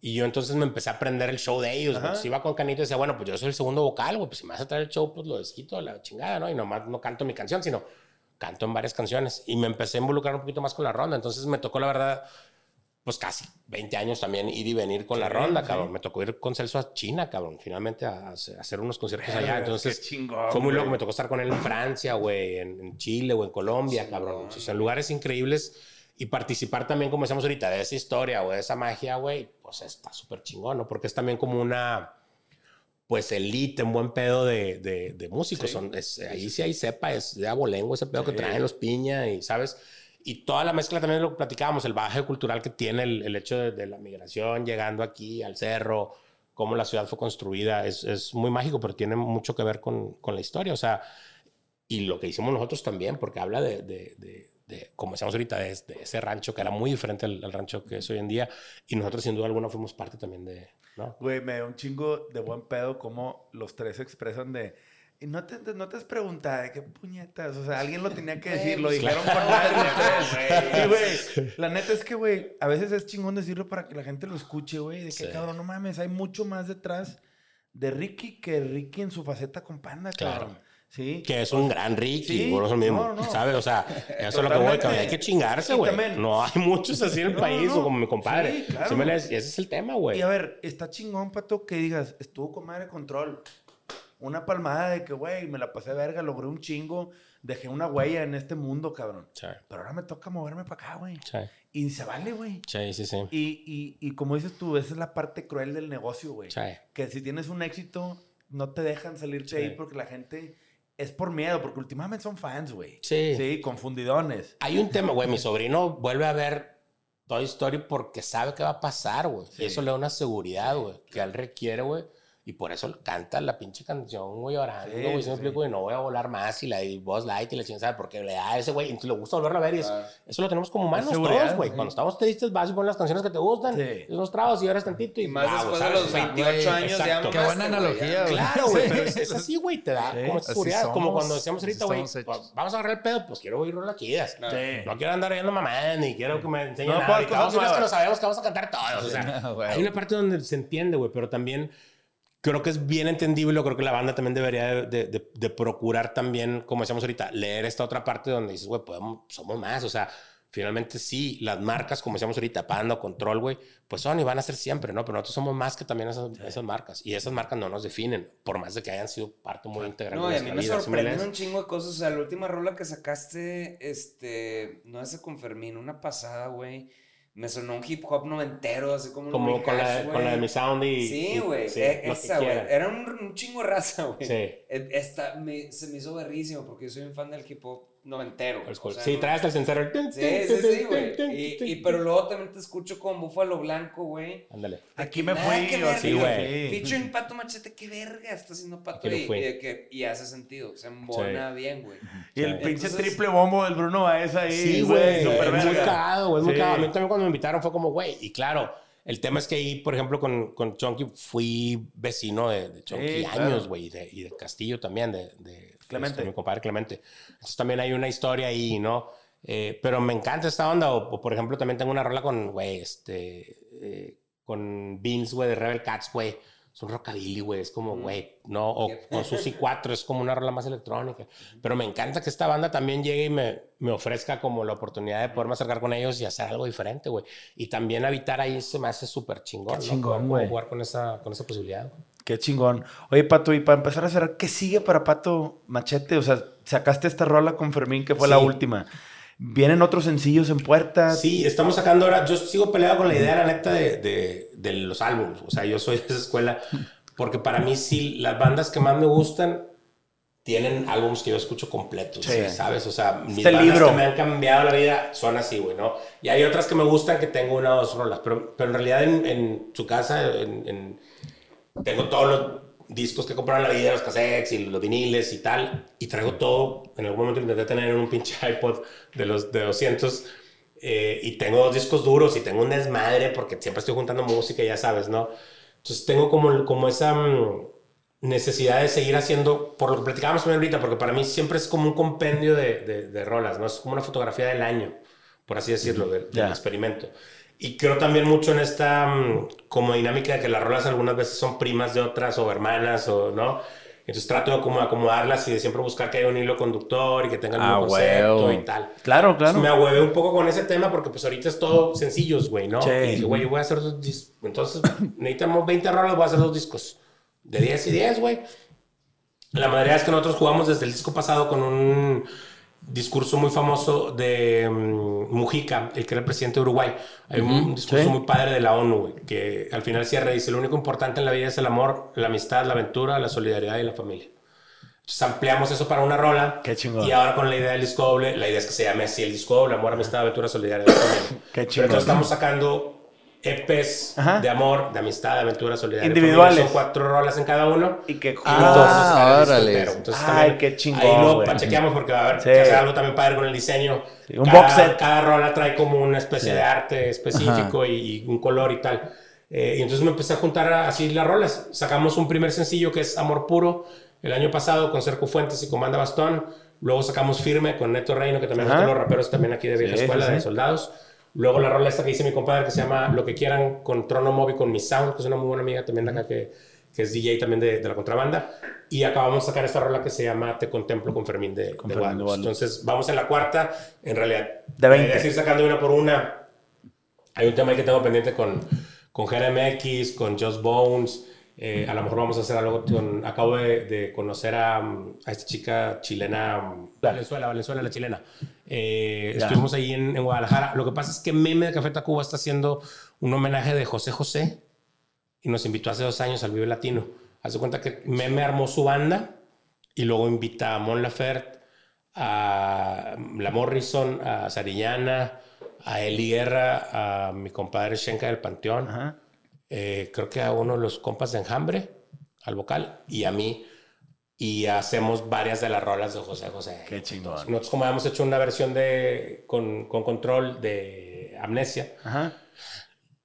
C: Y yo entonces me empecé a aprender el show de ellos. Si iba con Canito y decía, bueno, pues yo soy el segundo vocal, güey. Pues si me vas a traer el show, pues lo desquito, la chingada, ¿no? Y nomás no canto mi canción, sino canto en varias canciones y me empecé a involucrar un poquito más con la ronda. Entonces me tocó, la verdad, pues casi 20 años también ir y venir con la ronda, cabrón. Me tocó ir con Celso a China, cabrón, finalmente a, hacer unos conciertos allá. Entonces fue muy loco. Me tocó estar con él en Francia, güey, en, Chile o en Colombia, cabrón. O sea, en lugares increíbles y participar también, como decíamos ahorita, de esa historia o de esa magia, güey, pues está súper chingón, ¿no? Porque es también como una pues elite, un buen pedo de, de, músicos. Son, ahí sí hay cepa, es de abolengo ese pedo que traen los piña y, ¿sabes? Y toda la mezcla también lo platicábamos, el baje cultural que tiene el, hecho de, la migración, llegando aquí al cerro, cómo la ciudad fue construida, es, es muy mágico, pero tiene mucho que ver con, con, la historia. O sea, y lo que hicimos nosotros también, porque habla de, como decíamos ahorita, de, ese rancho que era muy diferente al, rancho que es hoy en día. Y nosotros, sin duda alguna, fuimos parte también de. ¿no?
A: Güey, me da un chingo de buen pedo como los tres expresan de. Y no te, no te has preguntado de qué puñetas. O sea, alguien lo tenía que decir, lo dijeron por nadie, güey. La neta es que, güey, a veces es chingón decirlo para que la gente lo escuche, güey. De que, cabrón, no mames, hay mucho más detrás de Ricky que Ricky en su faceta con Panda, cabrón. Sí.
C: Que es un gran Ricky, por eso mismo, ¿sabes? O sea, eso es lo que voy, cabrón. Hay que chingarse, güey. No hay muchos así en el país, o como mi compadre. Sí, claro. ese es el tema, güey.
A: Y a ver, está chingón, Pato, que digas, estuvo con madre control. Una palmada de que, güey, me la pasé verga, logré un chingo, dejé una huella en este mundo, cabrón. Pero ahora me toca moverme para acá, güey. Y se vale, güey.
C: Sí, sí, sí.
A: Y, y, y, como dices tú, esa es la parte cruel del negocio, güey. Que si tienes un éxito, no te dejan salirte ahí porque la gente es por miedo, porque últimamente son fans, güey. Sí. Sí, confundidones.
C: Hay un tema, güey. Mi sobrino vuelve a ver Toy Story porque sabe qué va a pasar, güey. Y eso le da una seguridad, güey, que él requiere, güey y por eso canta la pinche canción, güey, llorando, güey. se me explico, y no voy a volar más. Y la voz light y la chingada, porque le da a ese güey. Y le gusta volverlo a ver. Y eso lo tenemos como humanos todos, güey. Cuando estamos tristes, vas y pones las canciones que te gustan. Sí. Esos trabajos y lloras tantito. Y,
B: más después de los 28 años ya
D: Qué buena analogía,
C: güey. Claro, güey. Pero es, así, güey. Te da como seguridad. como cuando decíamos ahorita, güey, pues, vamos a agarrar el pedo. Pues quiero oír las chidas. No quiero andar oyendo mamá, ni quiero que me enseñen nada. No, pues, que lo sabemos que vamos a cantar todos. O sea, hay una parte donde se entiende, güey. Pero también creo que es bien entendible, creo que la banda también debería de, de, procurar también, como decíamos ahorita, leer esta otra parte donde dices, güey, somos más, o sea, finalmente sí, las marcas, como decíamos ahorita, Panda, Control, güey, pues son y van a ser siempre, ¿no? Pero nosotros somos más que también esas, esas, marcas. Y esas marcas no nos definen, por más de que hayan sido parte muy integral
B: no, de nuestra a mí me sorprenden un chingo de cosas. O sea, la última rola que sacaste, este, no es con Fermín, una pasada, güey me sonó un hip hop noventero, así como...
C: Como con, la, con la de mi sound y...
B: Sí, güey, e, esa, güey. Era un, un, chingo raza, güey. Sí. E, esta, me, se me hizo berrísimo porque yo soy un fan del hip hop noventero.
C: O sí, traes el sensor.
B: Sí, sí, sí, güey. Y, y, pero luego también te escucho con Búfalo Blanco, güey.
C: Ándale.
A: Aquí me fui yo,
B: sí, güey. Featuring Pato Machete, qué verga está haciendo Pato. Y, y, que, y hace sentido, se embona bien, güey.
A: Y el pinche triple bombo del Bruno Baez ahí.
C: Sí, güey. Es muy cagado, güey. Es muy cagado. A mí también cuando me invitaron fue como, güey. Y claro. El tema es que ahí, por ejemplo, con, con Chonky fui vecino de, de Chonky años, güey, y, de, y de Castillo también, de, de
A: Clemente. Este,
C: mi compadre Clemente. Entonces también hay una historia ahí, ¿no? Eh, pero me encanta esta onda. O, por ejemplo, también tengo una rola con, güey, este, eh, con Beans, güey, de Rebel Cats, güey. Es un rockabilly, güey. Es como, güey, no, o con Susi 4 es como una rola más electrónica. Pero me encanta que esta banda también llegue y me, me ofrezca como la oportunidad de poderme acercar con ellos y hacer algo diferente, güey. Y también habitar ahí se me hace súper chingón. Qué chingón, güey. Jugar con esa, con esa posibilidad,
A: Qué chingón. Oye, Pato, y para empezar a hacer, ¿qué sigue para Pato Machete? O sea, sacaste esta rola con Fermín, que fue la última. ¿Vienen otros sencillos en puerta?
C: Sí, estamos sacando ahora. Yo sigo peleado con la idea, la neta, de, de, de los álbumes. O sea, yo soy de esa escuela. Porque para mí, sí, las bandas que más me gustan tienen álbumes que yo escucho completos, ¿sabes? O sea, mis este bandas que me han cambiado la vida son así, güey, ¿no? Y hay otras que me gustan que tengo una o dos rolas. Pero, pero en realidad, en, en su casa, en tengo todos los discos que compraron la vida, los cassettes y los viniles y tal, y traigo todo. En algún momento intenté tener un pinche iPod de los de 200 eh, y tengo dos discos duros y tengo un desmadre porque siempre estoy juntando música, ya sabes, ¿no? Entonces tengo como, como esa mm, necesidad de seguir haciendo, por lo que platicábamos ahorita, porque para mí siempre es como un compendio de, de, rolas, ¿no? Es como una fotografía del año, por así decirlo, del experimento. Y creo también mucho en esta mm, como dinámica de que las rolas algunas veces son primas de otras o hermanas o no. Entonces trato de como acomodarlas y de siempre buscar que haya un hilo conductor y que tengan un ah, concepto y tal.
A: Claro, claro.
C: me ahueve un poco con ese tema porque pues ahorita es todo sencillos, güey, ¿no? Y dije, güey, yo voy a hacer dos discos. Entonces necesitamos 20 rolas, voy a hacer dos discos. De 10 y 10, güey. La mayoría es que nosotros jugamos desde el disco pasado con un discurso muy famoso de mm, Mujica, el que era el presidente de Uruguay. Hay un discurso muy padre de la ONU, que al final cierra y dice, lo único importante en la vida es el amor, la amistad, la aventura, la solidaridad y la familia. Entonces ampliamos eso para una rola.
A: Qué chingón.
C: Y ahora con la idea del disco doble, la idea es que se llame así el disco doble, amor, amistad, aventura, solidaridad y familia. Qué chingón. Entonces estamos sacando EPs de amor, de amistad, de aventura, solidaridad.
A: Individuales.
C: Son cuatro rolas en cada uno.
A: Y que
C: juntos. Ah, órale.
A: Ay, qué chingón.
C: Ahí lo pachequeamos porque va a haber que hacer algo también padre con el diseño.
A: un box set.
C: Cada rola trae como una especie de arte específico y, un color y tal. Eh, y entonces me empecé a juntar así las rolas. Sacamos un primer sencillo que es Amor Puro el año pasado con Cerco Fuentes y Comanda Bastón. Luego sacamos Firme con Neto Reino, que también es de los raperos también aquí de vieja escuela, de soldados. Luego la rola esta que dice mi compadre que se llama Lo que quieran con Trono Móvil con Mi Sound, que es una muy buena amiga también de acá que, que es DJ también de, de, la contrabanda. Y acabamos de sacar esta rola que se llama Te Contemplo con Fermín de, con de, Entonces vamos en la cuarta, en realidad.
A: De 20.
C: Es ir sacando una por una. Hay un tema ahí que tengo pendiente con, con GRMX, con Just Bones. Eh, a lo mejor vamos a hacer algo con... Acabo de, conocer a, a, esta chica chilena, Valenzuela, Valenzuela, la chilena. Eh, estuvimos ahí en, Guadalajara. Lo que pasa es que Meme de Café Tacuba está haciendo un homenaje de José José y nos invitó hace dos años al Vive Latino. Hace cuenta que Meme armó su banda y luego invita a Mon Laferte, a La Morrison, a Sarillana, a Eli Guerra, a mi compadre Shenka del Panteón. Eh, creo que a uno de los compas de Enjambre, al vocal, y a mí y hacemos varias de las rolas de José José.
A: Qué chingón.
C: Nosotros como habíamos hecho una versión de con, con control de Amnesia. Ajá.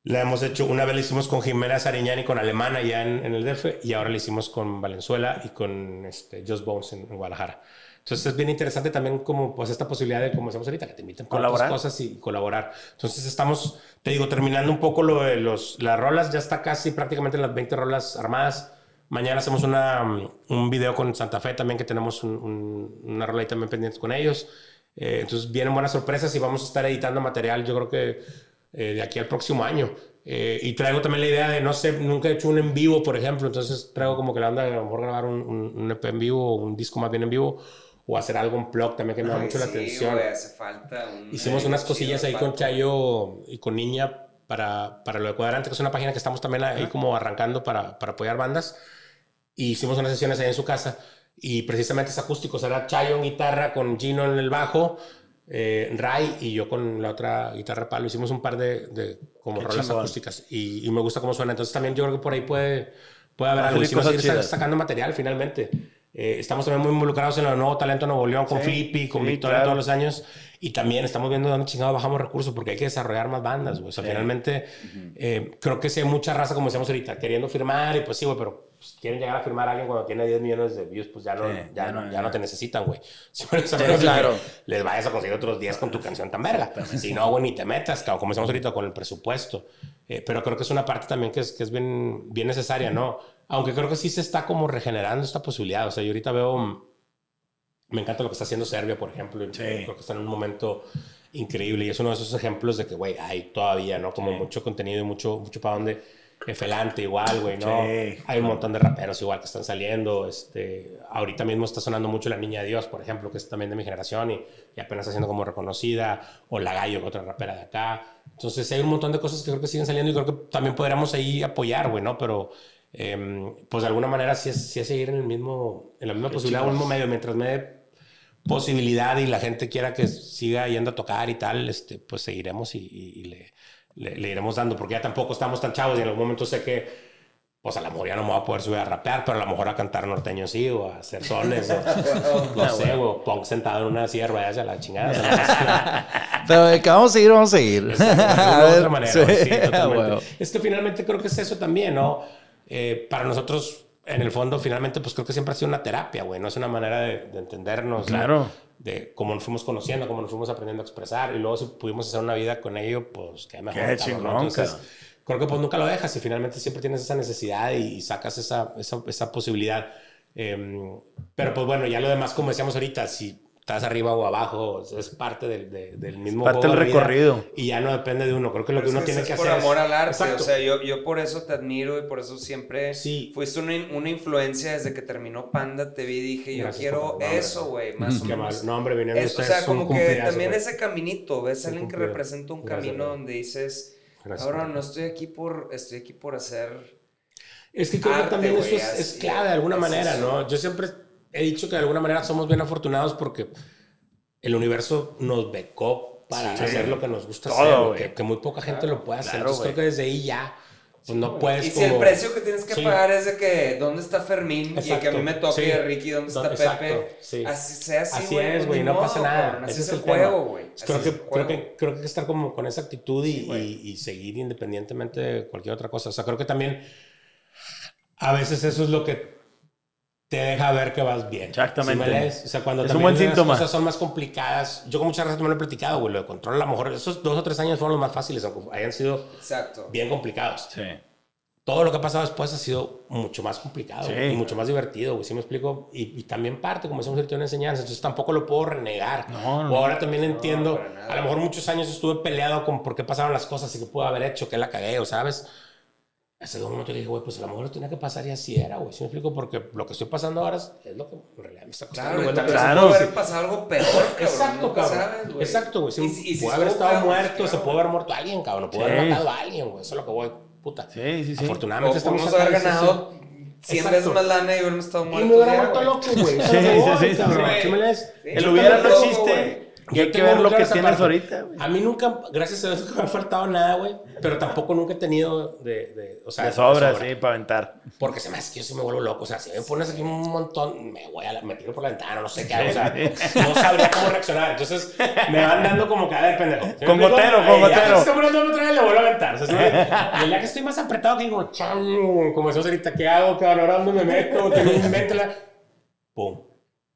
C: La hemos hecho, una vez la hicimos con Jimena Sariñán y con Alemana ya en, en, el DF y ahora la hicimos con Valenzuela y con este, Just Bones en, Guadalajara. Entonces es bien interesante también como pues esta posibilidad de, como decimos ahorita, que te inviten para otras cosas y colaborar. Entonces estamos, te digo, terminando un poco lo de los, las rolas, ya está casi prácticamente las 20 rolas armadas Mañana hacemos una, un video con Santa Fe también, que tenemos una rola ahí también pendiente con ellos. Eh, entonces vienen buenas sorpresas y vamos a estar editando material, yo creo que eh, de aquí al próximo año. Eh, y traigo también la idea de, no sé, nunca he hecho un en vivo, por ejemplo, entonces traigo como que la onda de a lo mejor grabar un, un, EP en vivo o un disco más bien en vivo o hacer algo en blog también que me da mucho la atención.
B: hace falta
C: Hicimos unas cosillas ahí con Chayo y con Niña para, para lo de Cuadrante, que es una página que estamos también ahí como arrancando para, para apoyar bandas y hicimos unas sesiones ahí en su casa y precisamente es acústico, será Chayo en guitarra con Gino en el bajo, eh, Ray y yo con la otra guitarra palo. Hicimos un par de, de como rolas acústicas y, y, me gusta cómo suena. Entonces también yo creo que por ahí puede, puede haber algo. Hicimos ir sacando material finalmente. Eh, estamos también muy involucrados en el nuevo talento Nuevo León con Flippy, con Victoria todos los años. Y también estamos viendo dónde chingados bajamos recursos porque hay que desarrollar más bandas, O sea, finalmente eh, creo que sí hay mucha raza, como decíamos ahorita, queriendo firmar y pues sí, güey, pero pues, quieren llegar a firmar a alguien cuando tiene 10 millones de views, pues ya no, ya, no, ya no te necesitan, güey. Si claro. les vayas a conseguir otros 10 con tu canción tan verga. Si no, güey, ni te metas, como decimos ahorita con el presupuesto. Eh, pero creo que es una parte también que es, que es bien, bien necesaria, ¿no? Aunque creo que sí se está como regenerando esta posibilidad. O sea, yo ahorita veo. Me encanta lo que está haciendo Serbia, por ejemplo. Creo que está en un momento increíble y es uno de esos ejemplos de que, güey, hay todavía, ¿no? Como mucho contenido y mucho, mucho para donde Efelante igual, güey, ¿no? Hay un montón de raperos igual que están saliendo. Este, ahorita mismo está sonando mucho La Niña de Dios, por ejemplo, que es también de mi generación y, y apenas está siendo como reconocida. O La Gallo, otra rapera de acá. Entonces hay un montón de cosas que creo que siguen saliendo y creo que también podríamos ahí apoyar, güey, ¿no? Pero em, pues de alguna manera sí es, sí es, seguir en, el mismo, en la misma posibilidad o en el mismo medio. Mientras me dé posibilidad y la gente quiera que siga yendo a tocar y tal, este, pues seguiremos y, y le le, iremos dando, porque ya tampoco estamos tan chavos y en algún momento sé que pues a lo mejor ya no me voy a poder subir a rapear, pero a lo mejor a cantar norteño sí, o a hacer soles, o no sé, o punk sentado en una sierra, ya la chingada.
D: pero de que vamos a seguir, vamos a seguir. de
C: otra manera, sí, totalmente. Es que finalmente creo que es eso también, ¿no? Eh, para nosotros, en el fondo, finalmente, pues creo que siempre ha sido una terapia, güey, no es una manera de, entendernos.
A: Claro
C: de cómo nos fuimos conociendo, cómo nos fuimos aprendiendo a expresar y luego si pudimos hacer una vida con ello, pues qué mejor.
A: Qué chingón,
C: creo que pues nunca lo dejas y finalmente siempre tienes esa necesidad y, sacas esa, esa, esa posibilidad. Em, pero pues bueno, ya lo demás, como decíamos ahorita, si estás arriba o abajo, es parte del, del mismo
A: parte del recorrido.
C: Y ya no depende de uno. Creo que lo que uno tiene que, hacer.
B: Es por amor al arte. O sea, yo, yo por eso te admiro y por eso siempre
C: sí.
B: fuiste una, una influencia desde que terminó Panda TV. Dije, yo quiero eso, güey, más o menos.
C: No, hombre, viniendo
B: O sea, como que también ese caminito, ves a alguien que representa un camino donde dices, ahora no estoy aquí por, estoy aquí por hacer.
C: Es que creo que también eso es, es, clave de alguna manera, ¿no? Yo siempre he dicho que de alguna manera somos bien afortunados porque el universo nos becó para hacer lo que nos gusta hacer, que, muy poca gente lo puede hacer. Entonces creo que desde ahí ya pues no puedes.
B: Y si el precio que tienes que pagar es de que, ¿dónde está Fermín? y que a mí me toque Ricky, ¿dónde está Pepe? Así sea así,
C: Así es, pues güey, no pasa nada. Así es el juego, güey. Creo, que, creo, que, creo que estar como con esa actitud y, y, seguir independientemente de cualquier otra cosa. O sea, creo que también a veces eso es lo que te deja ver que vas bien.
A: Exactamente.
C: O sea, cuando es un buen síntoma. las cosas son más complicadas. Yo con muchas veces me lo he platicado, güey, lo de control, a lo mejor esos dos o tres años fueron los más fáciles, aunque hayan sido
B: Exacto.
C: bien complicados. Sí. Todo lo que ha pasado después ha sido mucho más complicado y mucho más divertido, güey, ¿sí me explico? Y, también parte, como decimos, una enseñanza, entonces tampoco lo puedo renegar. No, no, o ahora también entiendo, a lo mejor muchos años estuve peleado con por qué pasaron las cosas y qué pude haber hecho, que la cagué, o sabes ese momento le dije, güey, pues a lo mejor tenía que pasar y así era, güey. ¿Sí me explico? Porque lo que estoy pasando ahora es, lo que en realidad me está costando.
B: Claro, claro, claro puede haber pasado algo peor, cabrón.
C: Exacto, cabrón. güey. Exacto, güey. Si, puede haber estado muerto, se puede haber muerto alguien, cabrón. Puede haber matado a alguien, güey. Eso es lo que voy, puta.
A: Sí, sí, sí.
C: Afortunadamente
B: estamos acá. haber ganado 100 veces más lana y hubiéramos estado muertos.
C: Y me hubiera muerto loco, güey. Sí, sí, sí.
A: El hubiera no existe. Y hay que ver lo que tienes ahorita, güey.
C: A mí nunca, gracias a Dios, no me ha faltado nada, güey. Pero tampoco nunca he tenido de, de o sea,
A: de sobra, sí, para aventar.
C: Porque se me hace que yo sí me vuelvo loco. O sea, si me pones aquí un montón, me voy a la, me tiro por la ventana, no sé qué hago. O sea, no sabría cómo reaccionar. Entonces, me van dando como que, a ver, pendejo.
A: Con gotero, con gotero.
C: Si poniendo otra vez, le vuelvo a aventar. O sea, y ya que estoy más apretado, que digo, chamo, como eso ahorita, ¿qué hago? Cabrón, ¿dónde me meto? Tengo un método. Pum.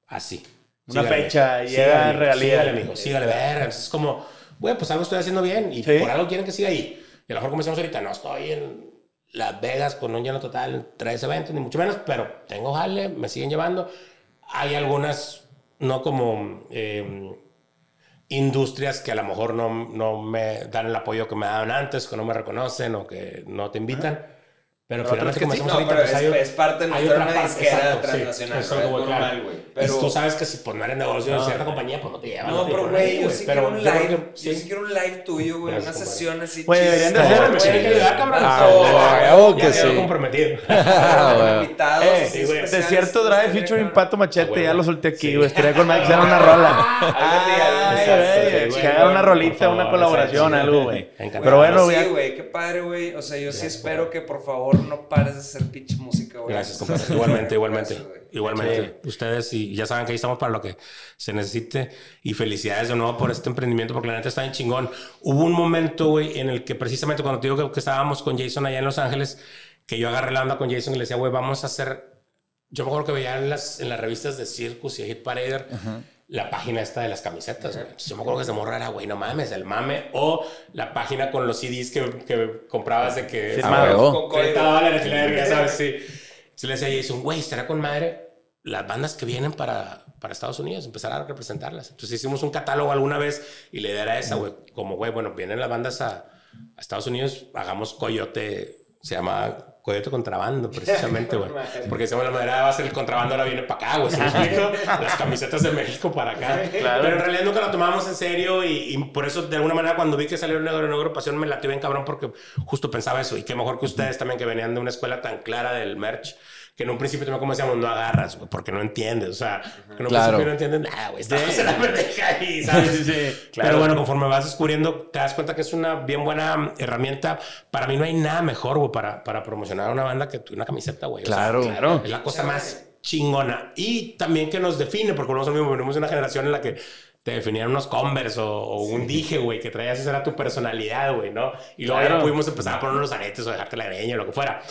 C: Así.
A: Una fecha, llega a realidad.
C: Sígale, amigo, sígale, ver. Es como, bueno, pues algo estoy haciendo bien y por algo quieren que siga ahí. Y a lo mejor como decimos ahorita, no estoy en Las Vegas con un lleno total tres eventos, ni mucho menos, pero tengo jale, me siguen llevando. Hay algunas, no como eh, industrias que a lo mejor no, no me dan el apoyo que me daban antes, que no me reconocen o que no te invitan. Pero finalmente, como decimos ahorita,
B: pues hay, es parte de nuestra disquera transnacional.
C: Es algo normal, güey. Pero tú sabes que si por no eres negocio de cierta compañía, pues no te llevan.
B: No, pero güey, yo sí quiero un live. Yo sí quiero un live tuyo, güey. Una sesión así.
A: Güey, deberían de hacer.
C: Me tienen que ayudar, cabrón.
A: Ah,
C: que sí. comprometido.
B: Invitados.
A: Eh, Desierto Drive featuring Pato Machete. Ya lo solté aquí, güey. Estaría con Mike que una rola. Que hagan una rolita, una colaboración, algo, güey. Pero bueno,
B: güey. Qué padre, güey. O sea, yo sí espero que por favor no pares de hacer pinche música, güey.
C: Gracias, compadre. Igualmente, igualmente. igualmente. Ustedes, y ya saben que ahí estamos para lo que se necesite. Y felicidades de nuevo por este emprendimiento, porque la neta está bien chingón. Hubo un momento, güey, en el que precisamente cuando te digo que, estábamos con Jason allá en Los Ángeles, que yo agarré la onda con Jason y le decía, güey, vamos a hacer. Yo me acuerdo que veía en las, en las revistas de Circus y Hit Parader la página esta de las camisetas. Yo me acuerdo que se morra era, güey, no mames, el mame. O la página con los CDs que, que comprabas de que...
A: Firmado.
C: Con 30 dólares, ya sabes, sí. Se le decía a Jason, güey, estará con madre las bandas que vienen para, para Estados Unidos, empezar a representarlas. Entonces hicimos un catálogo alguna vez y la idea era esa, güey. Como, güey, bueno, vienen las bandas a, a Estados Unidos, hagamos Coyote, se llama Coyote Contrabando, precisamente, güey. Porque decíamos, la madera va a ser el contrabando, ahora viene para acá, güey. Las camisetas de México para acá. Claro. Pero en realidad nunca lo tomábamos en serio y, por eso, de alguna manera, cuando vi que salió una, una agrupación, me latió bien cabrón porque justo pensaba eso. Y qué mejor que ustedes también, que venían de una escuela tan clara del merch que en un principio también como decíamos, no agarras, güey, porque no entiendes, o sea, que en un principio no entienden nada, güey, estamos en la pendeja ahí, ¿sabes? Sí, sí, claro. Pero bueno, conforme vas descubriendo, te das cuenta que es una bien buena herramienta. Para mí no hay nada mejor, güey, para, para promocionar a una banda que una camiseta, güey.
A: Claro, claro.
C: Es la cosa más chingona. Y también que nos define, porque nosotros mismos venimos de una generación en la que te definían unos Converse o, un dije, güey, que traías esa era tu personalidad, güey, ¿no? Y luego ya pudimos empezar a poner unos aretes o dejarte la greña o lo que fuera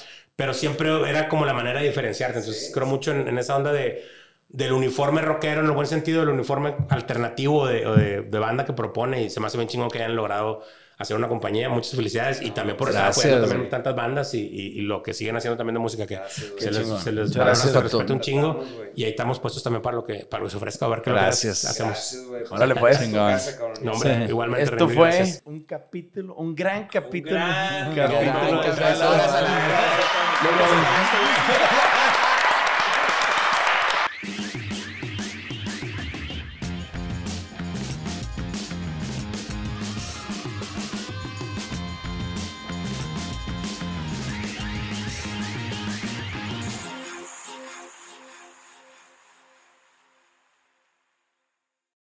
C: pero siempre era como la manera de diferenciarte. Entonces creo mucho en, esa onda de, del uniforme rockero, en el buen sentido, del uniforme alternativo de, de, banda que propone y se me hace bien chingón que hayan logrado hacer una compañía. Muchas felicidades y también por estar apoyando también tantas bandas y, y, lo que siguen haciendo también de música que se, les, se les, respeto un chingo. y ahí estamos puestos también para lo que, para lo que se ofrezca, a ver qué
A: gracias.
C: hacemos.
A: Gracias, Órale, pues.
C: No, hombre, igualmente.
A: Esto fue un capítulo, un gran capítulo. Un gran, capítulo.